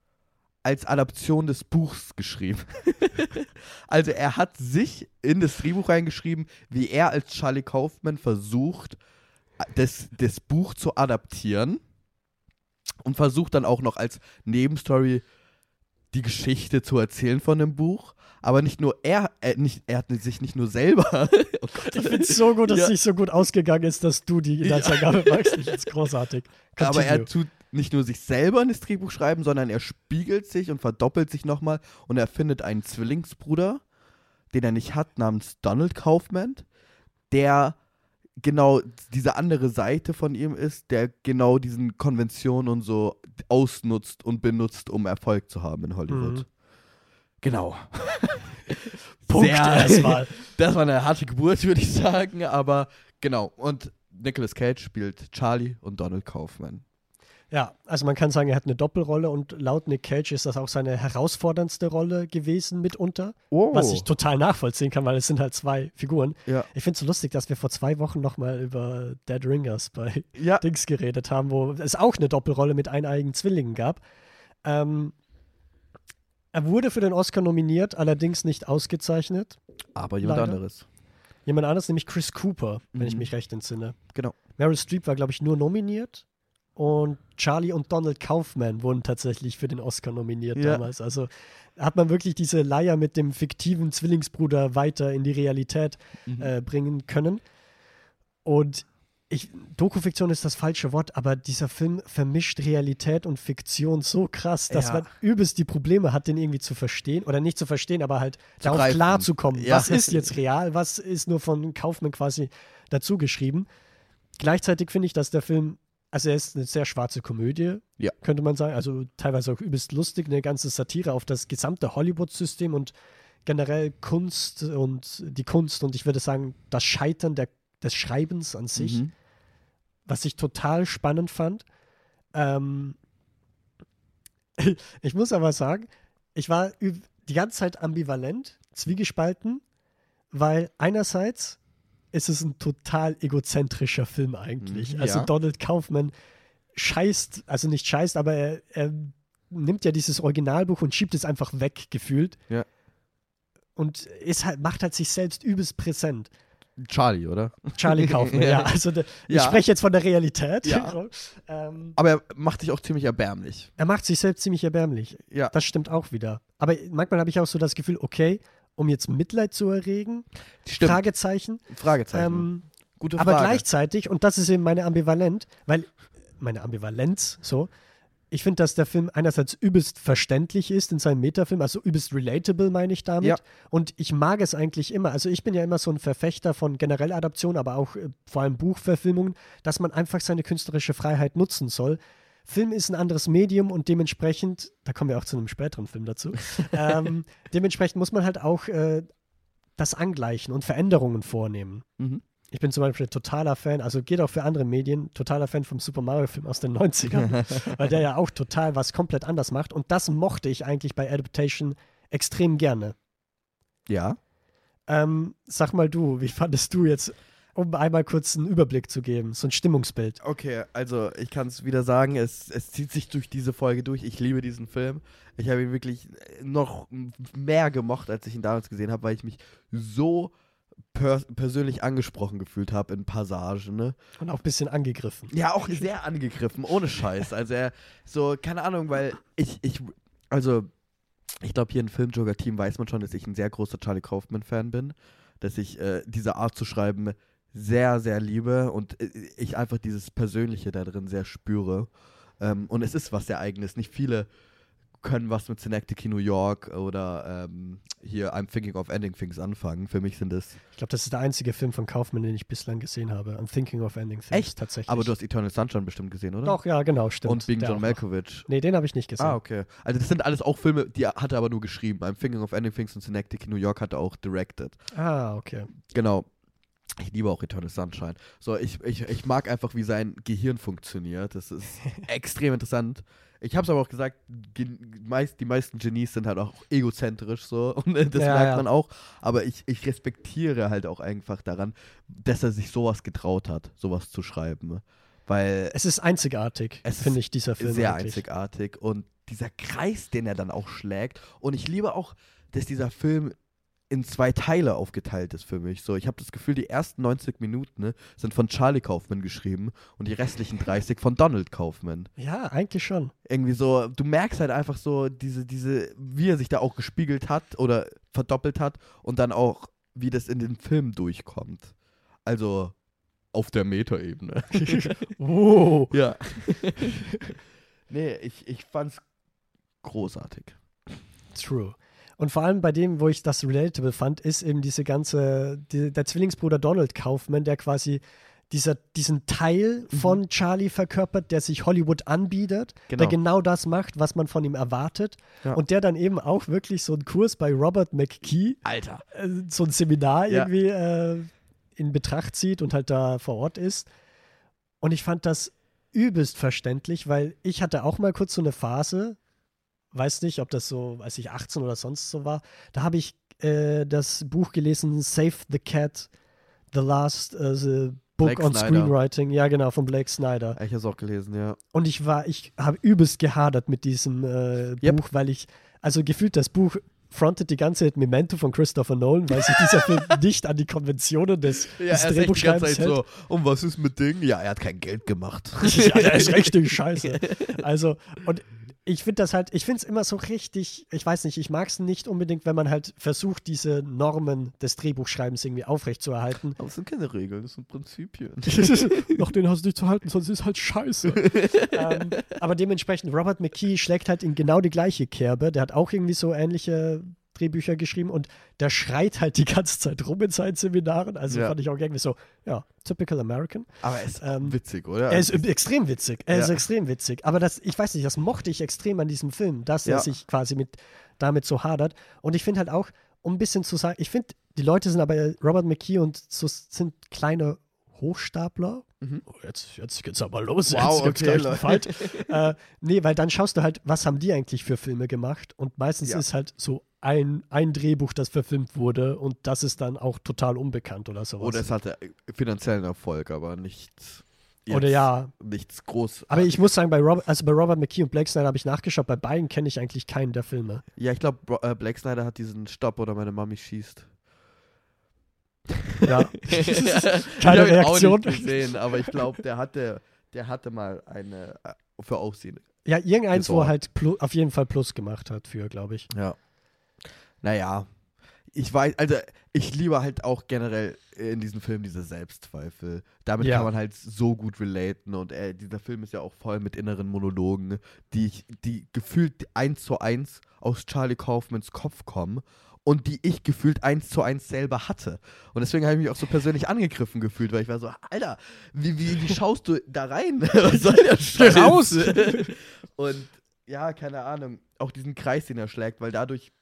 als Adaption des Buchs geschrieben. also er hat sich in das Drehbuch reingeschrieben, wie er als Charlie Kaufman versucht, das, das Buch zu adaptieren und versucht dann auch noch als Nebenstory die Geschichte zu erzählen von dem Buch. Aber nicht nur er, äh, nicht, er hat sich nicht nur selber. oh. Ich finde es so gut, dass Ja. es nicht so gut ausgegangen ist, dass du die Inhaltsangabe magst. Ich finde es großartig. Aber er Continue. tut nicht nur sich selber in das Drehbuch schreiben, sondern er spiegelt sich und verdoppelt sich nochmal und er findet einen Zwillingsbruder, den er nicht hat, namens Donald Kaufman, der genau diese andere Seite von ihm ist, der genau diesen Konventionen und so ausnutzt und benutzt, um Erfolg zu haben in Hollywood. Mhm. Genau. Punkt Sehr- erstmal. Das war eine harte Geburt, würde ich sagen, aber genau. Und Nicolas Cage spielt Charlie und Donald Kaufman. Ja, also man kann sagen, er hat eine Doppelrolle und laut Nick Cage ist das auch seine herausforderndste Rolle gewesen mitunter, Oh. was ich total nachvollziehen kann, weil es sind halt zwei Figuren. Ja. Ich finde es so lustig, dass wir vor zwei Wochen nochmal über Dead Ringers bei Ja. Dings geredet haben, wo es auch eine Doppelrolle mit eineigen Zwillingen gab. Ähm, er wurde für den Oscar nominiert, allerdings nicht ausgezeichnet. Aber jemand Leider. anderes. Jemand anderes, nämlich Chris Cooper, wenn ich Mhm. mich recht entsinne. Genau. Meryl Streep war, glaube ich, nur nominiert. Und Charlie und Donald Kaufman wurden tatsächlich für den Oscar nominiert Ja. damals. Also hat man wirklich diese Leier mit dem fiktiven Zwillingsbruder weiter in die Realität Mhm. äh, bringen können. Und ich, Dokufiktion ist das falsche Wort, aber dieser Film vermischt Realität und Fiktion so krass, dass Ja. man übelst die Probleme hat, den irgendwie zu verstehen. Oder nicht zu verstehen, aber halt darauf greifen. klar zu kommen. Ja. Was ist jetzt real, was ist nur von Kaufmann quasi dazu geschrieben. Gleichzeitig finde ich, dass der Film, also er ist eine sehr schwarze Komödie, Ja. könnte man sagen. Also teilweise auch übelst lustig, eine ganze Satire auf das gesamte Hollywood-System und generell Kunst und die Kunst und ich würde sagen, das Scheitern der, des Schreibens an sich, Mhm. was ich total spannend fand. Ähm, ich muss aber sagen, ich war die ganze Zeit ambivalent, zwiegespalten, weil einerseits ist es ein total egozentrischer Film eigentlich. Mhm, Also ja. Donald Kaufman scheißt, also nicht scheißt, aber er, er nimmt ja dieses Originalbuch und schiebt es einfach weg, gefühlt. Ja. Und ist halt, macht halt sich selbst übelst präsent. Charlie, oder? Charlie Kaufman, ja. Also de, ich Ja. spreche jetzt von der Realität. Ja. ähm, Aber er macht dich auch ziemlich erbärmlich. er macht sich selbst ziemlich erbärmlich. Ja. Das stimmt auch wieder. Aber manchmal habe ich auch so das Gefühl, okay, um jetzt Mitleid zu erregen, Stimmt. Fragezeichen. Fragezeichen. Ähm, Gute aber Frage. gleichzeitig, und das ist eben meine Ambivalenz, weil meine Ambivalenz so, ich finde, dass der Film einerseits übelst verständlich ist in seinem Metafilm, also übelst relatable, meine ich damit. Ja. Und ich mag es eigentlich immer. Also ich bin ja immer so ein Verfechter von generell Adaptionen, aber auch äh, vor allem Buchverfilmungen, dass man einfach seine künstlerische Freiheit nutzen soll. Film ist ein anderes Medium und dementsprechend, da kommen wir auch zu einem späteren Film dazu, ähm, dementsprechend muss man halt auch äh, das angleichen und Veränderungen vornehmen. Mhm. Ich bin zum Beispiel totaler Fan, also geht auch für andere Medien, totaler Fan vom Super Mario-Film aus den 90ern, weil der ja auch total was komplett anders macht. Und das mochte ich eigentlich bei Adaptation extrem gerne. Ja. Ähm, sag mal du, wie fandest du jetzt, um einmal kurz einen Überblick zu geben, so ein Stimmungsbild? Okay, also ich kann es wieder sagen, es, es zieht sich durch diese Folge durch. Ich liebe diesen Film. Ich habe ihn wirklich noch mehr gemocht, als ich ihn damals gesehen habe, weil ich mich so per persönlich angesprochen gefühlt habe in Passagen. Ne? Und auch ein bisschen angegriffen. Ja, auch sehr angegriffen, ohne Scheiß. Also er, so, keine Ahnung, weil ich, ich, also ich glaube, hier im Filmjogger-Team weiß man schon, dass ich ein sehr großer Charlie Kaufman-Fan bin. Dass ich äh, diese Art zu schreiben sehr, sehr liebe und äh, ich einfach dieses Persönliche da drin sehr spüre. Ähm, und es ist was sehr Eigenes. Nicht viele können was mit Synecdoche, New York oder ähm, hier I'm Thinking of Ending Things anfangen. Für mich sind es. Ich glaube, das ist der einzige Film von Kaufman, den ich bislang gesehen habe. I'm Thinking of Ending Things. Echt? Tatsächlich. Aber du hast Eternal Sunshine bestimmt gesehen, oder? Doch, ja, genau, stimmt. Und Being Der John. Malkovich. Nee, den habe ich nicht gesehen. Ah, okay. Also das sind alles auch Filme, die hat er aber nur geschrieben. I'm Thinking of Ending Things und Synecdoche, New York hat er auch directed. Ah, okay. Genau. Ich liebe auch Eternal Sunshine. So, ich, ich, ich mag einfach, wie sein Gehirn funktioniert. Das ist extrem interessant. Ich habe es aber auch gesagt, meist, die meisten Genies sind halt auch egozentrisch so und das Ja, merkt ja. man auch. Aber ich, ich respektiere halt auch einfach daran, dass er sich sowas getraut hat, sowas zu schreiben. Weil Es ist einzigartig, finde ich, dieser Film. sehr eigentlich. einzigartig und dieser Kreis, den er dann auch schlägt. Und ich liebe auch, dass dieser Film in zwei Teile aufgeteilt ist für mich. So, ich habe das Gefühl, die ersten 90 Minuten ne, sind von Charlie Kaufman geschrieben und die restlichen 30 von Donald Kaufman. Ja, eigentlich schon. Irgendwie so, du merkst halt einfach so diese, diese, wie er sich da auch gespiegelt hat oder verdoppelt hat und dann auch, wie das in den Film durchkommt. Also auf der Metaebene. Oh. Ja. nee, ich, ich fand's großartig. True. Und vor allem bei dem, wo ich das relatable fand, ist eben diese ganze, die, der Zwillingsbruder Donald Kaufman, der quasi dieser, diesen Teil Mhm. von Charlie verkörpert, der sich Hollywood anbietet, der genau das macht, was man von ihm erwartet. Ja. Und der dann eben auch wirklich so einen Kurs bei Robert McKee, Alter. äh, so ein Seminar Ja. irgendwie äh, in Betracht zieht und halt da vor Ort ist. Und ich fand das übelst verständlich, weil ich hatte auch mal kurz so eine Phase, weiß nicht, ob das so, weiß ich, 18 oder sonst so war. Da habe ich äh, das Buch gelesen, Save the Cat, The Last äh, the Book Blake on Snyder. Screenwriting. Ja, genau, von Blake Snyder. Ich hab's auch gelesen, ja. Und ich war, ich habe übelst gehadert mit diesem äh, Yep. Buch, weil ich, also gefühlt das Buch frontet die ganze Zeit Memento von Christopher Nolan, weil sich dieser Film nicht an die Konventionen des, des Drehbuchschreibens hält. so, und was ist mit Ding? Ja, er hat kein Geld gemacht. ja, der ist richtig scheiße. Also, und ich finde das halt, ich finde es immer so richtig, ich weiß nicht, ich mag es nicht unbedingt, wenn man halt versucht, diese Normen des Drehbuchschreibens irgendwie aufrechtzuerhalten. Aber es sind keine Regeln, das sind Prinzipien. Nach denen hast du nicht zu halten, sonst ist halt scheiße. ähm, aber dementsprechend, Robert McKee schlägt halt in genau die gleiche Kerbe. Der hat auch irgendwie so ähnliche Drehbücher geschrieben und der schreit halt die ganze Zeit rum in seinen Seminaren. Also Ja. fand ich auch irgendwie so, ja, typical American. Aber er ist Ähm, witzig, oder? Er ist extrem witzig. Er ist Ja. extrem witzig. Aber das, ich weiß nicht, das mochte ich extrem an diesem Film, dass er Ja. sich quasi mit damit so hadert. Und ich finde halt auch, um ein bisschen zu sagen, ich finde, die Leute sind aber Robert McKee und so sind kleine Hochstapler. Mhm. Oh, jetzt, jetzt geht's aber los. Wow, jetzt okay, gleich Fight. äh, nee, weil dann schaust du halt, was haben die eigentlich für Filme gemacht? Und meistens Ja. ist halt so ein, ein Drehbuch, das verfilmt wurde und das ist dann auch total unbekannt oder sowas. Oder es hatte finanziellen Erfolg, aber nichts. Oder jetzt ja, Nichts groß. Aber ich muss sagen, bei Robert, also bei Robert McKee und Blake Snyder habe ich nachgeschaut, bei beiden kenne ich eigentlich keinen der Filme. Ja, ich glaube, äh, Black Snyder hat diesen Stopp oder meine Mami schießt. Ja. ich Keine ihn Reaktion. Auch nicht gesehen, aber ich glaube, der hatte, der hatte mal eine äh, für Aufsehen. Ja, irgendeins, wo er halt Plu- auf jeden Fall Plus gemacht hat für, glaube ich. Ja. Naja. Ich weiß, also ich liebe halt auch generell in diesem Film diese Selbstzweifel. Damit Ja. kann man halt so gut relaten und äh, dieser Film ist ja auch voll mit inneren Monologen, die, ich, die gefühlt eins zu eins aus Charlie Kaufmans Kopf kommen und die ich gefühlt eins zu eins selber hatte. Und deswegen habe ich mich auch so persönlich angegriffen gefühlt, weil ich war so, Alter, wie, wie, wie schaust du da rein? Was soll der Scheiß? raus! und ja, keine Ahnung, auch diesen Kreis, den er schlägt, weil dadurch,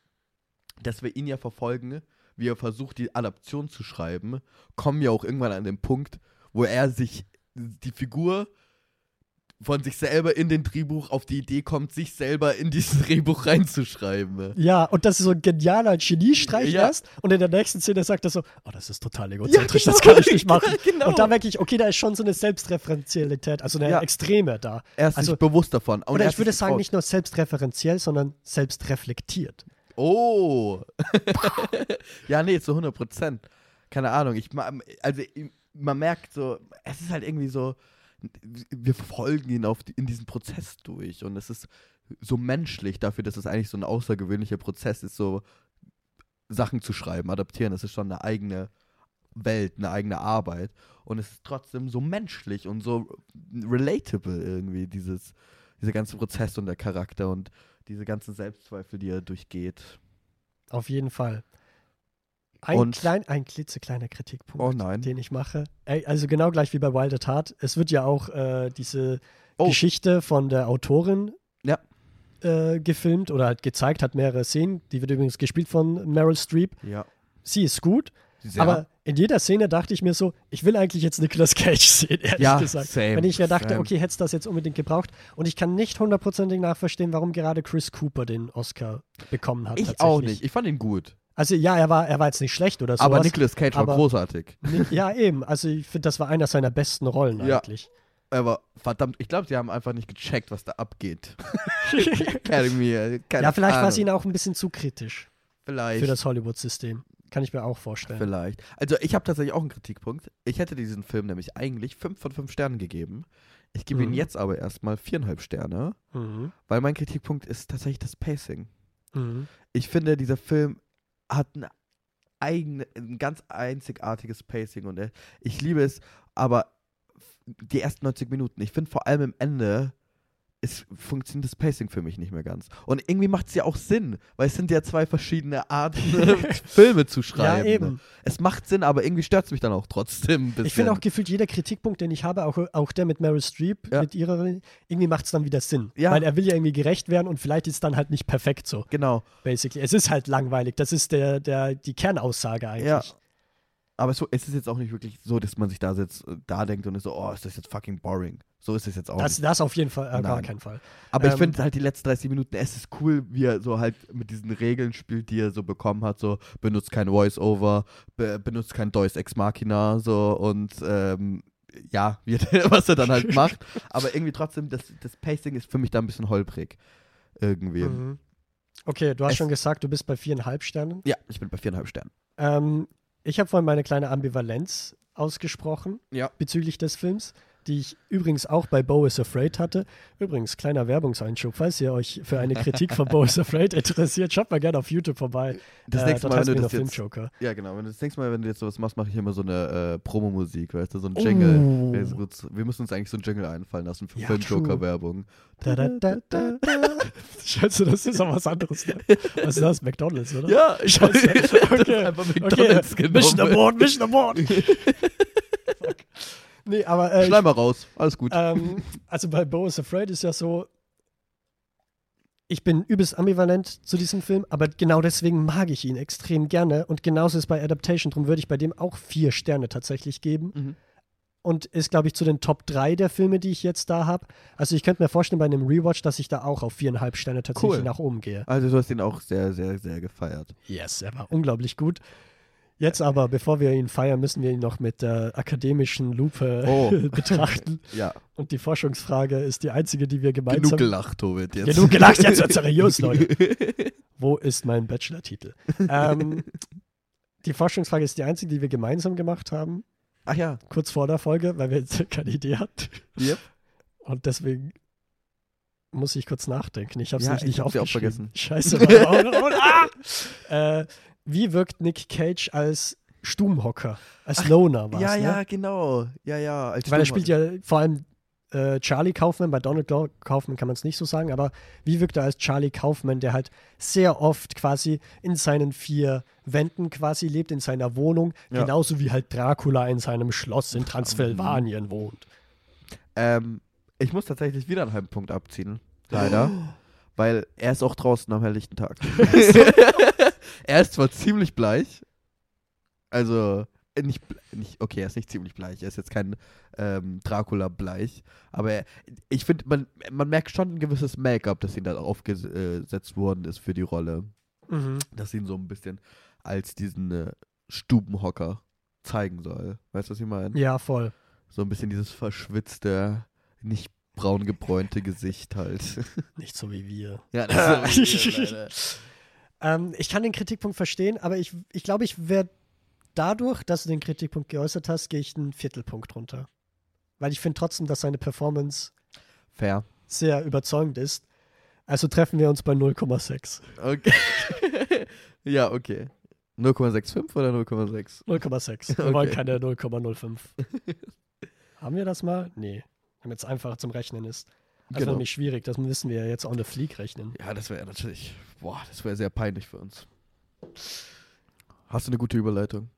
dass wir ihn ja verfolgen, wie er versucht, die Adaption zu schreiben, kommen wir auch irgendwann an den Punkt, wo er sich die Figur von sich selber in den Drehbuch auf die Idee kommt, sich selber in dieses Drehbuch reinzuschreiben. Ja, und das ist so ein genialer Geniestreich Ja. erst. Und in der nächsten Szene sagt er so, oh, das ist total egozentrisch, Ja, das genau. kann ich nicht machen. Ja, genau. Und da merke ich, okay, da ist schon so eine Selbstreferenzialität, also eine Ja. Extreme da. Er ist Also- sich bewusst davon. Und Oder er ich würde sagen, nicht nur selbstreferenziell, sondern selbstreflektiert. Oh. ja, nee, zu 100 Prozent. Keine Ahnung. Ich, also, man merkt so, es ist halt irgendwie so, wir verfolgen ihn auf, in diesen Prozess durch. Und es ist so menschlich dafür, dass es eigentlich so ein außergewöhnlicher Prozess ist, so Sachen zu schreiben, adaptieren. Das ist schon eine eigene Welt, eine eigene Arbeit. Und es ist trotzdem so menschlich und so relatable irgendwie, dieses, dieser ganze Prozess und der Charakter und diese ganzen Selbstzweifel, die er durchgeht. Auf jeden Fall. Ein, Und- klein, ein klitzekleiner Kritikpunkt, Oh den ich mache. Also genau gleich wie bei Wild at Heart. Es wird ja auch äh, diese Oh. Geschichte von der Autorin Ja. äh, gefilmt oder halt gezeigt, hat mehrere Szenen. Die wird übrigens gespielt von Meryl Streep. Ja. Sie ist gut, Sehr. aber in jeder Szene dachte ich mir so, ich will eigentlich jetzt Nicolas Cage sehen, ehrlich Ja, gesagt. same, Wenn ich mir dachte, same. okay, hätte es das jetzt unbedingt gebraucht. Und ich kann nicht hundertprozentig nachverstehen, warum gerade Chris Cooper den Oscar bekommen hat. ich auch nicht. Ich fand ihn gut. Also ja, er war, er war jetzt nicht schlecht oder so. aber Nicolas Cage war großartig. Ja, eben. Also ich finde, das war einer seiner besten Rollen Ja. eigentlich. Aber verdammt, ich glaube, sie haben einfach nicht gecheckt, was da abgeht. Academy, keine ja, vielleicht war es ihnen auch ein bisschen zu kritisch Vielleicht. für das Hollywood-System. Kann ich mir auch vorstellen. Vielleicht. Also ich habe tatsächlich auch einen Kritikpunkt. Ich hätte diesen Film nämlich eigentlich 5 von 5 Sternen gegeben. Ich gebe ihm Mhm. jetzt aber erstmal viereinhalb Sterne, Mhm. weil mein Kritikpunkt ist tatsächlich das Pacing. Mhm. Ich finde, dieser Film hat ein, eigene, ein ganz einzigartiges Pacing und ich liebe es, aber die ersten 90 Minuten, ich finde vor allem im Ende, es funktioniert das Pacing für mich nicht mehr ganz. Und irgendwie macht es ja auch Sinn, weil es sind ja zwei verschiedene Arten, Filme zu Ja, schreiben. eben. Es macht Sinn, aber irgendwie stört es mich dann auch trotzdem ein bisschen. Ich finde auch gefühlt jeder Kritikpunkt, den ich habe, auch, auch der mit Meryl Streep, Ja. mit ihrer, irgendwie macht es dann wieder Sinn. Ja. Weil er will ja irgendwie gerecht werden und vielleicht ist es dann halt nicht perfekt so, Genau. basically. Es ist halt langweilig. Das ist der, der, die Kernaussage eigentlich. Ja. Aber so, es ist jetzt auch nicht wirklich so, dass man sich da sitzt, äh, da denkt und ist so, oh, ist das jetzt fucking boring. So ist es jetzt auch Das, nicht. das auf jeden Fall, äh, gar keinen Fall. Aber ich ähm, finde halt die letzten 30 Minuten, es ist cool, wie er so halt mit diesen Regeln spielt, die er so bekommen hat, so benutzt kein Voice-Over, be benutzt kein Deus Ex Machina, so und ähm, ja, wie, was er dann halt macht. Aber irgendwie trotzdem, das, das Pacing ist für mich da ein bisschen holprig. Irgendwie. Mhm. Okay, du hast Es- schon gesagt, du bist bei viereinhalb Sternen. Ja, ich bin bei viereinhalb Sternen. Ähm, ich habe vorhin meine kleine Ambivalenz ausgesprochen Ja. bezüglich des Films, die ich übrigens auch bei Bo is Afraid hatte. Übrigens, kleiner Werbungseinschub, falls ihr euch für eine Kritik von Bo is Afraid interessiert, schaut mal gerne auf YouTube vorbei. Das Äh, nächste Mal, wenn du das jetzt, ja genau, wenn du das nächste Mal, wenn du jetzt sowas machst, mache ich immer so eine äh, Promomusik, weißt du, so ein Jingle. Oh. Wir, müssen uns eigentlich so einen Jingle einfallen lassen für Ja, Filmjoker-Werbung. Scheiße, das ist auch was anderes. Ne? Was ist das? McDonalds, oder? Ja, ich das Okay. ist einfach Okay, McDonalds Mission genommen. Abort, Mission Abort. Nee, aber äh, Schleim mal raus, alles gut. ähm, also bei Bo is Afraid ist ja so, ich bin übelst ambivalent zu diesem Film, aber genau deswegen mag ich ihn extrem gerne und genauso ist bei Adaptation, darum würde ich bei dem auch vier Sterne tatsächlich geben Mhm. und ist, glaube ich, zu den Top 3 der Filme, die ich jetzt da habe. Also ich könnte mir vorstellen bei einem Rewatch, dass ich da auch auf viereinhalb Sterne tatsächlich Cool. nach oben gehe. Also du hast ihn auch sehr, sehr, sehr gefeiert. Yes, er war unglaublich gut. Jetzt aber, bevor wir ihn feiern, müssen wir ihn noch mit der akademischen Lupe Oh. betrachten. Ja, Und die Forschungsfrage ist die einzige, die wir genug gemeinsam. gelacht, Tobit, jetzt. Genug gelacht, jetzt wird seriös, Leute. Wo ist mein Bachelor-Titel? ähm, die Forschungsfrage ist die einzige, die wir gemeinsam gemacht haben, Ach ja, kurz vor der Folge, weil wir jetzt keine Idee hatten. Yep. Und deswegen muss ich kurz nachdenken. Ich habe es Ja, nicht hab's ja auch aufgeschrieben. vergessen. Scheiße. Mann. Oh, oh, ah! äh, wie wirkt Nick Cage als Stubenhocker, als Loner war ja, ne? ja, genau. Ja, ja. Als Weil er spielt ja vor allem äh, Charlie Kaufman, bei Donald Kaufman kann man es nicht so sagen, aber wie wirkt er als Charlie Kaufman, der halt sehr oft quasi in seinen vier Wänden quasi lebt, in seiner Wohnung, Ja. genauso wie halt Dracula in seinem Schloss in Transsilvanien wohnt. Ähm, ich muss tatsächlich wieder einen halben Punkt abziehen. Leider. Weil er ist auch draußen am helllichten Tag. er ist zwar ziemlich bleich, Also, äh, nicht, nicht, okay, er ist nicht ziemlich bleich, er ist jetzt kein ähm, Dracula bleich, aber er, ich finde, man, man merkt schon ein gewisses Make-up, das ihm da aufgesetzt worden ist für die Rolle, Mhm. das ihn so ein bisschen als diesen äh, Stubenhocker zeigen soll. Weißt du, was ich meine? Ja, voll. So ein bisschen dieses verschwitzte, nicht braun gebräunte Gesicht halt. Nicht so wie wir. ja, das ist so leider. Ähm, ich kann den Kritikpunkt verstehen, aber ich, ich glaube, ich werde dadurch, dass du den Kritikpunkt geäußert hast, gehe ich einen Viertelpunkt runter. Weil ich finde trotzdem, dass seine Performance Fair. sehr überzeugend ist. Also treffen wir uns bei 0,6. Okay. ja, okay. 0,65 oder 0,6? 0,6. Wir Okay. wollen keine 0,05. Haben wir das mal? Nee. Damit es einfacher zum Rechnen ist. Also Genau. nämlich schwierig, das müssen wir ja jetzt on the fleek rechnen. Ja, das wäre natürlich, boah, das wäre sehr peinlich für uns. Hast du eine gute Überleitung?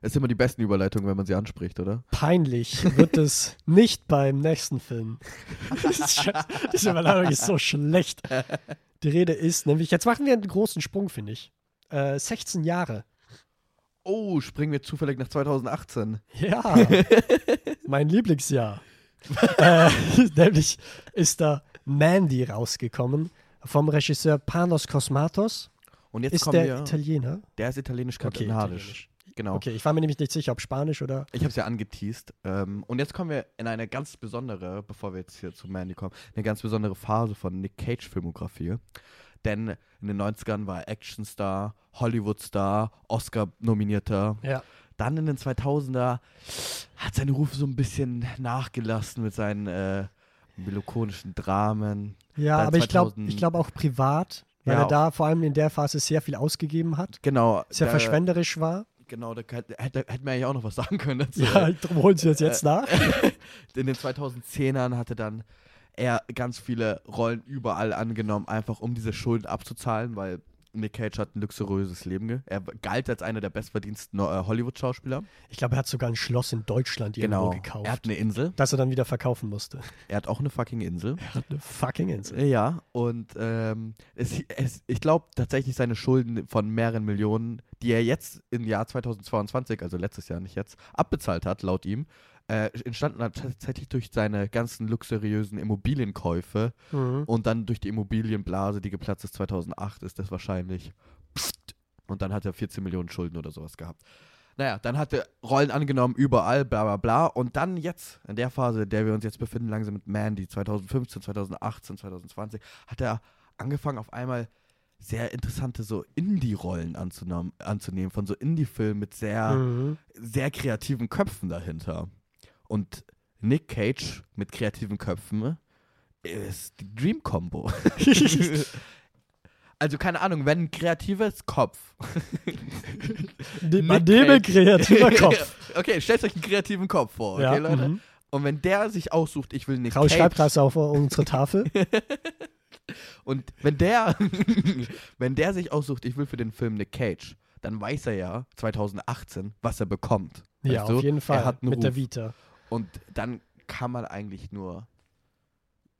Es ist immer die besten Überleitungen, wenn man sie anspricht, oder? Peinlich wird es nicht beim nächsten Film. Das. Diese Überleitung ist so schlecht. Die Rede ist nämlich, jetzt machen wir einen großen Sprung, finde ich. Äh, 16 Jahre. Oh, springen wir zufällig nach 2018. Ja, mein Lieblingsjahr. Äh, nämlich ist da Mandy rausgekommen vom Regisseur Panos Kosmatos. Und jetzt Ist kommen der wir. Italiener? der ist italienisch-kanadisch. italienisch. genau. Okay, ich war mir nämlich nicht sicher, ob Spanisch oder. Ich habe es ja angeteased. Ähm, und jetzt kommen wir in eine ganz besondere, bevor wir jetzt hier zu Mandy kommen, eine ganz besondere Phase von Nick Cage Filmografie. Denn in den 90ern war er Actionstar, Hollywoodstar, Oscar-Nominierter. Ja. Dann in den 2000er hat sein Ruf so ein bisschen nachgelassen mit seinen äh, melankolischen Dramen. Ja, Dann aber ich glaube 2000 ich glaub auch privat, weil Ja. er da vor allem in der Phase sehr viel ausgegeben hat, Genau. sehr verschwenderisch war. Genau, da hätte, hätte, hätte man ja auch noch was sagen können dazu. Ja, darum holen sie das jetzt nach. in den 2010ern hatte dann er ganz viele Rollen überall angenommen, einfach um diese Schulden abzuzahlen, weil Nick Cage hat ein luxuriöses Leben. Er galt als einer der bestverdiensten äh, Hollywood-Schauspieler. Ich glaube, er hat sogar ein Schloss in Deutschland irgendwo gekauft, Er hat eine Insel. das er dann wieder verkaufen musste. Er hat auch eine fucking Insel. Er hat eine fucking Insel. Ja, und ähm, es, es, ich glaube tatsächlich seine Schulden von mehreren Millionen, die er jetzt im Jahr 2022, also letztes Jahr nicht jetzt, abbezahlt hat, laut ihm, äh, entstanden hat tatsächlich durch seine ganzen luxuriösen Immobilienkäufe Mhm. und dann durch die Immobilienblase, die geplatzt ist 2008, ist das wahrscheinlich. Und dann hat er 14 Millionen Schulden oder sowas gehabt. Naja, dann hat er Rollen angenommen, überall, bla bla bla. Und dann jetzt, in der Phase, in der wir uns jetzt befinden, langsam mit Mandy, 2015, 2018, 2020, hat er angefangen, auf einmal sehr interessante so Indie-Rollen anzunehmen, anzunehmen, von so Indie-Filmen mit sehr, Mhm. sehr kreativen Köpfen dahinter. Und Nick Cage mit kreativen Köpfen ist die Dream Combo. also keine Ahnung, wenn ein kreatives Kopf. Man nehme kreativer Kopf. okay, stellt euch einen kreativen Kopf vor, okay, ja, Leute? mhm. Und wenn der sich aussucht, ich will Nick Raul, Cage. das auf unsere Tafel. Und wenn der, wenn der sich aussucht, ich will für den Film Nick Cage, dann weiß er ja 2018, was er bekommt. ja, Weißt du? auf jeden Fall. Er hat einen mit der Ruf. Vita. Und dann kann man eigentlich nur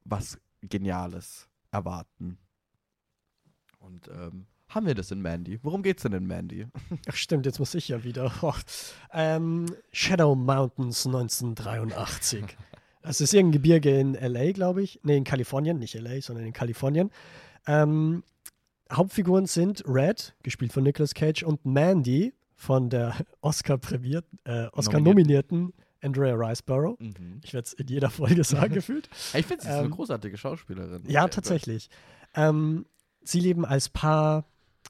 was Geniales erwarten. Und ähm, haben wir das in Mandy? Worum geht's denn in Mandy? Ach stimmt, jetzt muss ich ja wieder. Oh. Ähm, Shadow Mountains 1983. Das ist irgendein Gebirge in LA, glaube ich. Nee, in Kalifornien, nicht LA, sondern in Kalifornien. Ähm, Hauptfiguren sind Red, gespielt von Nicolas Cage, und Mandy von der Oscar-prämierten, äh, Oscar-nominierten Andrea Riceborough. Ich werde es in jeder Folge sagen, gefühlt. Ich finde, sie ist eine Ähm, großartige Schauspielerin. Ja, Äh, tatsächlich. Ähm, sie leben als Paar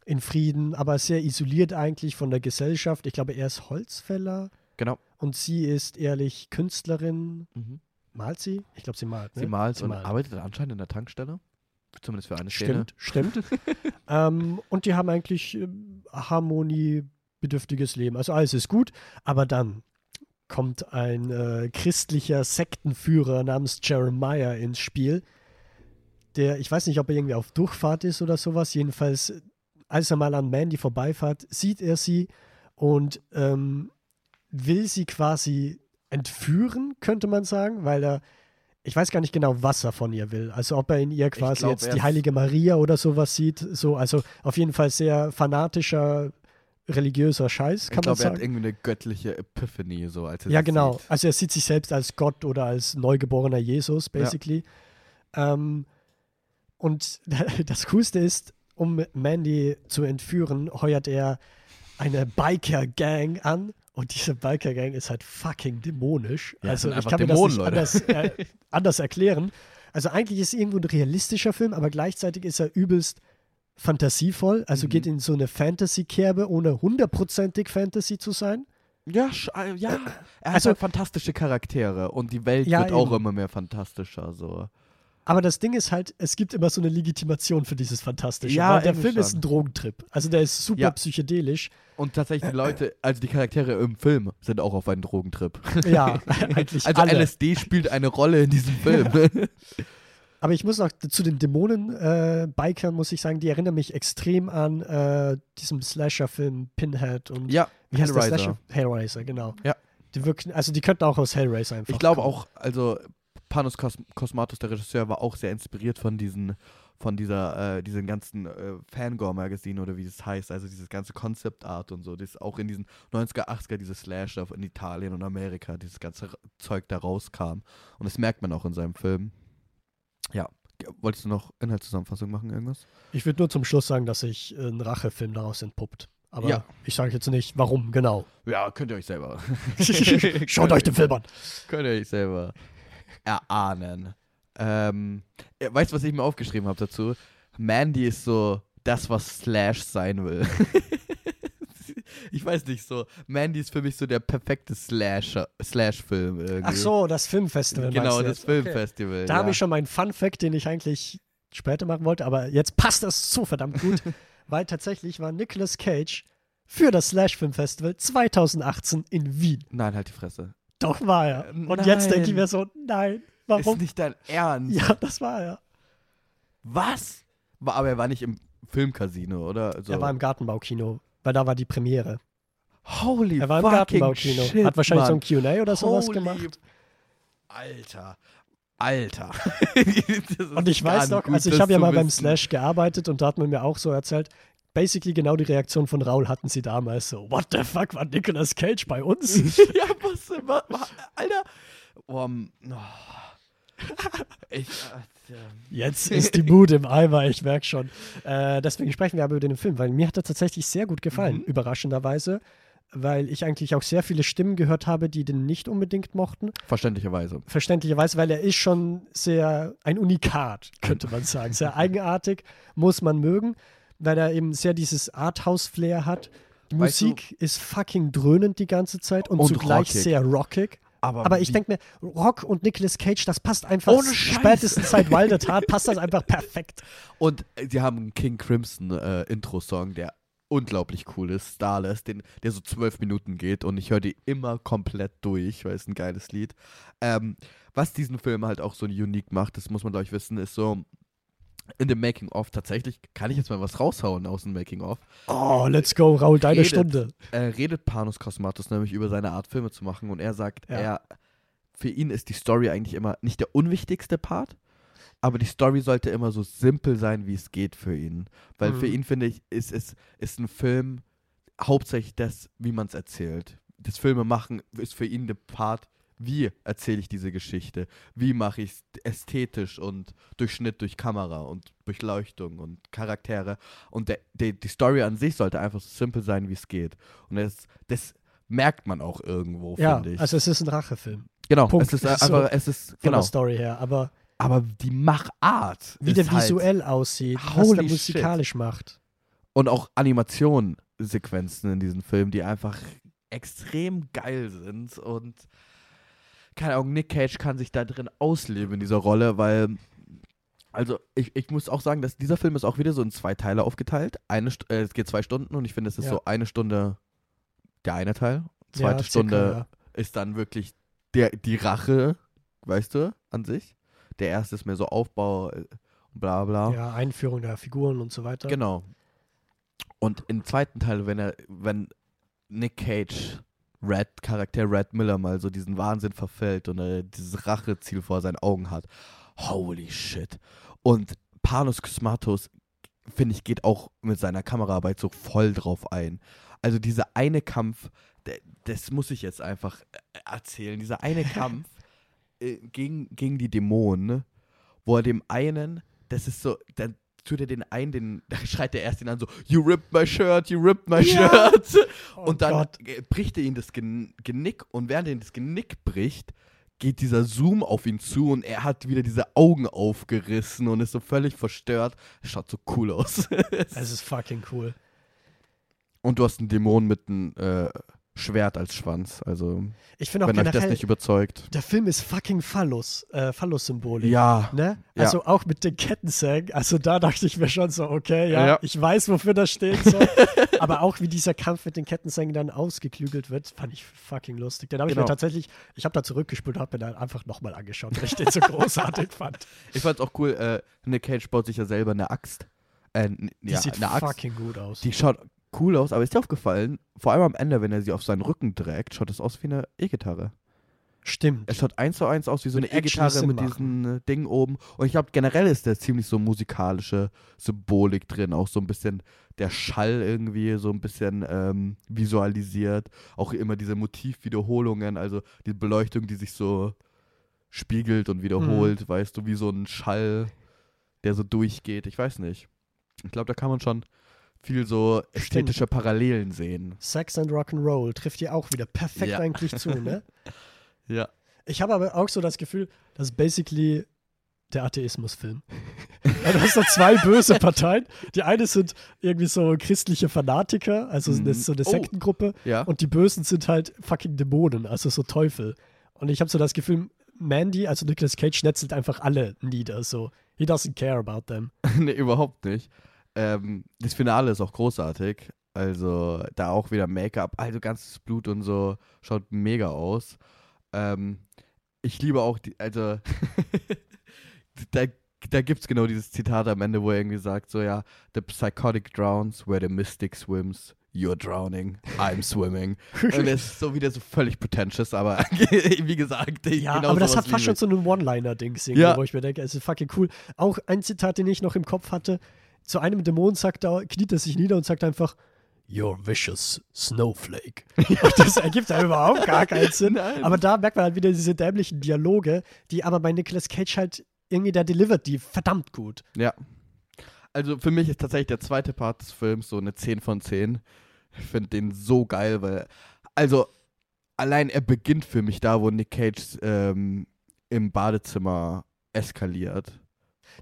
in Frieden, aber sehr isoliert eigentlich von der Gesellschaft. Ich glaube, er ist Holzfäller Genau. und sie ist ehrlich Künstlerin. Mhm. Malt sie? Ich glaube, sie malt. Ne? Sie malt Sie und malt. arbeitet anscheinend in der Tankstelle. Zumindest für eine Szene. Stimmt, stimmt. ähm, und die haben eigentlich ähm, harmoniebedürftiges Leben. Also alles ist gut, aber dann kommt ein äh, christlicher Sektenführer namens Jeremiah ins Spiel, der, ich weiß nicht, ob er irgendwie auf Durchfahrt ist oder sowas, jedenfalls, als er mal an Mandy vorbeifährt, sieht er sie und ähm, will sie quasi entführen, könnte man sagen, weil er ich weiß gar nicht genau, was er von ihr will. Also ob er in ihr quasi glaub, jetzt die heilige Maria oder sowas sieht. So, also auf jeden Fall sehr fanatischer religiöser Scheiß, kann ich glaube, man er hat sagen. irgendwie eine göttliche Epiphany, so als er Ja, genau. sieht. Also er sieht sich selbst als Gott oder als neugeborener Jesus, basically. Ähm, und das Coolste ist, um Mandy zu entführen, heuert er eine Biker-Gang an. Und diese Biker-Gang ist halt fucking dämonisch. Ja, also ich kann mir Dämonen, das nicht anders, äh, anders erklären. Also eigentlich ist es irgendwo ein realistischer Film, aber gleichzeitig ist er übelst fantasievoll. Also Mhm. geht in so eine Fantasy-Kerbe, ohne hundertprozentig Fantasy zu sein. Ja, äh, ja. Er hat Also- halt fantastische Charaktere und die Welt Ja, wird auch eben. immer mehr fantastischer. So. Aber das Ding ist halt, es gibt immer so eine Legitimation für dieses Fantastische. Ja, der Film ist schon. ein Drogentrip. Also der ist super Ja. psychedelisch. Und tatsächlich die Leute, also die Charaktere im Film sind auch auf einen Drogentrip. Ja, eigentlich Also alle. LSD spielt eine Rolle in diesem Film. Aber ich muss noch zu den Dämonen-Bikern, muss ich sagen, die erinnern mich extrem an äh, diesem Slasher-Film Pinhead und ja, wie heißt der Hellraiser. Slasher? Hellraiser, genau. Ja. Die wirken, also die könnten auch aus Hellraiser einfach Ich glaube auch, also Panos Cos Cosmatos, der Regisseur, war auch sehr inspiriert von diesen, von dieser, äh, diesen ganzen äh, Fangore-Magazin oder wie das heißt, also dieses ganze Concept Art und so, das auch in diesen 90er, 80er, diese Slasher in Italien und Amerika, dieses ganze Zeug da rauskam. Und das merkt man auch in seinem Film. Ja. Wolltest du noch Inhaltszusammenfassung machen, irgendwas? Ich würde nur zum Schluss sagen, dass sich ein Rachefilm daraus entpuppt. Aber Ja. ich sage jetzt nicht, warum genau. Ja, könnt ihr euch selber. Schaut euch den Film an. Könnt ihr euch selber erahnen. Ähm, weißt du, was ich mir aufgeschrieben habe dazu? Mandy ist so das, was Slash sein will. ich weiß nicht so. Mandy ist für mich so der perfekte Slasher, Slash-Film irgendwie. Ach so, das Filmfestival. Genau, das jetzt? Okay. Filmfestival. Da ja. habe ich schon meinen Fun-Fact, den ich eigentlich später machen wollte, aber jetzt passt das so verdammt gut, weil tatsächlich war Nicolas Cage für das Slash-Film-Festival 2018 in Wien. Nein, halt die Fresse. Doch war er. Äh, Und jetzt denke ich nein. mir so, nein, warum? Ist nicht dein Ernst. Ja, das war er. Was? Aber er war nicht im Filmcasino, oder? Also, Er war im Gartenbaukino, weil da war die Premiere. Holy Er war im Gartenbaukino. shit, Hat wahrscheinlich Mann. so ein Q&A oder sowas Holy gemacht. Alter. Alter. Und ich weiß noch, also ich habe ja mal beim Slash gearbeitet und da hat man mir auch so erzählt, basically genau die Reaktion von Raul hatten sie damals so, what the fuck, war Nicolas Cage bei uns? ja, was, was, Alter. Oh, m- oh. Ich, äh, Jetzt ist die Mut im Eimer, ich merke schon. Äh, deswegen sprechen wir aber über den Film, weil mir hat er tatsächlich sehr gut gefallen, Mhm. überraschenderweise, weil ich eigentlich auch sehr viele Stimmen gehört habe, die den nicht unbedingt mochten. verständlicherweise. Verständlicherweise, weil er ist schon sehr ein Unikat, könnte man sagen. Sehr eigenartig, muss man mögen, weil er eben sehr dieses Arthouse-Flair hat. Die Weißt du- Musik ist fucking dröhnend die ganze Zeit und, Und zugleich rockig. sehr rockig. Aber, Aber ich denke mir, Rock und Nicolas Cage, das passt einfach. Ohne Scheiß. Spätestens seit Wild at Heart passt das einfach perfekt. Und äh, sie haben einen King Crimson äh, Intro-Song, der unglaublich cool ist, Starless, den, der so zwölf Minuten geht und ich höre die immer komplett durch, weil es ein geiles Lied. Ähm, was diesen Film halt auch so unique macht, das muss man glaube ich wissen, ist so in dem Making-of tatsächlich, kann ich jetzt mal was raushauen aus dem Making-of, Oh, let's go, Raul, deine Redet. Stunde. äh, redet Panos Cosmatos nämlich über seine Art, Filme zu machen und er sagt, Ja. er, für ihn ist die Story eigentlich immer nicht der unwichtigste Part, aber die Story sollte immer so simpel sein, wie es geht für ihn. Weil für Mhm. ihn, finde ich, ist, ist, ist ein Film hauptsächlich das, wie man es erzählt. Das Filme machen ist für ihn der Part, wie erzähle ich diese Geschichte? Wie mache ich es ästhetisch und durch Schnitt, durch Kamera und Beleuchtung und Charaktere? Und der, der, die Story an sich sollte einfach so simpel sein, wie es geht. Und das, das merkt man auch irgendwo, Ja, finde ich. also es ist ein Rachefilm genau, Punkt. es ist So einfach, es ist, von genau. der Story her. Aber Aber die Machart. wie der halt, visuell aussieht, was der shit. musikalisch macht. Und auch Animationssequenzen in diesem Film, die einfach extrem geil sind. Und keine Ahnung, Nick Cage kann sich da drin ausleben in dieser Rolle, weil. Also, ich, ich muss auch sagen, dass dieser Film ist auch wieder so in zwei Teile aufgeteilt. Eine, äh, es geht zwei Stunden und ich finde, es ist Ja. so eine Stunde der eine Teil. Zweite ja, circa, Stunde ist dann wirklich der, die Rache, weißt du, an sich. Der erste ist mehr so Aufbau, äh, bla bla. Ja. ja, Einführung der Figuren und so weiter. Genau. Und im zweiten Teil, wenn er, wenn Nick Cage, Red, Charakter Red Miller mal so diesen Wahnsinn verfällt und er dieses Racheziel vor seinen Augen hat. Holy shit. Und Panos Cosmatos finde ich, geht auch mit seiner Kameraarbeit so voll drauf ein. Also dieser eine Kampf, das muss ich jetzt einfach äh, erzählen. Dieser eine Kampf äh, gegen, gegen die Dämonen, ne? wo er dem einen, das ist so, tut er den einen, den, da schreit er erst ihn an so, you ripped my shirt, you ripped my Ja. shirt. Oh und dann Gott. bricht er ihm das Gen Genick und während er ihm das Genick bricht, geht dieser Zoom auf ihn zu und er hat wieder diese Augen aufgerissen und ist so völlig verstört. Schaut so cool aus. Es ist fucking cool. und du hast einen Dämon mit einem äh, Schwert als Schwanz. Also, Ich finde auch wenn euch das nicht überzeugt. der Film ist fucking Phallus, äh, Phallus-Symbolik. Ja. Ne? Ja. Also auch mit den Kettensägen. Also da dachte ich mir schon so, okay, ja, Ja. ich weiß, wofür das steht. So. Aber auch wie dieser Kampf mit den Kettensägen dann ausgeklügelt wird, fand ich fucking lustig. Den habe ich mir Genau. tatsächlich, ich habe da zurückgespult und habe mir dann einfach nochmal angeschaut, weil ich den so großartig fand. Ich fand's auch cool, äh, Nick Cage baut sich ja selber eine Axt. Äh, Die ja, sieht eine Axt. fucking gut aus. Die schaut cool aus, aber ist dir aufgefallen, vor allem am Ende, wenn er sie auf seinen Rücken trägt, schaut es aus wie eine E-Gitarre. Stimmt. Es schaut eins zu eins aus wie so eine E-Gitarre mit diesen äh, Dingen oben. Und ich glaube, generell ist da ziemlich so musikalische Symbolik drin. Auch so ein bisschen der Schall irgendwie, so ein bisschen ähm, visualisiert. Auch immer diese Motivwiederholungen, also die Beleuchtung, die sich so spiegelt und wiederholt, Mhm. weißt du, wie so ein Schall, der so durchgeht. Ich weiß nicht. Ich glaube, da kann man schon viel so ästhetische Parallelen sehen. Sex and Rock'n'Roll trifft dir auch wieder perfekt Ja. eigentlich zu, ne? Ja. Ich habe aber auch so das Gefühl, das ist basically der Atheismusfilm. ja, du hast da zwei böse Parteien. Die eine sind irgendwie so christliche Fanatiker, also Mhm. so eine Oh. Sektengruppe. Ja. Und die Bösen sind halt fucking Dämonen, also so Teufel. Und ich habe so das Gefühl, Mandy, also Nicolas Cage, schnetzelt einfach alle nieder. So, he doesn't care about them. nee, überhaupt nicht. Ähm, das Finale ist auch großartig. Also da auch wieder Make-up, also ganzes Blut und so, schaut mega aus. Ähm, ich liebe auch die, also da, da gibt es genau dieses Zitat am Ende, wo er irgendwie sagt, so ja, the psychotic drowns where the mystic swims. You're drowning, I'm swimming. Und es ist so wieder so völlig pretentious, aber wie gesagt, Ja, genau aber das hat fast schon so einen One-Liner-Ding, Ja. wo ich mir denke, es ist fucking cool. Auch ein Zitat, den ich noch im Kopf hatte. Zu einem Dämon sagt er, kniet er sich nieder und sagt einfach, You're vicious snowflake. das ergibt ja überhaupt gar keinen Sinn. Nein. Aber da merkt man halt wieder diese dämlichen Dialoge, die aber bei Nicolas Cage halt irgendwie, der delivert die verdammt gut. Ja. Also für mich ist tatsächlich der zweite Part des Films so eine 10 von 10. Ich finde den so geil, weil, also allein er beginnt für mich da, wo Nick Cage ähm, im Badezimmer eskaliert.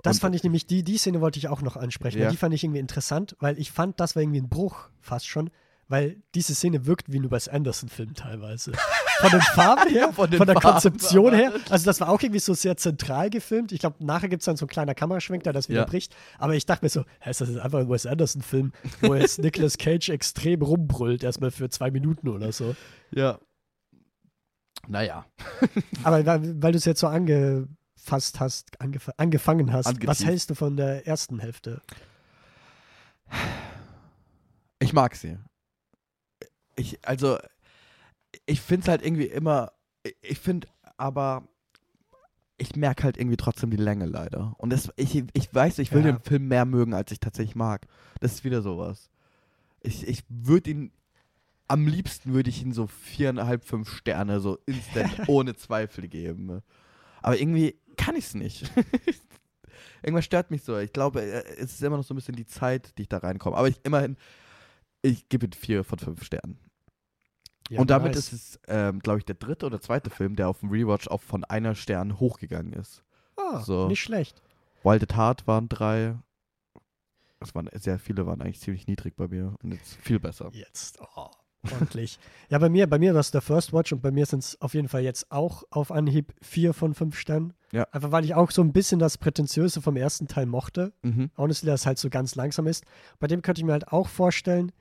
Das Und- fand ich nämlich, die, die Szene wollte ich auch noch ansprechen. Ja. Die fand ich irgendwie interessant, weil ich fand, das war irgendwie ein Bruch fast schon, weil diese Szene wirkt wie ein Wes Anderson-Film teilweise. Von den Farben her, Ja, von von, der Farben, Konzeption her. Also das war auch irgendwie so sehr zentral gefilmt. Ich glaube, nachher gibt es dann so ein kleiner Kameraschwenk, der das wieder Ja. bricht. Aber ich dachte mir so, hä, ist das jetzt einfach ein Wes Anderson-Film, wo jetzt Nicolas Cage extrem rumbrüllt, erstmal für zwei Minuten oder so. Ja. Naja. Aber weil, weil du es jetzt so angefasst hast, angef angefangen hast, was Angeteased. hältst du von der ersten Hälfte? Ich mag sie. Ich, also, ich finde es halt irgendwie immer, ich finde aber, ich merke halt irgendwie trotzdem die Länge leider. Und das, ich, ich weiß, ich will Ja. den Film mehr mögen, als ich tatsächlich mag. Das ist wieder sowas. Ich, ich würde ihn, am liebsten würde ich ihn so viereinhalb, fünf Sterne so instant ohne Zweifel geben. Aber irgendwie kann ich es nicht. Irgendwas stört mich so. Ich glaube, äh, es ist immer noch so ein bisschen die Zeit, die ich da reinkomme. Aber ich immerhin, ich gebe ihm vier von fünf Sternen. Ja, Und damit nice. ist es, ähm, glaube ich, der dritte oder zweite Film, der auf dem Rewatch auch von einer Stern hochgegangen ist. Ah, so. nicht schlecht. Wild at Heart waren drei. Es waren sehr viele, waren eigentlich ziemlich niedrig bei mir. Und jetzt viel besser. Jetzt, oh, ordentlich. ja, bei mir, bei mir war es der First Watch und bei mir sind es auf jeden Fall jetzt auch auf Anhieb vier von fünf Sternen. Ja. Einfach weil ich auch so ein bisschen das Prätentiöse vom ersten Teil mochte. Mhm. Honestly, dass es halt so ganz langsam ist. Bei dem könnte ich mir halt auch vorstellen,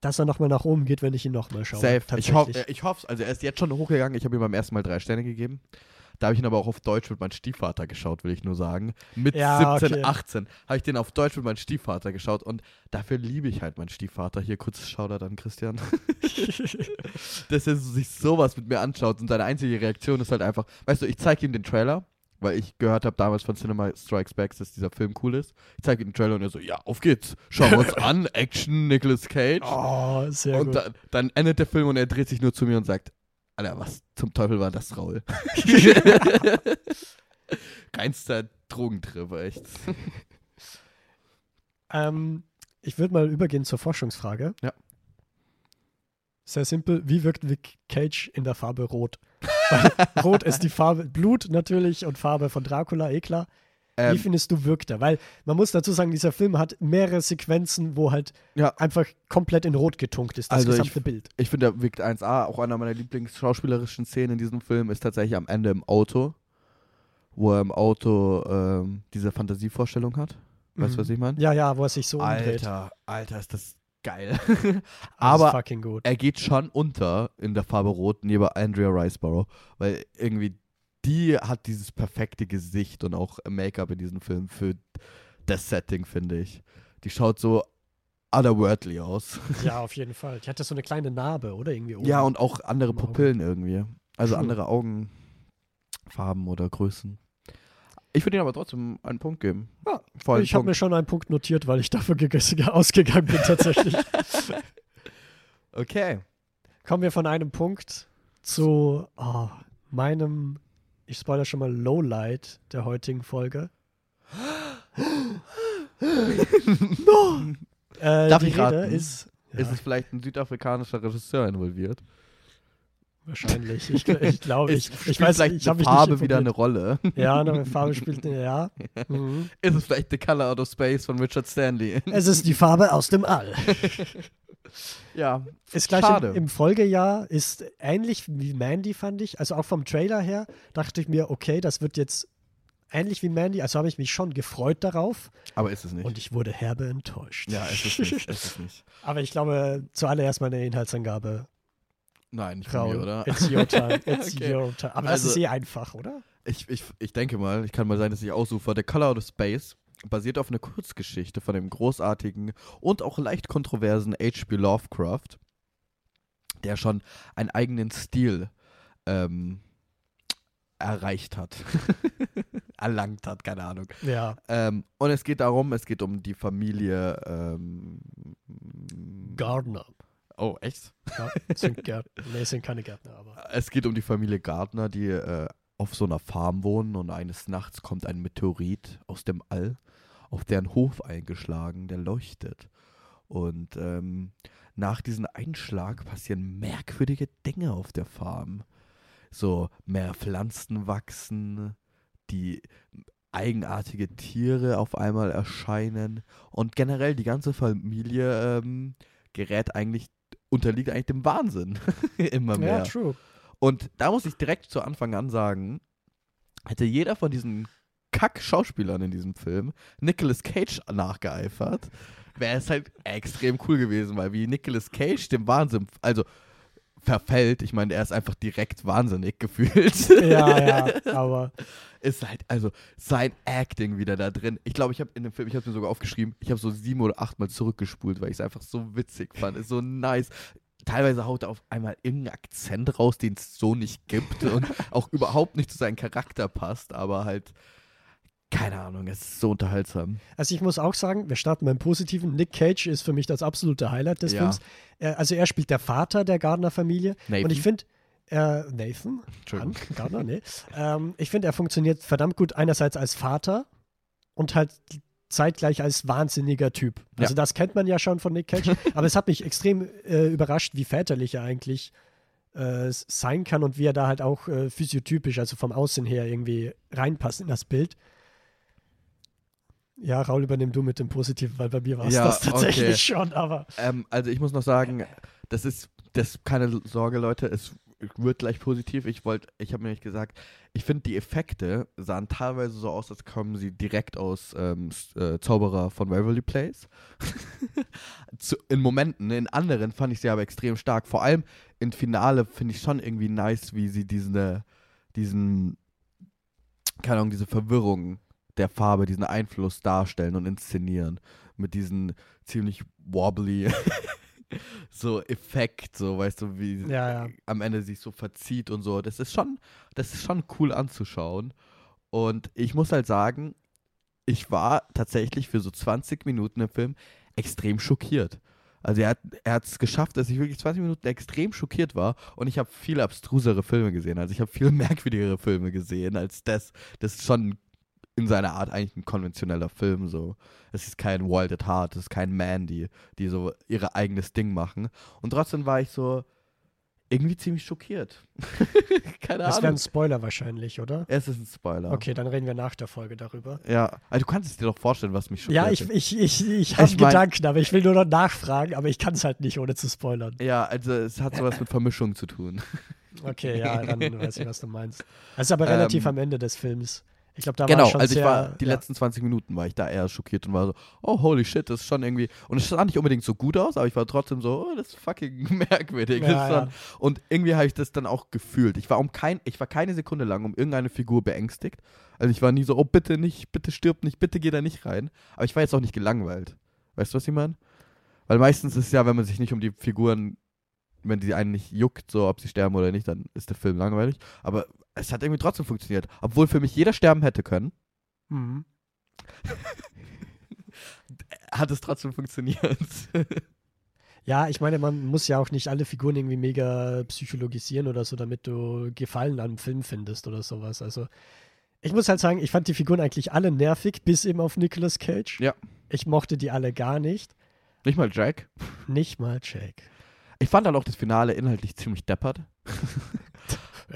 dass er nochmal nach oben geht, wenn ich ihn nochmal schaue. Safe. Ich, Tatsächlich. hoff, äh, ich hoffe Also er ist jetzt schon hochgegangen. Ich habe ihm beim ersten Mal drei Sterne gegeben. Da habe ich ihn aber auch auf Deutsch mit meinem Stiefvater geschaut, will ich nur sagen. Mit Ja, 17, okay. 18 habe ich den auf Deutsch mit meinem Stiefvater geschaut. Und dafür liebe ich halt meinen Stiefvater. Hier kurzes Shoutout an Christian. dass er sich sowas mit mir anschaut und seine einzige Reaktion ist halt einfach, weißt du, ich zeige ihm den Trailer weil ich gehört habe damals von Cinema Strikes Back, dass dieser Film cool ist. Ich zeige ihm den Trailer und er so, ja, auf geht's. Schauen wir uns an. Action, Nicolas Cage. Oh, sehr und gut. da, dann endet der Film und er dreht sich nur zu mir und sagt, Alter, was zum Teufel war das, Raul? Reinster Drogentrip, echt. Ähm, ich würde mal übergehen zur Forschungsfrage. Ja. Sehr simpel. Wie wirkt Vic Cage in der Farbe Rot? Rot ist die Farbe, Blut natürlich und Farbe von Dracula, eh klar. Wie Ähm, findest du, wirkt er? Weil man muss dazu sagen, dieser Film hat mehrere Sequenzen, wo halt ja, einfach komplett in Rot getunkt ist, das Also ich- gesamte Bild. ich finde, der wirkt 1A. Auch einer meiner Lieblingsschauspielerischen Szenen in diesem Film ist tatsächlich am Ende im Auto, wo er im Auto ähm, diese Fantasievorstellung hat. Weißt du, Mhm. was ich meine? Ja, ja, wo er sich so umdreht. Alter, Alter, ist das geil. Aber fucking gut. er geht schon unter in der Farbe Rot neben Andrea Riceborough, weil irgendwie die hat dieses perfekte Gesicht und auch Make-up in diesem Film für das Setting, finde ich. Die schaut so otherworldly aus. Ja, auf jeden Fall. Die hatte so eine kleine Narbe, oder? Irgendwie oben. Ja, und auch andere. Pupillen irgendwie. Also True. andere Augenfarben oder Größen. Ich würde ihm aber trotzdem einen Punkt geben. Ja, Vor allem ich habe mir schon einen Punkt notiert, weil ich dafür ausgegangen bin tatsächlich. Okay. Kommen wir von einem Punkt zu oh, meinem, ich spoilere schon mal, Lowlight der heutigen Folge. no! Äh, Darf ich Rede raten? ist ja, Ist es vielleicht ein südafrikanischer Regisseur involviert? wahrscheinlich. Ich, ich glaube, ich, ich weiß vielleicht ich eine Farbe wieder eine. Rolle. Ja, eine Farbe spielt eine, ja. Mhm. Ist es vielleicht The Color Out of Space von Richard Stanley? Es ist die Farbe aus dem All. ja. Ist gleich Schade. im, im Folgejahr, ist ähnlich wie Mandy, fand ich. Also auch vom Trailer her dachte ich mir, okay, das wird jetzt ähnlich wie Mandy. Also habe ich mich schon gefreut darauf Aber ist es nicht. und ich wurde herbe enttäuscht. ja, es ist nicht. Es ist nicht. Aber ich glaube, zuallererst meine Inhaltsangabe. Nein, nicht von mir, Raul, oder? it's your time. It's Okay. your time. Aber Also- das ist eh einfach, oder? Ich, ich, ich denke mal, ich kann mal sein, dass ich ausufer. The Color Out of Space basiert auf einer Kurzgeschichte von dem großartigen und auch leicht kontroversen H.P. Lovecraft, der schon einen eigenen Stil ähm, erreicht hat. Erlangt hat, keine Ahnung. Ja. Ähm, und es geht darum, es geht um die Familie. Ähm, Gardner. oh, echt? Ja, sind Gärtner. Nee, es sind keine Gärtner, aber. Es geht um die Familie Gardner, die äh, auf so einer Farm wohnen und eines Nachts kommt ein Meteorit aus dem All auf deren Hof eingeschlagen, der leuchtet. Und ähm, nach diesem Einschlag passieren merkwürdige Dinge auf der Farm. So mehr Pflanzen wachsen, die eigenartige Tiere auf einmal erscheinen und generell die ganze Familie ähm, gerät eigentlich, unterliegt eigentlich dem Wahnsinn. Immer mehr. Ja, true. Und da muss ich direkt zu Anfang an sagen, hätte jeder von diesen Kack-Schauspielern in diesem Film Nicolas Cage nachgeeifert, wäre es halt extrem cool gewesen, weil wie Nicolas Cage dem Wahnsinn, also verfällt, ich meine, er ist einfach direkt wahnsinnig gefühlt. Ja, ja, aber. ist halt, also sein Acting wieder da drin. Ich glaube, ich habe in dem Film, ich habe mir sogar aufgeschrieben, ich habe so sieben oder achtmal zurückgespult, weil ich es einfach so witzig fand. Ist so nice. Teilweise haut er auf einmal irgendeinen Akzent raus, den es so nicht gibt und auch überhaupt nicht zu seinem Charakter passt, aber halt, keine Ahnung, es ist so unterhaltsam. Also ich muss auch sagen, wir starten beim Positiven. Nick Cage ist für mich das absolute Highlight des Ja. Films. Also er spielt der Vater der Gardner-Familie. Und ich finde, äh, Nathan. Han, Gardner, nee. ähm, ich finde, er funktioniert verdammt gut einerseits als Vater und halt zeitgleich als wahnsinniger Typ. Also Ja. das kennt man ja schon von Nick Cage, aber es hat mich extrem äh, überrascht, wie väterlich er eigentlich äh, sein kann und wie er da halt auch äh, physiotypisch, also vom Aussehen her irgendwie reinpasst in das Bild. Ja, Raul, übernimm du mit dem Positiven, weil bei mir war es Ja, das tatsächlich okay. schon, aber Ähm, also ich muss noch sagen, das ist, das keine Sorge, Leute, es wird gleich positiv. Ich wollte, ich habe mir nicht gesagt, ich finde die Effekte sahen teilweise so aus, als kommen sie direkt aus ähm, äh, Zauberer von Waverly Place. Zu, in Momenten, in anderen fand ich sie aber extrem stark. Vor allem im Finale finde ich schon irgendwie nice, wie sie diese, diesen, keine Ahnung, diese Verwirrung der Farbe, diesen Einfluss darstellen und inszenieren. Mit diesen ziemlich wobbly so Effekt, so weißt du, wie Ja, ja. am Ende sich so verzieht und so. Das ist schon, das ist schon cool anzuschauen. Und ich muss halt sagen, ich war tatsächlich für so 20 Minuten im Film extrem schockiert. Also er hat es geschafft, dass ich wirklich 20 Minuten extrem schockiert war und ich habe viel abstrusere Filme gesehen. Also ich habe viel merkwürdigere Filme gesehen als das. Das ist schon in seiner Art eigentlich ein konventioneller Film so. Es ist kein Wild at Heart, es ist kein Mandy, die so ihr eigenes Ding machen. Und trotzdem war ich so, irgendwie ziemlich schockiert. Keine das Ahnung. Das wäre ein Spoiler wahrscheinlich, oder? Es ist ein Spoiler. Okay, dann reden wir nach der Folge darüber. Ja, also du kannst es dir doch vorstellen, was mich schockiert. Ja, ich, ich, ich, ich habe Gedanken, aber ich will nur noch nachfragen, aber ich kann es halt nicht, ohne zu spoilern. Ja, also es hat sowas mit Vermischung zu tun. Okay, ja, dann weiß ich, was du meinst. Es ist aber relativ ähm, am Ende des Films. Ich glaube, da genau, war schon also ich war die ja. letzten 20 Minuten war ich da eher schockiert und war so, oh holy shit, das ist schon irgendwie und es sah nicht unbedingt so gut aus, aber ich war trotzdem so, oh, das ist fucking merkwürdig. Ja, ja. und irgendwie habe ich das dann auch gefühlt. Ich war um kein ich war keine Sekunde lang um irgendeine Figur beängstigt. Also ich war nie so, oh bitte nicht, bitte stirb nicht, bitte geh da nicht rein, aber ich war jetzt auch nicht gelangweilt. Weißt du, was ich meine? Weil meistens ist es ja, wenn man sich nicht um die Figuren wenn die einen nicht juckt, so ob sie sterben oder nicht, dann ist der Film langweilig. Aber es hat irgendwie trotzdem funktioniert. Obwohl für mich jeder sterben hätte können. Mhm. hat es trotzdem funktioniert. ja, ich meine, man muss ja auch nicht alle Figuren irgendwie mega psychologisieren oder so, damit du Gefallen am Film findest oder sowas. Also, ich muss halt sagen, ich fand die Figuren eigentlich alle nervig, bis eben auf Nicolas Cage. Ja. Ich mochte die alle gar nicht. Nicht mal Jack? Nicht mal Jack. Ich fand dann auch das Finale inhaltlich ziemlich deppert.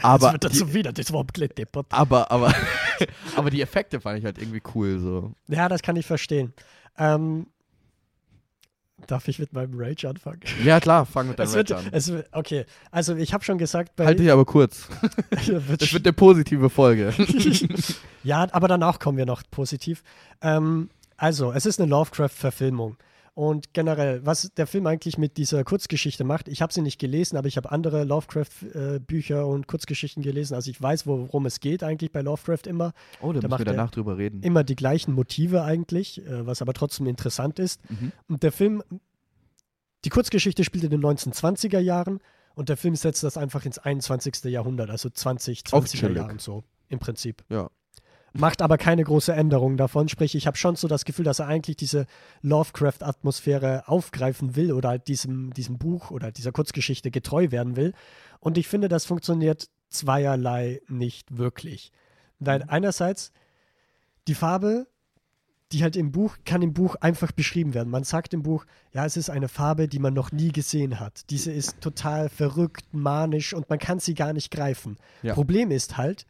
aber wird dazu wieder, das war deppert. Aber, aber, aber die Effekte fand ich halt irgendwie cool so. Ja, das kann ich verstehen. Ähm, Darf ich mit meinem Rage anfangen? Ja, klar, fang mit deinem Rage wird, an. Es, okay, also ich habe schon gesagt, bei. Halte dich aber kurz. wird das wird eine positive Folge. ja, aber danach kommen wir noch positiv. Ähm, also, es ist eine Lovecraft-Verfilmung. Und generell, was der Film eigentlich mit dieser Kurzgeschichte macht, ich habe sie nicht gelesen, aber ich habe andere Lovecraft-Bücher äh, und Kurzgeschichten gelesen. Also ich weiß, worum es geht eigentlich bei Lovecraft immer. Oh, da, da müssen wir danach drüber reden. Immer die gleichen Motive eigentlich, äh, was aber trotzdem interessant ist. Mhm. Und der Film, die Kurzgeschichte spielt in den 1920er Jahren und der Film setzt das einfach ins 21. Jahrhundert, also 20, 20er Jahren so im Prinzip. Ja macht aber keine große Änderung davon. Sprich, ich habe schon so das Gefühl, dass er eigentlich diese Lovecraft-Atmosphäre aufgreifen will oder halt diesem, diesem Buch oder dieser Kurzgeschichte getreu werden will. Und ich finde, das funktioniert zweierlei nicht wirklich. Weil mhm. einerseits die Farbe, die halt im Buch, kann im Buch einfach beschrieben werden. Man sagt im Buch, ja, es ist eine Farbe, die man noch nie gesehen hat. Diese ist total verrückt, manisch und man kann sie gar nicht greifen. Ja. Problem ist halt,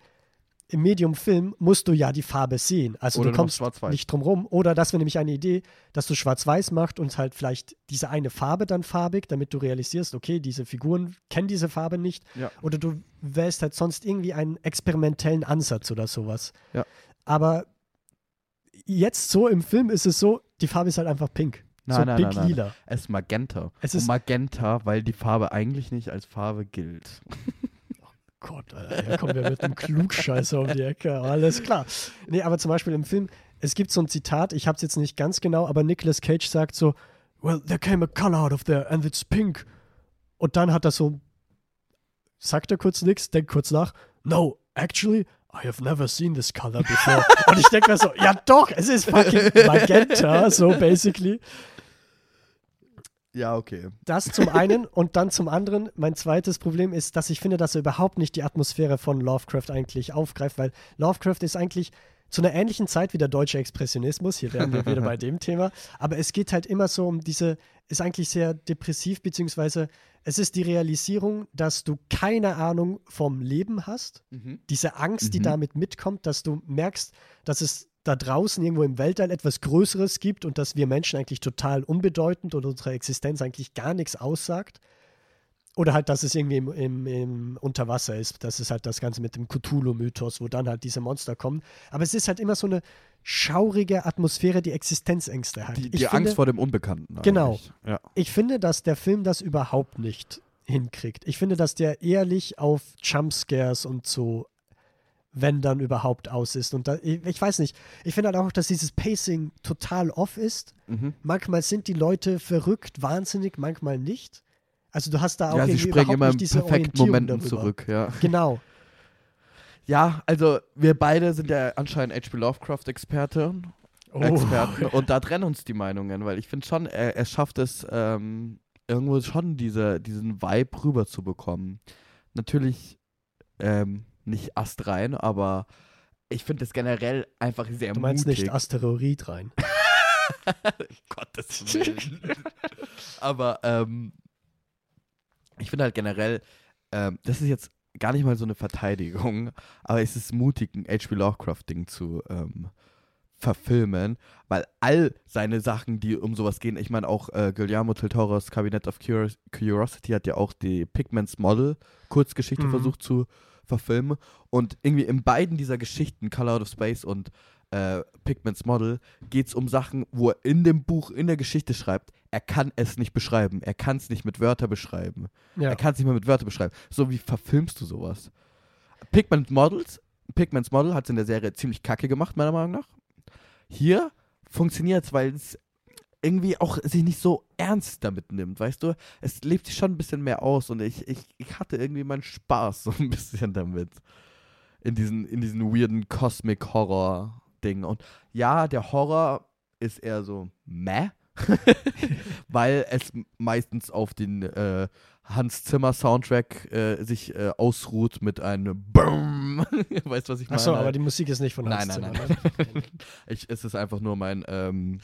im Medium Film musst du ja die Farbe sehen. Also oder du kommst nicht drum rum. Oder das wäre nämlich eine Idee, dass du schwarz-weiß machst und halt vielleicht diese eine Farbe dann farbig, damit du realisierst, okay, diese Figuren kennen diese Farbe nicht. Ja. Oder du wählst halt sonst irgendwie einen experimentellen Ansatz oder sowas. Ja. Aber jetzt so im Film ist es so, die Farbe ist halt einfach pink. Nein, so nein, Big nein, Lila. Nein. Es ist Magenta. Es ist Und Magenta, weil die Farbe eigentlich nicht als Farbe gilt. Gott, Alter, kommen wir mit einem Klugscheißer um die Ecke. Alles klar. Nee, aber zum Beispiel im Film, es gibt so ein Zitat, ich habe es jetzt nicht ganz genau, aber Nicolas Cage sagt so, well, there came a color out of there and it's pink. Und dann hat er so, sagt er kurz nichts, denkt kurz nach, no, actually, I have never seen this color before. Und ich denke mir so, ja doch, es ist fucking Magenta, so basically. Ja, okay. Das zum einen und dann zum anderen, mein zweites Problem ist, dass ich finde, dass er überhaupt nicht die Atmosphäre von Lovecraft eigentlich aufgreift, weil Lovecraft ist eigentlich zu einer ähnlichen Zeit wie der deutsche Expressionismus, hier wären wir wieder bei dem Thema, aber es geht halt immer so um diese, ist eigentlich sehr depressiv, beziehungsweise es ist die Realisierung, dass du keine Ahnung vom Leben hast, mhm. diese Angst, die mhm. damit mitkommt, dass du merkst, dass es da draußen irgendwo im Weltall etwas Größeres gibt und dass wir Menschen eigentlich total unbedeutend und unsere Existenz eigentlich gar nichts aussagt. Oder halt, dass es irgendwie im, im, im Unterwasser ist. Das ist halt das Ganze mit dem Cthulhu-Mythos, wo dann halt diese Monster kommen. Aber es ist halt immer so eine schaurige Atmosphäre, die Existenzängste hat. Die, die Angst vor dem Unbekannten. Genau. Ja. Ich finde, dass der Film das überhaupt nicht hinkriegt. Ich finde, dass der ehrlich auf Jumpscares und so wenn dann überhaupt aus ist. Und da, ich, weiß nicht, ich finde halt auch, dass dieses Pacing total off ist. Mhm. Manchmal sind die Leute verrückt, wahnsinnig, manchmal nicht. Also du hast da auch ja, sie springen immer nicht diese perfekten Momenten darüber. zurück, ja. Genau. Ja, also wir beide sind ja anscheinend H.P. Lovecraft-Experten. Oh. Experten. Und da trennen uns die Meinungen, weil ich finde schon, er, er schafft es ähm, irgendwo schon diese, diesen Vibe rüberzubekommen. Natürlich ähm, nicht astrein, aber ich finde es generell einfach sehr Du meinst mutig. nicht Asteroid rein. Gottes Willen. aber ähm, ich finde halt generell, ähm, das ist jetzt gar nicht mal so eine Verteidigung, aber es ist mutig, ein H.P. Lovecraft-Ding zu ähm, verfilmen, weil all seine Sachen, die um sowas gehen, ich meine auch äh, Guillermo del Toro's Cabinet of Curios Curiosity hat ja auch die Pigments Model Kurzgeschichte Mhm. versucht zu verfilmen und irgendwie in beiden dieser Geschichten, Color Out of Space und äh, Pigments Model, geht es um Sachen, wo er in dem Buch, in der Geschichte schreibt, er kann es nicht beschreiben, er kann es nicht mit Wörtern beschreiben. Ja. Er kann es nicht mal mit Wörtern beschreiben. So wie verfilmst du sowas? Pigment Models, Pigments Model hat es in der Serie ziemlich kacke gemacht, meiner Meinung nach. Hier funktioniert es, weil es irgendwie auch sich nicht so ernst damit nimmt, weißt du? Es lebt sich schon ein bisschen mehr aus und ich, ich, ich hatte irgendwie meinen Spaß so ein bisschen damit. In diesen, in diesen weirden Cosmic Horror Ding. Und ja, der Horror ist eher so meh, weil es meistens auf den äh, Hans Zimmer Soundtrack äh, sich äh, ausruht mit einem BOOM. weißt du, was ich meine? Achso, aber die Musik ist nicht von Hans Nein, nein, Zimmer. nein. ne? Ich, es ist einfach nur mein ähm,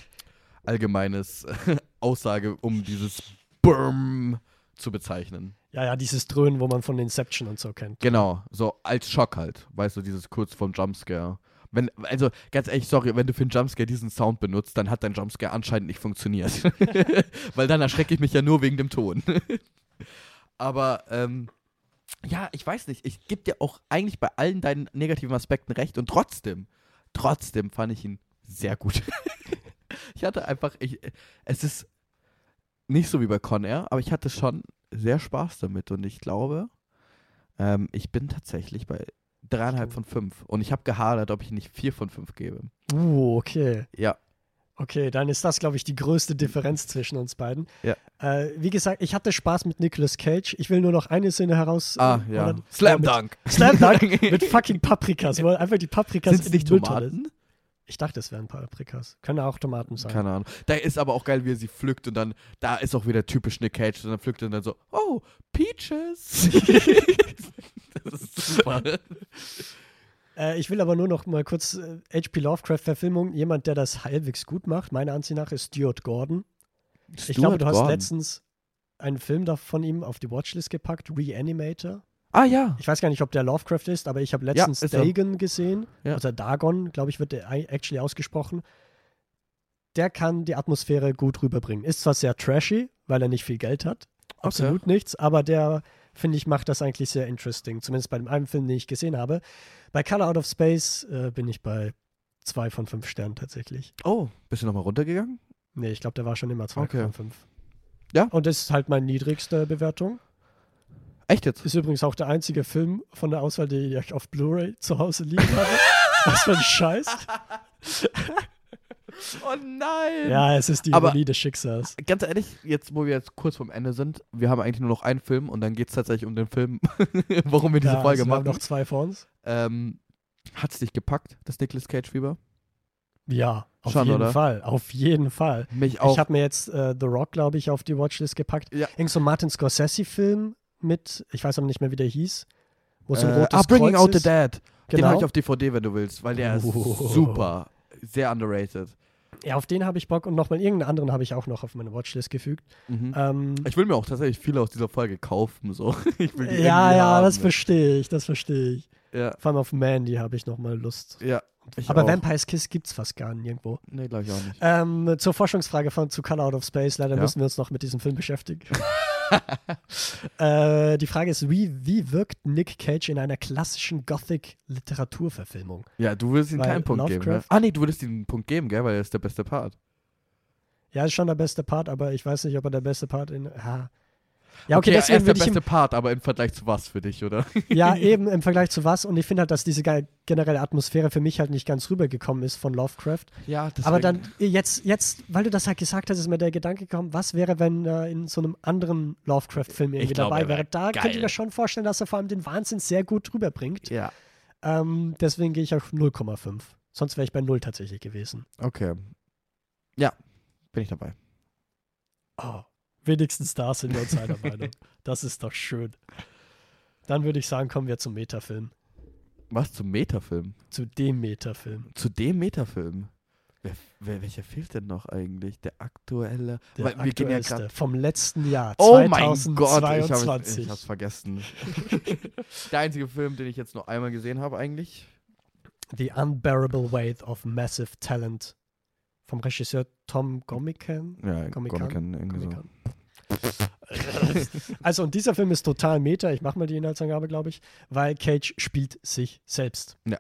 allgemeines Aussage, um dieses BOOM zu bezeichnen. Ja, ja, dieses Dröhnen, wo man von Inception und so kennt. Genau, so als Schock halt. Weißt du, dieses kurz vom Jumpscare. Wenn, also, ganz ehrlich, sorry, wenn du für einen Jumpscare diesen Sound benutzt, dann hat dein Jumpscare anscheinend nicht funktioniert. Weil dann erschrecke ich mich ja nur wegen dem Ton. Aber, ähm, ja, ich weiß nicht. Ich gebe dir auch eigentlich bei allen deinen negativen Aspekten recht und trotzdem, trotzdem fand ich ihn sehr gut. ich hatte einfach, ich, es ist nicht so wie bei Con Air, aber ich hatte schon sehr Spaß damit und ich glaube, ähm, ich bin tatsächlich bei dreieinhalb von fünf und ich habe gehadert, ob ich nicht vier von fünf gebe. Uh, okay. Ja, Okay, dann ist das, glaube ich, die größte Differenz zwischen uns beiden. Ja. Äh, wie gesagt, ich hatte Spaß mit Nicolas Cage. Ich will nur noch eine Szene heraus. ah, äh, ja. Slam Dunk. Slam Dunk mit fucking Paprikas, wo einfach die Paprikas Sind in nicht Mülltonne- Tomaten? Ich dachte, es wären Paprikas. Können auch Tomaten sein. Keine Ahnung. Da ist aber auch geil, wie er sie pflückt und dann, da ist auch wieder typisch Nick Cage und dann pflückt er dann so, oh, Peaches. das ist super. Äh, ich will aber nur noch mal kurz äh, H.P. Lovecraft-Verfilmung. Jemand, der das halbwegs gut macht, meiner Ansicht nach, ist Stuart Gordon. ich glaube, du hast Gordon. letztens einen Film von ihm auf die Watchlist gepackt, Reanimator. Ah ja. Ich weiß gar nicht, ob der Lovecraft ist, aber ich habe letztens er. Dagon gesehen. Ja. Oder Dagon, glaube ich, wird der actually ausgesprochen. Der kann die Atmosphäre gut rüberbringen. Ist zwar sehr trashy, weil er nicht viel Geld hat. Absolut nichts, aber der, finde ich, macht das eigentlich sehr interesting. Zumindest bei dem einen Film, den ich gesehen habe. Bei Color Out of Space äh, bin ich bei zwei von fünf Sternen tatsächlich. Oh, bist du nochmal runtergegangen? Nee, ich glaube, der war schon immer zwei Okay. von fünf. Ja. Und das ist halt meine niedrigste Bewertung. Echt jetzt? Ist übrigens auch der einzige Film von der Auswahl, den ich auf Blu-ray zu Hause liegen habe. Was für ein Scheiß. Oh nein! Ja, es ist die Aber- Ironie des Schicksals. Ganz ehrlich, jetzt wo wir jetzt kurz vorm Ende sind, wir haben eigentlich nur noch einen Film und dann geht es tatsächlich um den Film, warum wir diese Ja, Folge also wir haben machen. noch zwei vor uns. Ähm, Hat es dich gepackt, das Nicolas Cage-Fieber? Ja, auf Schon, jeden oder? Fall. Auf jeden Fall. Mich auch. Ich habe mir jetzt äh, The Rock, glaube ich, auf die Watchlist gepackt. Ja. Irgend so ein Martin Scorsese-Film mit, ich weiß aber nicht mehr, wie der hieß. Wo so ein äh, rotes ah, Bringing Kreuz Out the ist. Dead. Den Genau. habe ich auf DVD, wenn du willst, weil der ist Oh. super. Sehr underrated. Ja, auf den habe ich Bock und nochmal irgendeinen anderen habe ich auch noch auf meine Watchlist gefügt. Mhm. Ähm, Ich will mir auch tatsächlich viele aus dieser Folge kaufen. So. Ich will die ja, ja, haben. das verstehe ich, das verstehe ich. Ja, Vor allem auf Mandy habe ich nochmal Lust. ja. Aber auch. Vampire's Kiss gibt's fast gar nirgendwo. Nee, glaube ich auch nicht. Ähm, zur Forschungsfrage von zu Color Out of Space. Leider Ja. müssen wir uns noch mit diesem Film beschäftigen. äh, die Frage ist, wie, wie wirkt Nick Cage in einer klassischen Gothic-Literaturverfilmung? Ja, du würdest ihm keinen Punkt geben. Ne? Lovecraft- Ah, nee, du würdest ihm einen Punkt geben, gell, weil er ist der beste Part. Ja, ist schon der beste Part, aber ich weiß nicht, ob er der beste Part in. Ah. Ja, okay, er deswegen ist der ihm, beste Part, aber im Vergleich zu was für dich, oder? Ja, eben im Vergleich zu was. Und ich finde halt, dass diese ge- generelle Atmosphäre für mich halt nicht ganz rübergekommen ist von Lovecraft. Ja, deswegen. Aber dann, jetzt, jetzt, weil du das halt gesagt hast, ist mir der Gedanke gekommen, was wäre, wenn er in so einem anderen Lovecraft-Film irgendwie glaub, dabei er wär wäre. Da geil. könnte ich mir schon vorstellen, dass er vor allem den Wahnsinn sehr gut rüberbringt. Ja. Ähm, deswegen gehe ich auf 0,5. Sonst wäre ich bei 0 tatsächlich gewesen. Okay. Ja, bin ich dabei. Oh, wenigstens da sind wir uns einer Meinung. Das ist doch schön. Dann würde ich sagen, kommen wir zum Metafilm. Was zum Metafilm? Zu dem Metafilm. Zu dem Metafilm? Wer, wer, welcher fehlt denn noch eigentlich? Der aktuelle? Der Weil ja aktuellste grad- vom letzten Jahr, Oh mein Gott, ich, 2022. hab, ich hab's vergessen. Der einzige Film, den ich jetzt nur einmal gesehen habe eigentlich. The Unbearable Weight of Massive Talent vom Regisseur Tom Gomican. Ja, Comic-Con? Comic-Con, irgendwie so. Also, und dieser Film ist total meta. Ich mache mal die Inhaltsangabe, glaube ich, weil Cage spielt sich selbst. Ja.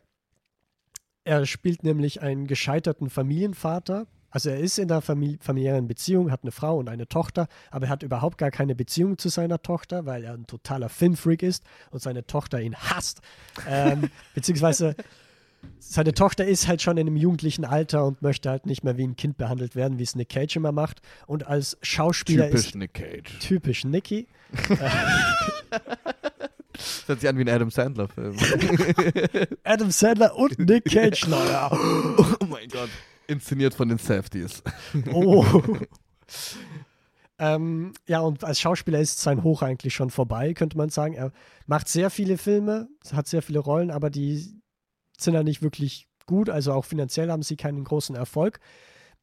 Er spielt nämlich einen gescheiterten Familienvater. Also er ist in einer famili familiären Beziehung, hat eine Frau und eine Tochter, aber er hat überhaupt gar keine Beziehung zu seiner Tochter, weil er ein totaler Filmfreak ist und seine Tochter ihn hasst. Ähm, beziehungsweise seine Tochter ist halt schon in einem jugendlichen Alter und möchte halt nicht mehr wie ein Kind behandelt werden, wie es Nick Cage immer macht. Und als Schauspieler ist Typisch Nick Cage. typisch Nicky. Das hört sich an wie ein Adam Sandler-Film. Adam Sandler und Nick Cage, naja. oh mein Gott. Inszeniert von den Safeties. Oh. ähm, ja, und als Schauspieler ist sein Hoch eigentlich schon vorbei, könnte man sagen. Er macht sehr viele Filme, hat sehr viele Rollen, aber die sind ja nicht wirklich gut. Also auch finanziell haben sie keinen großen Erfolg.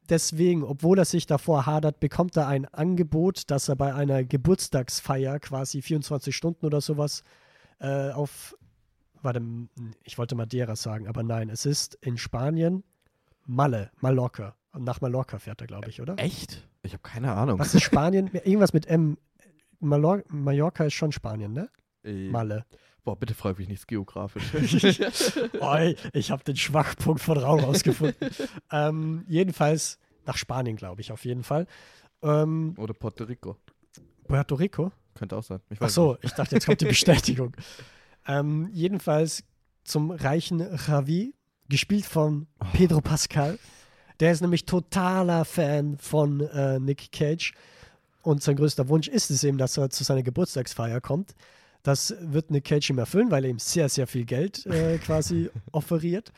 Deswegen, obwohl er sich davor hadert, bekommt er ein Angebot, dass er bei einer Geburtstagsfeier quasi 24 Stunden oder sowas äh, auf, warte, ich wollte Madeira sagen, aber nein, es ist in Spanien Malle, Mallorca. Und nach Mallorca fährt er, glaube ich, oder? Echt? Ich habe keine Ahnung. Was ist Spanien? Irgendwas mit M. Mallor Mallorca ist schon Spanien, ne? Äh, Malle. Boah, bitte frag mich nichts geografisch. Oi, ich habe den Schwachpunkt von Raum rausgefunden. ähm, jedenfalls nach Spanien, glaube ich, auf jeden Fall. Ähm, Oder Puerto Rico. Puerto Rico? Könnte auch sein. Ich Ach so, nicht. ich dachte, jetzt kommt die Bestätigung. ähm, jedenfalls zum reichen Javi, gespielt von Pedro Pascal. Der ist nämlich totaler Fan von äh, Nick Cage. Und sein größter Wunsch ist es eben, dass er zu seiner Geburtstagsfeier kommt. Das wird Nick Cage ihm erfüllen, weil er ihm sehr, sehr viel Geld äh, quasi offeriert.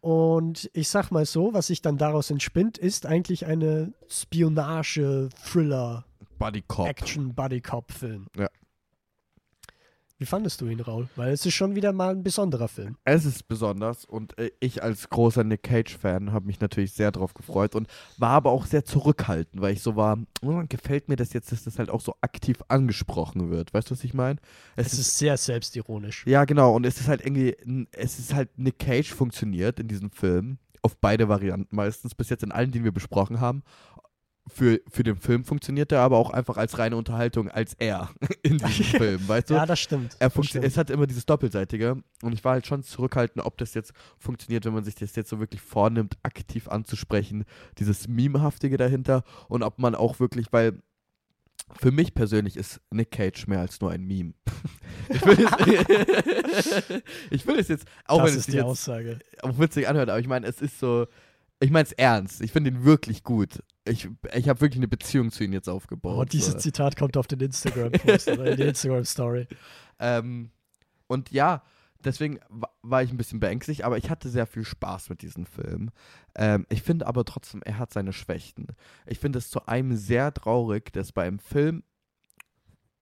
Und ich sag mal so, was sich dann daraus entspinnt, ist eigentlich eine Spionage-Thriller- Buddy Cop. Action-Buddy-Cop-Film. Ja. Wie fandest du ihn, Raul? Weil es ist schon wieder mal ein besonderer Film. Es ist besonders und äh, ich als großer Nick Cage-Fan habe mich natürlich sehr drauf gefreut und war aber auch sehr zurückhaltend, weil ich so war, oh, gefällt mir das jetzt, dass das halt auch so aktiv angesprochen wird. Weißt du, was ich meine? Es, ist sehr selbstironisch. Ja, genau. Und es ist halt irgendwie, es ist halt, Nick Cage funktioniert in diesem Film. Auf beide Varianten meistens, bis jetzt in allen, die wir besprochen haben. Für, für den Film funktioniert er aber auch einfach als reine Unterhaltung, als er in diesem Film, weißt du? Ja, das stimmt. Er das stimmt. es hat immer dieses Doppelseitige und ich war halt schon zurückhaltend, ob das jetzt funktioniert, wenn man sich das jetzt so wirklich vornimmt, aktiv anzusprechen, dieses Memehaftige dahinter und ob man auch wirklich, weil für mich persönlich ist Nick Cage mehr als nur ein Meme. ich, will es, ich will es jetzt, auch das wenn es die jetzt Aussage. auch witzig anhört, aber ich meine, es ist so, ich meine es ernst, ich finde ihn wirklich gut. Ich, ich habe wirklich eine Beziehung zu ihm jetzt aufgebaut. Oh, dieses so. Zitat kommt auf den Instagram-Post oder in die Instagram-Story. Ähm, und ja, deswegen wa- war ich ein bisschen beängstigt, aber ich hatte sehr viel Spaß mit diesem Film. Ähm, ich finde aber trotzdem, er hat seine Schwächen. Ich finde es zu einem sehr traurig, dass bei einem Film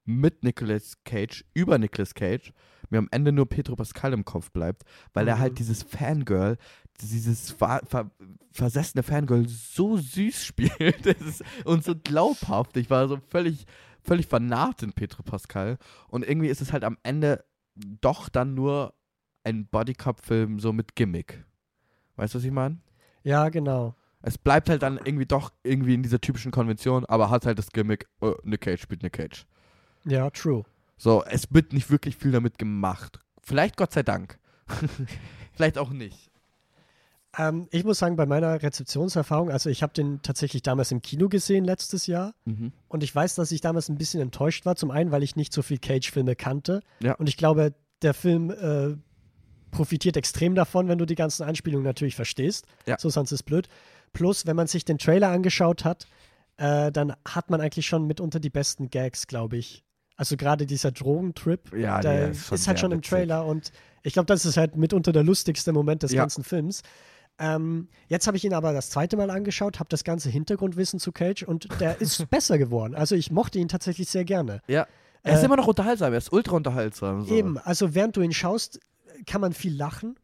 mit Nicolas Cage, über Nicolas Cage, mir am Ende nur Pedro Pascal im Kopf bleibt, weil er Mhm. halt dieses Fangirl, dieses ver ver versessene Fangirl so süß spielt ist, und so glaubhaft. Ich war so völlig, völlig vernarrt in Pedro Pascal. Und irgendwie ist es halt am Ende doch dann nur ein Bodycup-Film so mit Gimmick. Weißt du, was ich meine? Ja, genau. Es bleibt halt dann irgendwie doch irgendwie in dieser typischen Konvention, aber hat halt das Gimmick, äh, Nick Cage spielt Nick Cage. Ja, true. So, es wird nicht wirklich viel damit gemacht. Vielleicht Gott sei Dank. Vielleicht auch nicht. Ähm, ich muss sagen, bei meiner Rezeptionserfahrung, also ich habe den tatsächlich damals im Kino gesehen letztes Jahr Mhm. und ich weiß, dass ich damals ein bisschen enttäuscht war. Zum einen, weil ich nicht so viel Cage-Filme kannte Ja. und ich glaube, der Film äh, profitiert extrem davon, wenn du die ganzen Anspielungen natürlich verstehst. Ja. So sonst ist blöd. Plus, wenn man sich den Trailer angeschaut hat, äh, dann hat man eigentlich schon mitunter die besten Gags, glaube ich. Also gerade dieser Drogentrip, Ja, der ist, ist halt schon im witzig. Trailer und Ich glaube, das ist halt mitunter der lustigste Moment des Ja. ganzen Films. Ähm, jetzt habe ich ihn aber das zweite Mal angeschaut, habe das ganze Hintergrundwissen zu Cage und der ist besser geworden. Also ich mochte ihn tatsächlich sehr gerne. Ja. Er ist Äh, immer noch unterhaltsam, er ist ultra unterhaltsam. So. Eben, also während du ihn schaust, kann man viel lachen.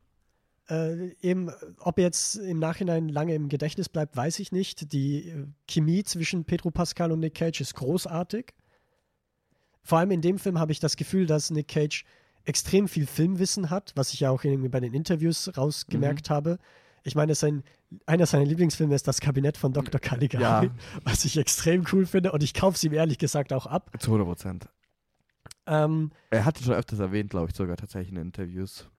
Äh, eben, ob er jetzt im Nachhinein lange im Gedächtnis bleibt, weiß ich nicht. Die äh, Chemie zwischen Pedro Pascal und Nick Cage ist großartig. Vor allem in dem Film habe ich das Gefühl, dass Nick Cage extrem viel Filmwissen hat, was ich ja auch irgendwie bei den Interviews rausgemerkt habe. Ich meine, sein, einer seiner Lieblingsfilme ist das Kabinett von Dr. Caligari, Ja. was ich extrem cool finde und ich kaufe es ihm ehrlich gesagt auch ab. Zu 100 Prozent. Ähm, Er hat ihn schon öfters erwähnt, glaube ich, sogar tatsächlich in Interviews.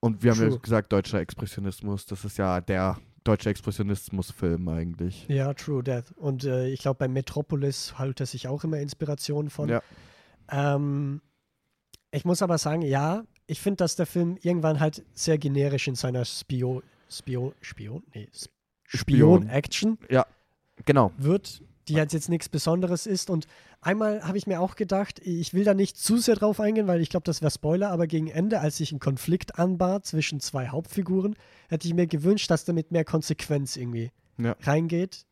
Und wir haben ja True. gesagt, deutscher Expressionismus, das ist ja der deutsche Expressionismus-Film eigentlich. Ja, True Death. Und äh, ich glaube, bei Metropolis holt er sich auch immer Inspiration von. Ja. Ähm, ich muss aber sagen, ja, ich finde, dass der Film irgendwann halt sehr generisch in seiner Spio, Spio, Spion, nee, Spion. Spion-Action Genau. wird, die halt jetzt nichts Besonderes ist. Und einmal habe ich mir auch gedacht, ich will da nicht zu sehr drauf eingehen, weil ich glaube, das wäre Spoiler, aber gegen Ende, als sich ein Konflikt anbahnt zwischen zwei Hauptfiguren, hätte ich mir gewünscht, dass damit mehr Konsequenz irgendwie Ja. reingeht,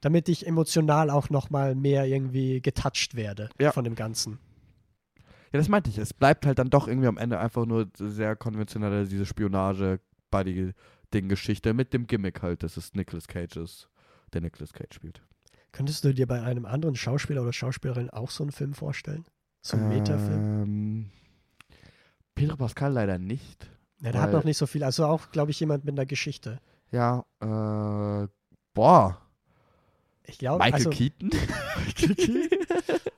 damit ich emotional auch nochmal mehr irgendwie getouched werde Ja. von dem Ganzen. Ja, das meinte ich. Es bleibt halt dann doch irgendwie am Ende einfach nur sehr konventionelle, diese Spionage-Buddy-Ding-Geschichte mit dem Gimmick halt, dass es Nicolas Cage ist, der Nicolas Cage spielt. Könntest du dir bei einem anderen Schauspieler oder Schauspielerin auch so einen Film vorstellen? So einen Metafilm? Ähm, Pedro Pascal leider nicht. Ja, der hat noch nicht so viel. Also auch, glaube ich, jemand mit einer Geschichte. Ja, äh, boah, Ich glaube, Michael also, Keaton?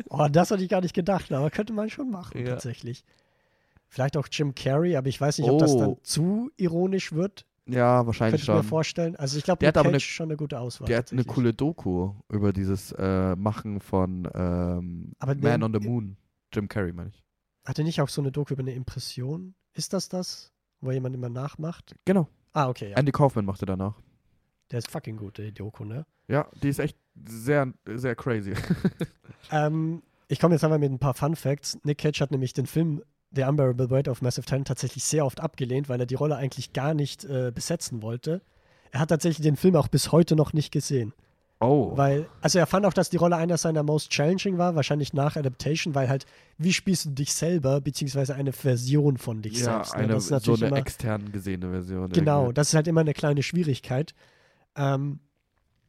Oh, das hatte ich gar nicht gedacht, aber könnte man schon machen, Ja. tatsächlich. Vielleicht auch Jim Carrey, aber ich weiß nicht, ob das dann Oh. zu ironisch wird. Ja, Könnte wahrscheinlich ich mir schon. vorstellen. Also ich glaube, Der Nick hat aber eine- schon eine gute Auswahl. Der hat eine coole Doku über dieses äh, Machen von ähm, Aber Man den- on the Moon. Jim Carrey, meine ich. Hat er nicht auch so eine Doku über eine Impression? Ist das das, wo jemand immer nachmacht? Genau. Ah, okay, ja. Andy Kaufman machte danach. Der ist fucking gut, die Doku, ne? Ja, die ist echt sehr, sehr crazy. Ähm, ich komme jetzt einmal mit ein paar Fun Facts. Nick Cage hat nämlich den Film The Unbearable Weight of Massive Talent tatsächlich sehr oft abgelehnt, weil er die Rolle eigentlich gar nicht äh, besetzen wollte. Er hat tatsächlich den Film auch bis heute noch nicht gesehen. Oh. Weil, also er fand auch, dass die Rolle einer seiner most challenging war, wahrscheinlich nach Adaptation, weil halt, wie spielst du dich selber, beziehungsweise eine Version von dich ja, selbst. ne? eine, das ist so natürlich eine immer, extern gesehene Version. Genau, irgendwie. das ist halt immer eine kleine Schwierigkeit. Ähm,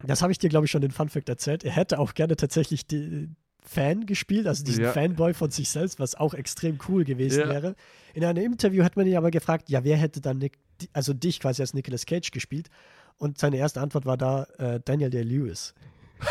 das habe ich dir, glaube ich, schon den Funfact erzählt. Er hätte auch gerne tatsächlich die Fan gespielt, also diesen Ja. Fanboy von sich selbst, was auch extrem cool gewesen Ja. wäre. In einem Interview hat man ihn aber gefragt, ja, wer hätte dann Nick, also dich quasi als Nicolas Cage gespielt? Und seine erste Antwort war da äh, Daniel Day-Lewis.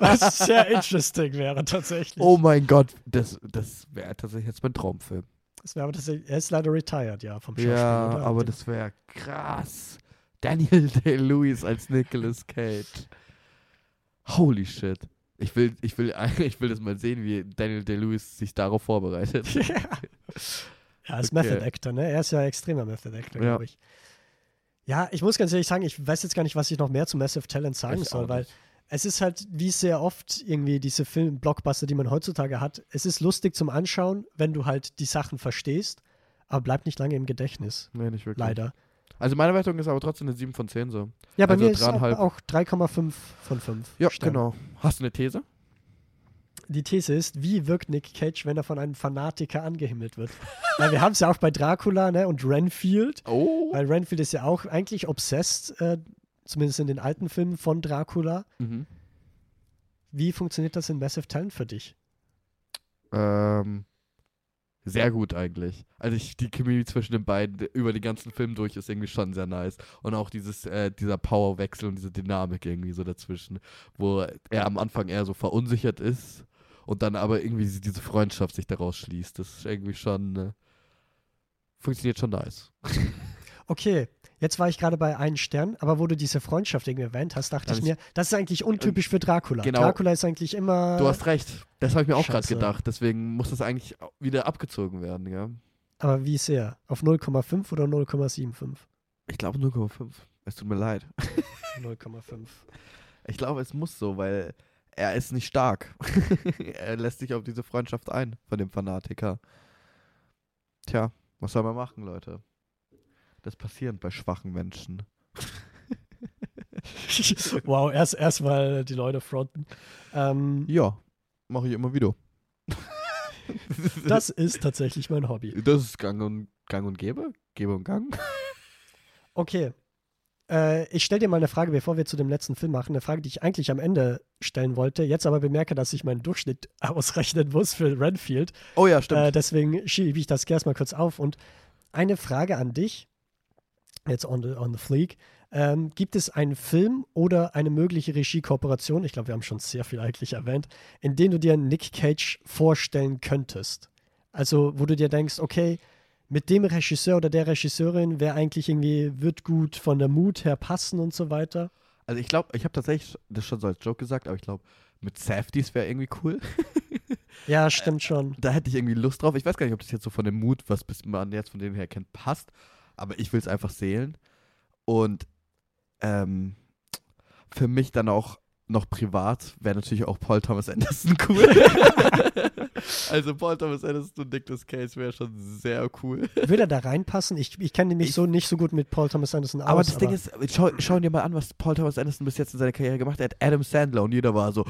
was sehr interesting wäre tatsächlich. Oh mein Gott, das, das wäre tatsächlich jetzt mein Traumfilm. Das wäre aber tatsächlich, er ist leider retired, ja, vom Schauspiel. Ja, oder? aber das wäre krass. Daniel Day-Lewis als Nicolas Cage. Holy shit. Ich will, ich, will, ich will das mal sehen, wie Daniel Day-Lewis sich darauf vorbereitet. ja, er ist Okay. Method Actor, ne? Er ist ja extremer Method Actor, Ja. glaube ich. Ja, ich muss ganz ehrlich sagen, ich weiß jetzt gar nicht, was ich noch mehr zu Massive Talent sagen Ich soll, weil es ist halt, wie sehr oft irgendwie diese Film-Blockbuster, die man heutzutage hat, es ist lustig zum Anschauen, wenn du halt die Sachen verstehst, aber bleibt nicht lange im Gedächtnis, Nee, nicht wirklich. leider. Also meine Wertung ist aber trotzdem eine 7 von 10 so. Ja, bei Also mir ist auch, dreieinhalb. auch 3,5 von 5. Ja, Sternen. genau. Hast du eine These? Die These ist, wie wirkt Nick Cage, wenn er von einem Fanatiker angehimmelt wird? Weil wir haben es ja auch bei Dracula ne, und Renfield. Oh. Weil Renfield ist ja auch eigentlich obsessed, äh, zumindest in den alten Filmen von Dracula. Mhm. Wie funktioniert das in Massive Talent für dich? Ähm, sehr gut eigentlich. Also ich, die Chemie zwischen den beiden über den ganzen Film durch ist irgendwie schon sehr nice. Und auch dieses, äh, dieser Powerwechsel und diese Dynamik irgendwie so dazwischen, wo er am Anfang eher so verunsichert ist und dann aber irgendwie diese- Freundschaft sich daraus schließt. Das ist irgendwie schon, äh, funktioniert schon nice. Okay, jetzt war ich gerade bei einem Stern, aber wo du diese Freundschaft irgendwie erwähnt hast, dachte Dann ich mir, das ist eigentlich untypisch für Dracula. Genau. Dracula ist eigentlich immer. Du hast recht. Das habe ich mir auch gerade gedacht. Deswegen muss das eigentlich wieder abgezogen werden, ja. aber wie sehr? Auf 0,5 oder 0,75? Ich glaube 0,5. Es tut mir leid. 0,5. Ich glaube, es muss so, weil er ist nicht stark. er lässt sich auf diese Freundschaft ein von dem Fanatiker. Tja, was soll man machen, Leute? Das passiert bei schwachen Menschen. wow, erst erstmal die Leute fronten. Ähm, Ja, mache ich immer wieder. das ist tatsächlich mein Hobby. das ist Gang und, Gang und Gäbe? Gäbe und Gang? Okay. Äh, ich stelle dir mal eine Frage, bevor wir zu dem letzten Film machen. Eine Frage, die ich eigentlich am Ende stellen wollte, jetzt aber bemerke, dass ich meinen Durchschnitt ausrechnen muss für Renfield. Oh ja, stimmt. Äh, deswegen schiebe ich das erstmal kurz auf. Und eine Frage an dich, jetzt on the, on the fleek. Ähm, gibt es einen Film oder eine mögliche Regiekooperation, ich glaube, wir haben schon sehr viel eigentlich erwähnt, in dem du dir Nick Cage vorstellen könntest? Also, wo du dir denkst, okay, mit dem Regisseur oder der Regisseurin wäre eigentlich irgendwie, wird gut von der Mut her passen und so weiter. Also ich glaube, ich habe tatsächlich das schon so als Joke gesagt, aber ich glaube, mit Safeties wäre irgendwie cool. Ja, stimmt schon. da hätte ich irgendwie Lust drauf. Ich weiß gar nicht, ob das jetzt so von dem Mut, was bis man jetzt von denen her kennt, passt. Aber ich will es einfach sehen. Und ähm, für mich dann auch noch privat wäre natürlich auch Paul Thomas Anderson cool. also Paul Thomas Anderson und Nicolas Cage wäre schon sehr cool. Würde er da reinpassen? Ich, ich kenne mich Ich- so nicht so gut mit Paul Thomas Anderson aus. Aber das Ding ist, schau, schau dir mal an, was Paul Thomas Anderson bis jetzt in seiner Karriere gemacht hat. Adam Sandler und jeder war so,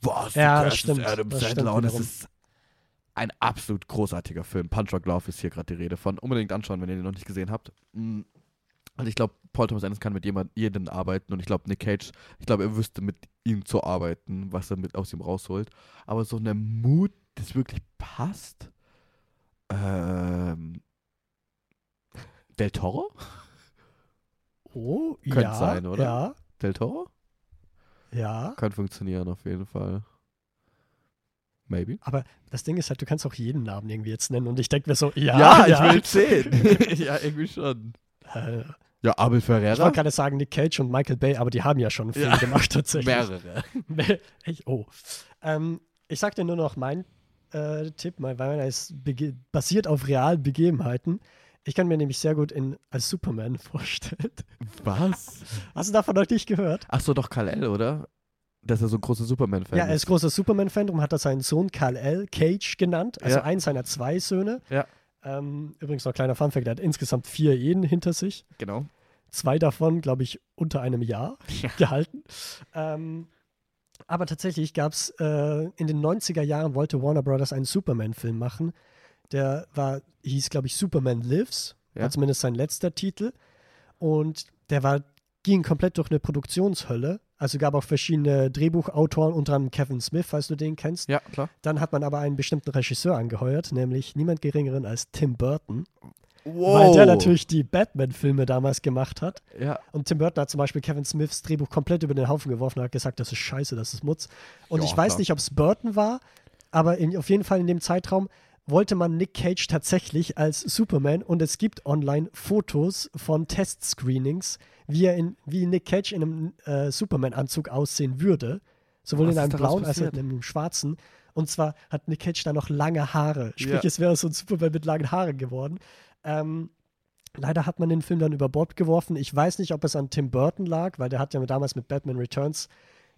was, Ja, das stimmt, Adam Sandler und es ist ein absolut großartiger Film. Punch Drunk Love ist hier gerade die Rede von. Unbedingt anschauen, wenn ihr den noch nicht gesehen habt. Mm. Und ich glaube, Paul Thomas Anderson kann mit jemand, jedem arbeiten und ich glaube, Nick Cage, ich glaube, er wüsste mit ihm zu arbeiten, was er mit aus ihm rausholt. Aber so eine Mut, das wirklich passt. Ähm, Del Toro? oh, Könnte ja, sein, oder? Ja, Del Toro? ja. Kann funktionieren auf jeden Fall. Maybe. Aber das Ding ist halt, du kannst auch jeden Namen irgendwie jetzt nennen und ich denke mir so, ja, Ja, ja. ich will sehen. ja, irgendwie schon. Äh, Ja, Abel ich Ferreira. wollte gerade sagen Nick Cage und Michael Bay, aber die haben ja schon Film Ja. gemacht tatsächlich. Mehrere. Echt? Oh. Ähm, ich sag dir nur noch meinen äh, Tipp, mein, weil meiner ist basiert auf realen Begebenheiten. Ich kann mir nämlich sehr gut in, als Superman vorstellen. Was? Hast du davon noch nicht gehört? Ach so, doch Kal-El, oder? Dass er so ein großer Superman-Fan Ja, er ist großer Superman-Fan, darum hat er seinen Sohn Kal-El Cage genannt, also Ja. einen seiner zwei Söhne. Ja. Ähm, übrigens noch ein kleiner Funfact, er hat insgesamt vier Ehen hinter sich. Genau. Zwei davon, glaube ich, unter einem Jahr Ja. gehalten. Ähm, aber tatsächlich gab es äh, in den 90er Jahren wollte Warner Brothers einen Superman-Film machen. Der war, hieß, glaube ich, Superman Lives, Ja. war zumindest sein letzter Titel. Und der war, ging komplett durch eine Produktionshölle. Also gab auch verschiedene Drehbuchautoren, unter anderem Kevin Smith, falls du den kennst. Ja, klar. Dann hat man aber einen bestimmten Regisseur angeheuert, nämlich niemand geringeren als Tim Burton, Wow. weil der natürlich die Batman-Filme damals gemacht hat. Ja. Und Tim Burton hat zum Beispiel Kevin Smiths Drehbuch komplett über den Haufen geworfen und hat gesagt, das ist scheiße, das ist Mutz. Und Ja, ich weiß klar. nicht, ob es Burton war, aber in, auf jeden Fall in dem Zeitraum wollte man Nick Cage tatsächlich als Superman und es gibt online Fotos von Test-Screenings, wie, er in, wie Nick Cage in einem äh, Superman-Anzug aussehen würde. Sowohl Was in einem blauen als auch in einem schwarzen. Und zwar hat Nick Cage da noch lange Haare. Sprich, Ja. es wäre so ein Superman mit langen Haaren geworden. Ähm, leider hat man den Film dann über Bord geworfen. Ich weiß nicht, ob es an Tim Burton lag, weil der hat ja damals mit Batman Returns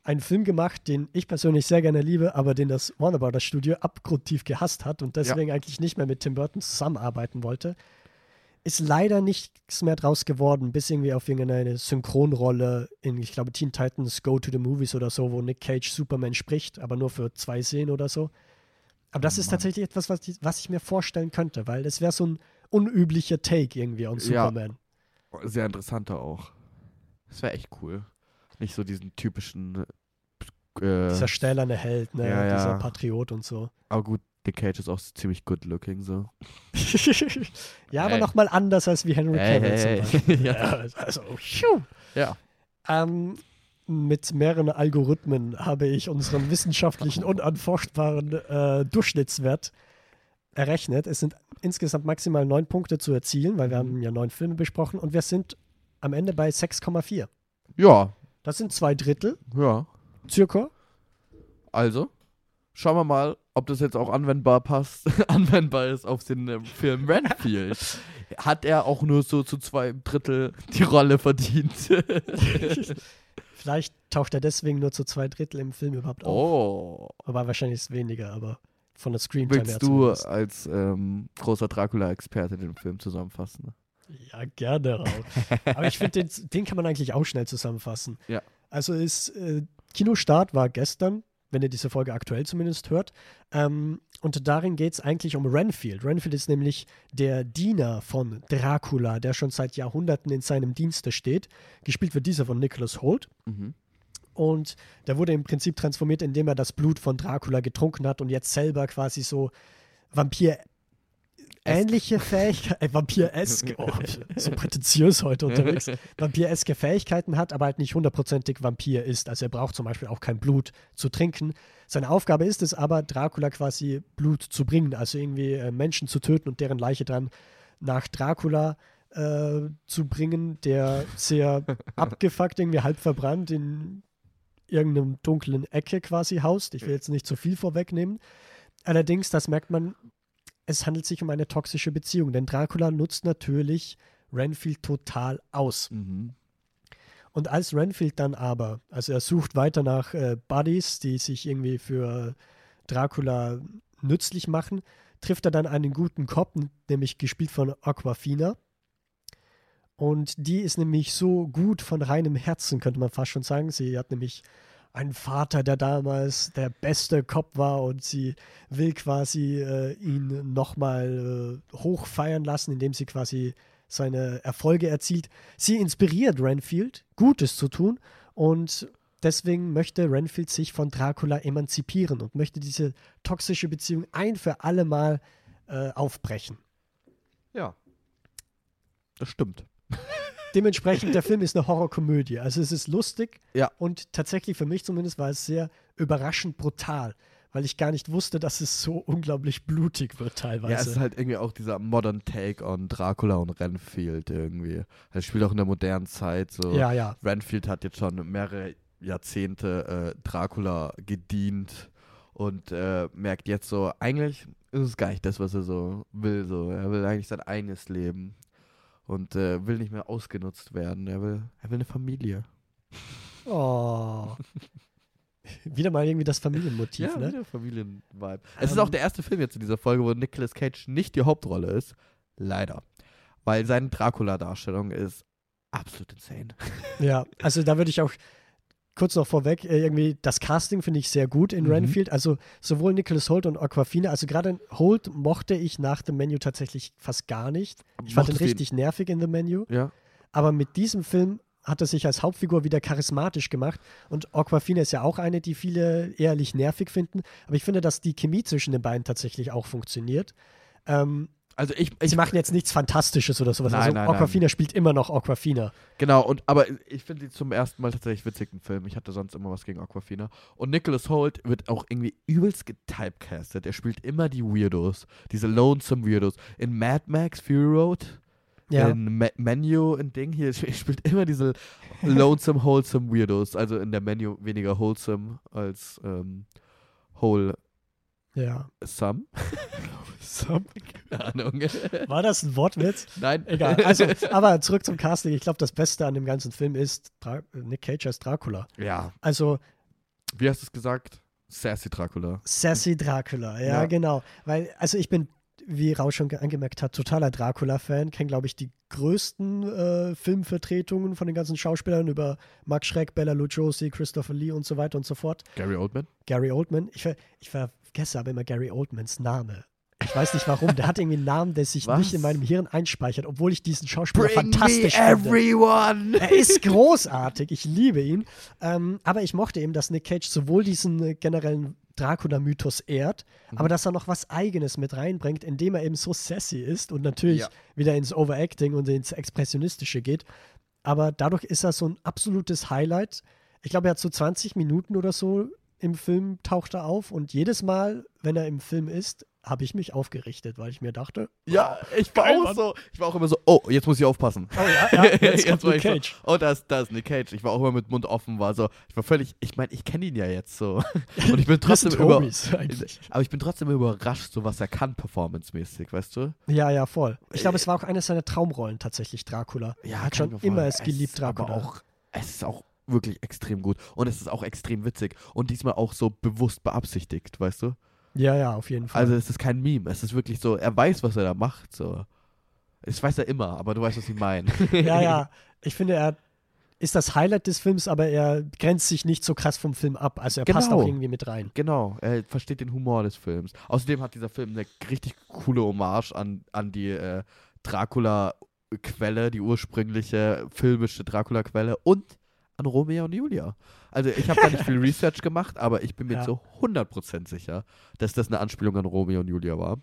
einen Film gemacht, den ich persönlich sehr gerne liebe, aber den das Warner Brothers Studio abgrundtief gehasst hat und deswegen eigentlich nicht mehr mit Tim Burton zusammenarbeiten wollte. Ist leider nichts mehr draus geworden, bis irgendwie auf irgendeine Synchronrolle in, ich glaube, Teen Titans Go to the Movies oder so, wo Nick Cage Superman spricht, aber nur für zwei Szenen oder so. Aber das ist Mann. tatsächlich etwas, was ich, was ich mir vorstellen könnte, weil das wäre so ein unüblicher Take irgendwie on Ja. Superman. Sehr interessanter auch. Das wäre echt cool. Nicht so diesen typischen. Äh, Dieser stählerne Held, ne? Ja, ja. dieser Patriot und so. aber gut, Nick Cage ist auch ziemlich good looking so. ja, aber nochmal anders als wie Henry Cavill hey, zum Beispiel. hey. ja. ja. Also, phew. ja. Ähm, mit mehreren Algorithmen habe ich unseren wissenschaftlichen, unanforschbaren äh, Durchschnittswert errechnet. Es sind insgesamt maximal neun Punkte zu erzielen, weil wir haben ja neun Filme besprochen und wir sind am Ende bei 6,4. Ja, Das sind zwei Drittel, ja. circa. Also, schauen wir mal, ob das jetzt auch anwendbar passt, anwendbar ist auf den ähm, Film Renfield. Hat er auch nur so zu zwei Drittel die Rolle verdient? Vielleicht taucht er deswegen nur zu zwei Drittel im Film überhaupt auf. oh. Aber wahrscheinlich ist es weniger, aber von der Screamtime her Willst du zumindest. als ähm, großer Dracula-Experte den Film zusammenfassen? Ja, gerne auch. Aber ich finde, den, den kann man eigentlich auch schnell zusammenfassen. Ja. Also ist, äh, Kinostart war gestern, wenn ihr diese Folge aktuell zumindest hört. Ähm, und darin geht es eigentlich um Renfield. Renfield ist nämlich der Diener von Dracula, der schon seit Jahrhunderten in seinem Dienste steht. Gespielt wird dieser von Nicholas Holt. Mhm. Und der wurde im Prinzip transformiert, indem er das Blut von Dracula getrunken hat und jetzt selber quasi so Vampir ähnliche Fähigkeiten, äh, Vampir-esk, oh, so prätentiös heute unterwegs, Vampir-eske Fähigkeiten hat, aber halt nicht hundertprozentig Vampir ist. Also er braucht zum Beispiel auch kein Blut zu trinken. Seine Aufgabe ist es aber, Dracula quasi Blut zu bringen, also irgendwie äh, Menschen zu töten und deren Leiche dann nach Dracula äh, zu bringen, der sehr abgefuckt, irgendwie halb verbrannt in irgendeinem dunklen Ecke quasi haust. Ich will jetzt nicht zu viel vorwegnehmen. Allerdings, das merkt man, es handelt sich um eine toxische Beziehung, denn Dracula nutzt natürlich Renfield total aus. Mhm. Und als Renfield dann aber, also er sucht weiter nach äh, Buddies, die sich irgendwie für Dracula nützlich machen, trifft er dann einen guten Cop, nämlich gespielt von Aquafina. Und die ist nämlich so gut von reinem Herzen, könnte man fast schon sagen. Sie hat nämlich einen Vater, der damals der beste Cop war und sie will quasi äh, ihn nochmal äh, hochfeiern lassen, indem sie quasi seine Erfolge erzielt. Sie inspiriert Renfield, Gutes zu tun und deswegen möchte Renfield sich von Dracula emanzipieren und möchte diese toxische Beziehung ein für alle Mal äh, aufbrechen. Ja. Das stimmt. Dementsprechend, der Film ist eine Horrorkomödie. Also es ist lustig Ja. und tatsächlich für mich zumindest war es sehr überraschend brutal, weil ich gar nicht wusste, dass es so unglaublich blutig wird teilweise. Ja, es ist halt irgendwie auch dieser modern Take on Dracula und Renfield irgendwie. Es spielt auch in der modernen Zeit so. ja, ja. Renfield hat jetzt schon mehrere Jahrzehnte äh, Dracula gedient und äh, merkt jetzt so, eigentlich ist es gar nicht das, was er so will. So. Er will eigentlich sein eigenes Leben und äh, will nicht mehr ausgenutzt werden. Er will, er will eine Familie. Oh. Wieder mal irgendwie das Familienmotiv, ne? wieder Familienvibe. Es ist Ähm. auch der erste Film jetzt in dieser Folge, wo Nicolas Cage nicht die Hauptrolle ist. Leider. Weil seine Dracula-Darstellung ist absolut insane. Ja, also da würde ich auch kurz noch vorweg, äh, irgendwie das Casting finde ich sehr gut in Mhm. Renfield. Also sowohl Nicholas Holt und Aquafina, also gerade Holt mochte ich nach dem Menü tatsächlich fast gar nicht. Ich fand ihn Mochtest du ihn? richtig nervig in The Menu. Ja. Aber mit diesem Film hat er sich als Hauptfigur wieder charismatisch gemacht. Und Aquafina ist ja auch eine, die viele ehrlich nervig finden. Aber ich finde, dass die Chemie zwischen den beiden tatsächlich auch funktioniert. Ähm, Also ich, ich sie machen jetzt nichts Fantastisches oder sowas. Nein, also nein, Aquafina spielt immer noch Aquafina. Genau, und aber ich finde die zum ersten Mal tatsächlich witzig, den Film. Ich hatte sonst immer was gegen Aquafina. Und Nicholas Holt wird auch irgendwie übelst getypecastet. Er spielt immer die Weirdos, diese lonesome Weirdos. In Mad Max Fury Road, Ja. in Me Menu, in Ding hier, er spielt immer diese lonesome, wholesome Weirdos. Also in der Menu weniger wholesome als ähm, wholesome. ja. Keine Ahnung. War das ein Wortwitz? Nein. Egal. Also, aber zurück zum Casting. Ich glaube, das Beste an dem ganzen Film ist Dra Nick Cage als Dracula. ja, Also wie hast du es gesagt? Sassy Dracula. Sassy Dracula, ja, Ja. genau. Weil, also ich bin, wie Rausch schon ge- angemerkt hat, totaler Dracula-Fan. Kenne, glaube ich, die größten äh, Filmvertretungen von den ganzen Schauspielern über Max Schreck, Bella Lugosi, Christopher Lee und so weiter und so fort. Gary Oldman. Gary Oldman. Ich, ver ich vergesse aber immer Gary Oldmans Name. Ich weiß nicht warum. Der hat irgendwie einen Namen, der sich Was? nicht in meinem Hirn einspeichert, obwohl ich diesen Schauspieler fantastisch finde. everyone! Er ist großartig, ich liebe ihn. Ähm, aber ich mochte eben, dass Nick Cage sowohl diesen äh, generellen Dracula-Mythos ehrt, Mhm. aber dass er noch was Eigenes mit reinbringt, indem er eben so sassy ist und natürlich Ja. wieder ins Overacting und ins Expressionistische geht. Aber dadurch ist er so ein absolutes Highlight. Ich glaube, er hat so 20 Minuten oder so im Film taucht er auf und jedes Mal, wenn er im Film ist, habe ich mich aufgerichtet, weil ich mir dachte, Ja, ich war auch Mann. so. Ich war auch immer so, oh, jetzt muss ich aufpassen. oh ja, ja jetzt kommt war Nick ich Cage. So, oh, da ist, da ist Nick Cage. Ich war auch immer mit Mund offen, war so, ich war völlig, ich meine, ich kenne ihn ja jetzt so. Und ich bin trotzdem über, eigentlich. aber ich bin trotzdem überrascht, so was er kann, performancemäßig, weißt du? Ja, ja, voll. Ich glaube, Äh, es war auch eine seiner Traumrollen tatsächlich, Dracula. Ja, hat kann schon immer es geliebt, ist aber Dracula. auch, es ist auch wirklich extrem gut. Und es ist auch extrem witzig. Und diesmal auch so bewusst beabsichtigt, weißt du? Ja, ja, auf jeden Fall. Also es ist kein Meme, es ist wirklich so, er weiß, was er da macht. So. Das weiß er immer, aber du weißt, was ich meine. ja, ja. Ich finde, er ist das Highlight des Films, aber er grenzt sich nicht so krass vom Film ab. Also er Genau. passt auch irgendwie mit rein. Genau, er versteht den Humor des Films. Außerdem hat dieser Film eine richtig coole Hommage an, an die äh, Dracula-Quelle, die ursprüngliche filmische Dracula-Quelle und an Romeo und Julia. Also ich habe da nicht viel Research gemacht, aber ich bin mir Ja. zu 100% sicher, dass das eine Anspielung an Romeo und Julia war.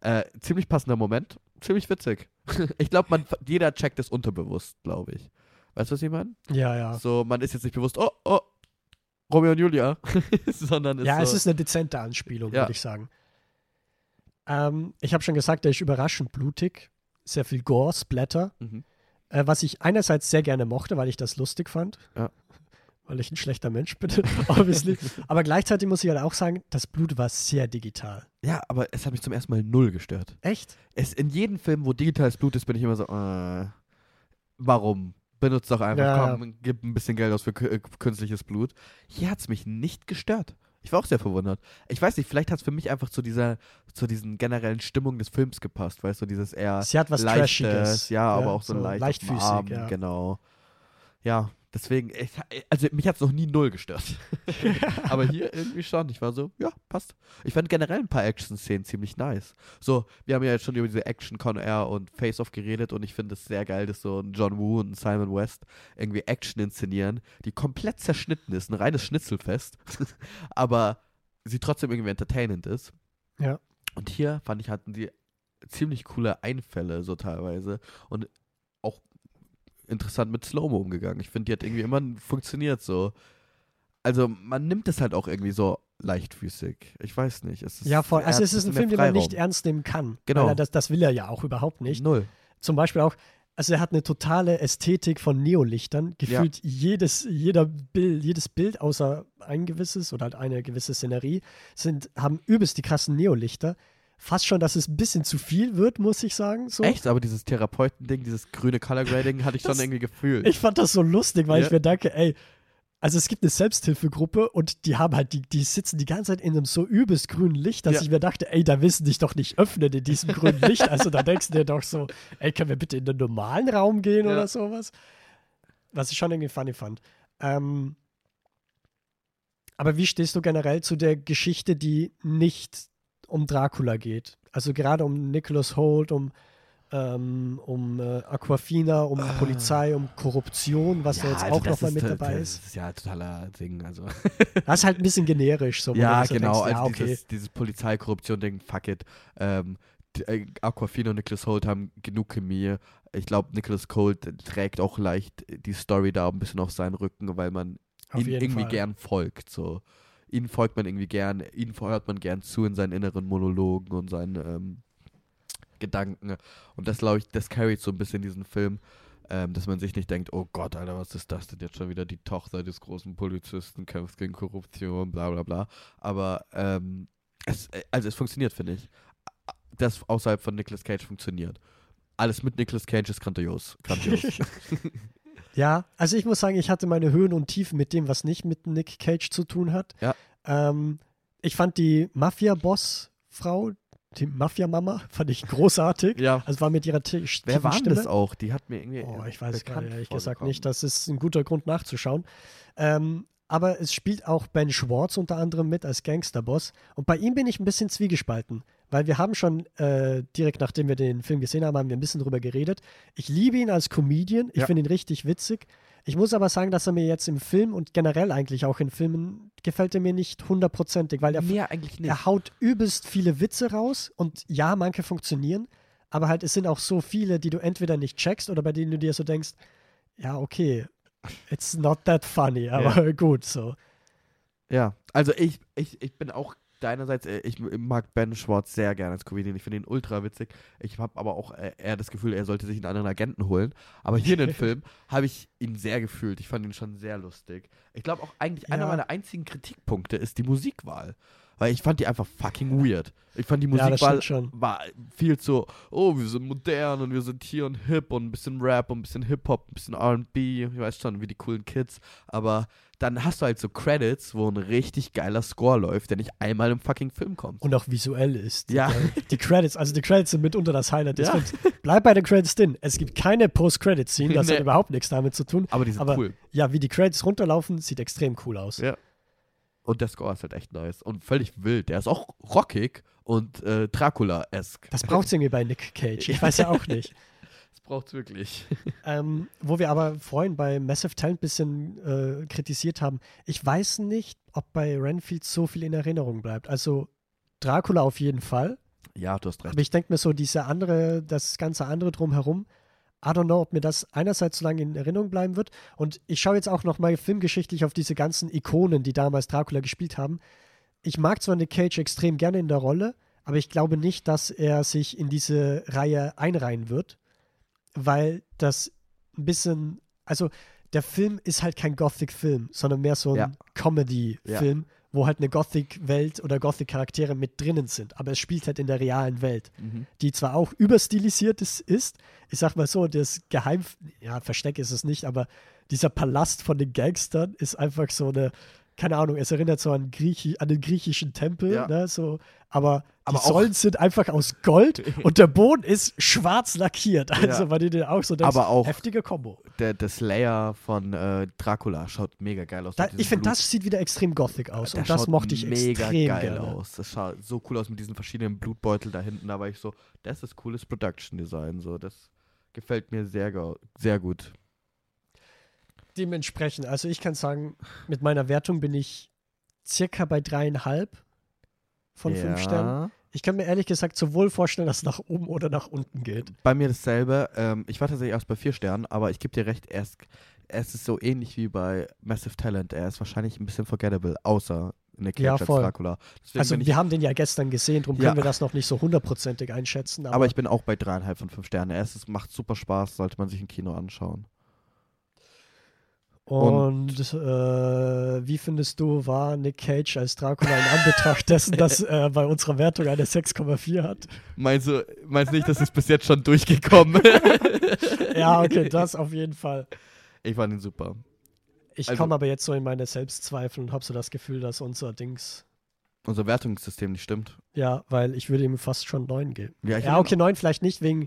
Äh, ziemlich passender Moment, ziemlich witzig. ich glaube, jeder checkt es unterbewusst, glaube ich. Weißt du, was ich meine? Ja, ja. So, man ist jetzt nicht bewusst, oh, oh, Romeo und Julia, sondern ist ja, so, es ist eine dezente Anspielung, Ja. würde ich sagen. Ähm, ich habe schon gesagt, der ist überraschend blutig. Sehr viel Gore, Splatter. Mhm. Äh, was ich einerseits sehr gerne mochte, weil ich das lustig fand. Ja. Weil ich ein schlechter Mensch bin, obviously. Aber gleichzeitig muss ich halt auch sagen, das Blut war sehr digital. Ja, aber es hat mich zum ersten Mal null gestört. Echt? Es, in jedem Film, wo digitales Blut ist, bin ich immer so, äh, warum? Benutzt doch einfach, Ja, komm, gib ein bisschen Geld aus für äh, künstliches Blut. Hier hat es mich nicht gestört. Ich war auch sehr verwundert. Ich weiß nicht, vielleicht hat es für mich einfach zu dieser, zu diesen generellen Stimmung des Films gepasst, weißt du, dieses eher Sie hat was leichtes, Trashiges. ja, aber auch so, leicht, auf dem leichtfüßig, Arm, ja. genau. Ja, deswegen, ich, also mich hat es noch nie null gestört. aber hier irgendwie schon. Ich war so, ja, passt. Ich fand generell ein paar Action-Szenen ziemlich nice. So, wir haben ja jetzt schon über diese Action Con Air und Face-Off geredet und ich finde es sehr geil, dass so ein John Woo und ein Simon West irgendwie Action inszenieren, die komplett zerschnitten ist, ein reines Schnitzelfest, aber sie trotzdem irgendwie entertainend ist. Ja. Und hier fand ich, hatten sie ziemlich coole Einfälle so teilweise und auch interessant mit Slow-Mo umgegangen. Ich finde, die hat irgendwie immer funktioniert so. Also man nimmt es halt auch irgendwie so leichtfüßig. Ich weiß nicht. Es ist, Ja, voll. Also es ist ein Film, den man nicht ernst nehmen kann. Genau. Das, das will er ja auch überhaupt nicht. Null. Zum Beispiel auch, also er hat eine totale Ästhetik von Neolichtern. Gefühlt jedes, jeder Bild, jedes Bild, außer ein gewisses oder halt eine gewisse Szenerie, sind, haben übelst die krassen Neolichter. Fast schon, dass es ein bisschen zu viel wird, muss ich sagen. So. Echt? Aber dieses Therapeutending, dieses grüne Color Grading hatte ich schon Das- irgendwie gefühlt. Ich fand das so lustig, weil Ja. ich mir denke, ey, also es gibt eine Selbsthilfegruppe und die haben halt, die, die sitzen die ganze Zeit in einem so übelst grünen Licht, dass Ja. ich mir dachte, ey, da wissen dich doch nicht öffnen in diesem grünen Licht. Also da denkst du dir doch so, ey, können wir bitte in den normalen Raum gehen Ja. oder sowas? Was ich schon irgendwie funny fand. Ähm, aber wie stehst du generell zu der Geschichte, die nicht um Dracula geht? Also gerade um Nicholas Holt, um, ähm, um äh, Aquafina, um Polizei, um Korruption, was da jetzt also auch das nochmal mit dabei das ist. ist ja totaler Ding. Also. Das ist halt ein bisschen generisch. So, ja, genau. Denkst, also ja, okay. dieses, dieses Polizeikorruption-Ding, fuck it. Ähm, äh, Aquafina und Nicholas Holt haben genug Chemie. Ich glaube, Nicholas Holt trägt auch leicht die Story da ein bisschen auf seinen Rücken, weil man Auf ihn jeden irgendwie Fall. gern folgt. So. Ihnen folgt man irgendwie gern, ihnen hört man gern zu in seinen inneren Monologen und seinen ähm, Gedanken. Und das, glaube ich, das carryt so ein bisschen diesen Film, ähm, dass man sich nicht denkt, oh Gott, Alter, was ist das denn jetzt schon wieder? Die Tochter des großen Polizisten kämpft gegen Korruption, bla bla bla. Aber ähm, es, äh, also es funktioniert, finde ich. Das außerhalb von Nicolas Cage funktioniert. Alles mit Nicolas Cage ist grandios. grandios. Ja, also ich muss sagen, ich hatte meine Höhen und Tiefen mit dem, was nicht mit Nick Cage zu tun hat. Ja. Ähm, ich fand die Mafia-Boss-Frau, die Mafia-Mama, fand ich großartig. ja. Also war mit ihrer T Wer war Stimme. das auch? Die hat mir irgendwie. Oh, ich weiß gerade ehrlich gesagt nicht. Das ist ein guter Grund nachzuschauen. Ähm, aber es spielt auch Ben Schwartz unter anderem mit als Gangsterboss. Und bei ihm bin ich ein bisschen zwiegespalten, weil wir haben schon äh, direkt nachdem wir den Film gesehen haben, haben wir ein bisschen drüber geredet. Ich liebe ihn als Comedian. Ich Ja. finde ihn richtig witzig. Ich muss aber sagen, dass er mir jetzt im Film und generell eigentlich auch in Filmen gefällt er mir nicht hundertprozentig, weil er, Mehr eigentlich nicht. er haut übelst viele Witze raus und ja, manche funktionieren, aber halt es sind auch so viele, die du entweder nicht checkst oder bei denen du dir so denkst, ja, okay, it's not that funny, aber gut, so. Ja, also ich, ich, ich bin auch deinerseits, äh, ich mag Ben Schwartz sehr gerne als Comedian. Ich finde ihn ultra witzig. Ich habe aber auch äh, eher das Gefühl, er sollte sich einen anderen Agenten holen. Aber hier in dem Film habe ich ihn sehr gefühlt. Ich fand ihn schon sehr lustig. Ich glaube auch eigentlich einer Ja. meiner einzigen Kritikpunkte ist die Musikwahl. Weil ich fand die einfach fucking weird. Ich fand die Ja, Musikwahl schon. war viel zu, oh, wir sind modern und wir sind hier und hip und ein bisschen Rap und ein bisschen Hip-Hop, ein bisschen R&B, ich weiß schon, wie die coolen Kids, aber dann hast du halt so Credits, wo ein richtig geiler Score läuft, der nicht einmal im fucking Film kommt. Und auch visuell ist. Ja. Die, Credits, also die Credits sind mitunter das Highlight des Ja. Films. Bleib bei den Credits drin. Es gibt keine Post-Credit-Scene, das hat Nee. überhaupt nichts damit zu tun. Aber die sind Aber cool. ja, wie die Credits runterlaufen, sieht extrem cool aus. Ja. Und der Score ist halt echt nice. Und völlig wild. Der ist auch rockig und äh, Dracula-esque. Das braucht es irgendwie bei Nick Cage. Ich weiß ja auch nicht. Das braucht's wirklich. Ähm, wo wir aber vorhin bei Massive Talent ein bisschen äh, kritisiert haben, ich weiß nicht, ob bei Renfield so viel in Erinnerung bleibt. Also Dracula auf jeden Fall, Ja, du hast recht. aber ich denke mir so, diese andere, das ganze andere drumherum, I don't know, ob mir das einerseits so lange in Erinnerung bleiben wird. Und ich schaue jetzt auch noch mal filmgeschichtlich auf diese ganzen Ikonen, die damals Dracula gespielt haben. Ich mag zwar Nick Cage extrem gerne in der Rolle, aber ich glaube nicht, dass er sich in diese Reihe einreihen wird, weil das ein bisschen, also der Film ist halt kein Gothic-Film, sondern mehr so ein Ja. Comedy-Film, wo halt eine Gothic-Welt oder Gothic-Charaktere mit drinnen sind. Aber es spielt halt in der realen Welt Mhm. die zwar auch überstilisiert ist, ist, ich sag mal so, das Geheim, ja, Versteck ist es nicht, aber dieser Palast von den Gangstern ist einfach so eine, keine Ahnung, es erinnert so an, Griechi, an den griechischen Tempel, Ja. ne, so, aber, Aber die Säulen sind einfach aus Gold und der Boden ist schwarz lackiert, also Ja. bei denen auch so denkst, Aber auch- heftige Kombo. Der, der Slayer von äh, Dracula schaut mega geil aus. Da, ich finde, das sieht wieder extrem gothic aus Der und das mochte ich mega extrem geil gerne. aus. Das schaut so cool aus mit diesen verschiedenen Blutbeutel da hinten. Da war ich so, das ist cooles Production Design. So, das gefällt mir sehr, sehr gut. Dementsprechend, also ich kann sagen, mit meiner Wertung bin ich circa bei dreieinhalb von fünf Sternen. Ich kann mir ehrlich gesagt sowohl vorstellen, dass es nach oben oder nach unten geht. Bei mir dasselbe. Ähm, ich war tatsächlich erst bei vier Sternen, aber ich gebe dir recht, er ist, er ist so ähnlich wie bei Massive Talent. Er ist wahrscheinlich ein bisschen forgettable, außer Nick Cage Ja, voll. Dracula. Deswegen Also wir haben den ja gestern gesehen, darum Ja. können wir das noch nicht so hundertprozentig einschätzen. Aber, aber ich bin auch bei dreieinhalb von fünf Sternen. Er ist, es macht super Spaß, sollte man sich im Kino anschauen. Und äh, wie findest du, war Nick Cage als Dracula in Anbetracht dessen, dass er bei unserer Wertung eine 6,4 hat? Meinst du, meinst nicht, das ist bis jetzt schon durchgekommen? Ja, okay, das auf jeden Fall. ich fand ihn super. Ich Also- komme aber jetzt so in meine Selbstzweifel und habe so das Gefühl, dass unser Dings Unser Wertungssystem nicht stimmt. Ja, weil ich würde ihm fast schon 9 geben. Ja, Ja, okay, 9 vielleicht nicht, wegen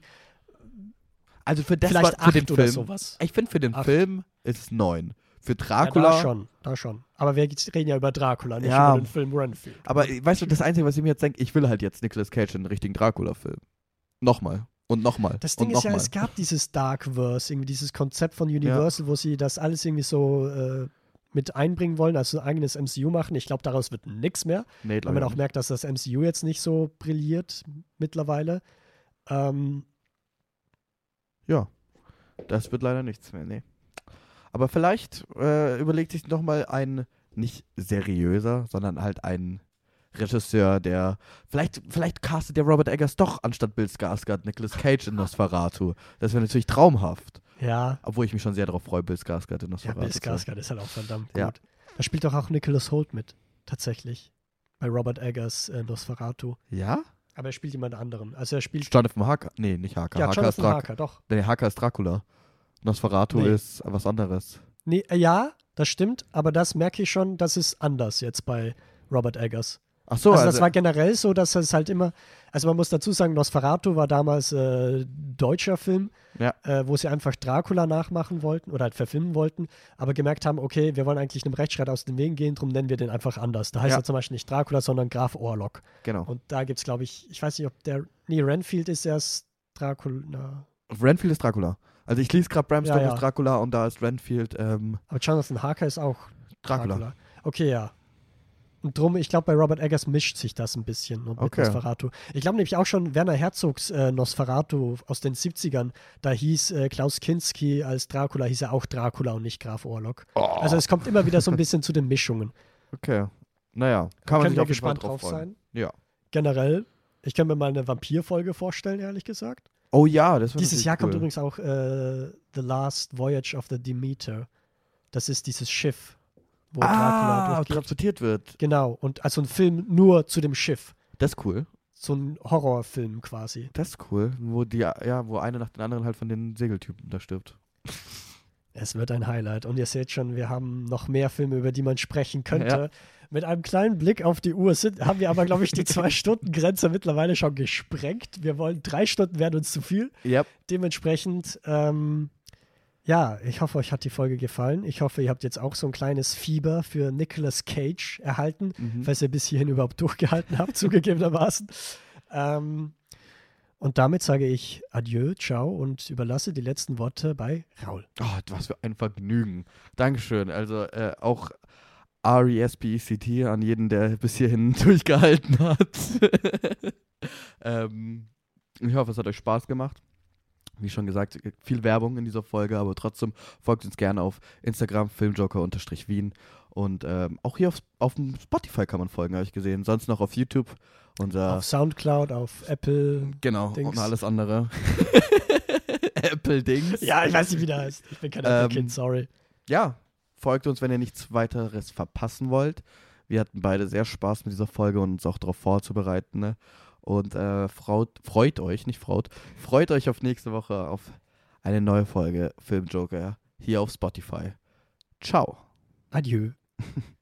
Also für das vielleicht war, für 8 den oder Film. sowas. Ich finde für den Acht. Film ist es neun. Für Ja, Dracula. da schon, da schon. Aber wir reden ja über Dracula, nicht Ja. über den Film Renfield. Aber äh, weißt du, das Einzige, was ich mir jetzt denke, ich will halt jetzt Nicolas Cage in den richtigen Dracula-Film. Nochmal. Und nochmal. Das Ding ist ja, nochmal. es gab dieses Darkverse, irgendwie dieses Konzept von Universal, wo sie das alles irgendwie so äh, mit einbringen wollen, also ein eigenes MCU machen. Ich glaube, daraus wird nichts mehr, Nee, weil man auch merkt, dass das MCU jetzt nicht so brilliert mittlerweile. Ähm, Ja. Das wird leider nichts mehr, nee. Aber vielleicht äh, überlegt sich nochmal ein nicht seriöser, sondern halt ein Regisseur, der vielleicht, vielleicht castet der Robert Eggers doch anstatt Bill Skarsgård Nicolas Cage in Nosferatu. Das wäre natürlich traumhaft. ja, Obwohl ich mich schon sehr darauf freue, Bill Skarsgård in ja, Nosferatu. Bill zu sehen. Skarsgård ist halt auch verdammt Ja. gut. Da spielt doch auch Nicholas Holt mit, tatsächlich. Bei Robert Eggers äh, Nosferatu. Ja? Aber er spielt jemand anderen. Also er spielt Jonathan Harker. Nee, nicht Harker. ja, Harker ist Jonathan Dracula. Harker, doch. Nee, Harker ist Dracula. Nosferatu Nee. ist was anderes. Nee, äh, ja, das stimmt, aber das merke ich schon, das ist anders jetzt bei Robert Eggers. Ach so, also, also, das war generell so, dass es halt immer, also man muss dazu sagen, Nosferatu war damals äh, deutscher Film, Ja. äh, wo sie einfach Dracula nachmachen wollten oder halt verfilmen wollten, aber gemerkt haben, okay, wir wollen eigentlich einem Rechtsstreit aus dem Weg gehen, darum nennen wir den einfach anders. Da heißt Ja. er zum Beispiel nicht Dracula, sondern Graf Orlok. genau. Und da gibt es, glaube ich, ich weiß nicht, ob der, nee, Renfield ist erst Dracula, Renfield ist Dracula. Also ich lese gerade Bram Ja, Stokers ja. Dracula und da ist Renfield ähm, aber Jonathan Harker ist auch Dracula. Dracula. Okay, ja. Und drum, ich glaube, bei Robert Eggers mischt sich das ein bisschen und mit Okay. Nosferatu. Ich glaube nämlich auch schon Werner Herzogs äh, Nosferatu aus den 70ern, da hieß äh, Klaus Kinski als Dracula, hieß er auch Dracula und nicht Graf Orlok. Oh, Also es kommt immer wieder so ein bisschen zu den Mischungen. okay. Naja, kann man Können sich wir auf gespannt drauf drauf sein. Ja. Generell, ich kann mir mal eine Vampir-Folge vorstellen, ehrlich gesagt. Oh ja, das wird Dieses Jahr kommt cool. übrigens auch äh, The Last Voyage of the Demeter. Das ist dieses Schiff, wo Dracula Ah, durchgeht. transportiert wird. Genau, und also ein Film nur zu dem Schiff. Das ist cool. So ein Horrorfilm quasi. Das ist cool. Wo die, ja, wo eine nach den anderen halt von den Segeltypen da stirbt. Es wird ein Highlight. Und ihr seht schon, wir haben noch mehr Filme, über die man sprechen könnte. Ja. Mit einem kleinen Blick auf die Uhr sind, haben wir aber, glaube ich, die Zwei-Stunden-Grenze mittlerweile schon gesprengt. Wir wollen drei Stunden werden uns zu viel. Yep. Dementsprechend, ähm, ja, ich hoffe, euch hat die Folge gefallen. Ich hoffe, ihr habt jetzt auch so ein kleines Fieber für Nicolas Cage erhalten, Mhm. falls ihr bis hierhin überhaupt durchgehalten habt, zugegebenermaßen. Ähm, und damit sage ich Adieu, ciao und überlasse die letzten Worte bei Raul. Oh, was für ein Vergnügen. Dankeschön. Also äh, auch R-E-S-P-E-C-T an jeden, der bis hierhin durchgehalten hat. ähm, ich hoffe, es hat euch Spaß gemacht. Wie schon gesagt, viel Werbung in dieser Folge, aber trotzdem folgt uns gerne auf Instagram, filmjoker-wien. Und ähm, auch hier auf, auf dem Spotify kann man folgen, habe ich gesehen. Sonst noch auf YouTube. Unser Auf Soundcloud, auf Apple. Genau, Dings. und alles andere. Apple-Dings. Ja, ich weiß nicht, wie der heißt. Ich bin kein Ähm, Apple-Kind, sorry. Ja, folgt uns, wenn ihr nichts weiteres verpassen wollt. Wir hatten beide sehr Spaß mit dieser Folge und uns auch darauf vorzubereiten. Ne? Und äh, fraut, freut euch, nicht fraut, freut euch auf nächste Woche auf eine neue Folge Film Joker hier auf Spotify. Ciao. Adieu.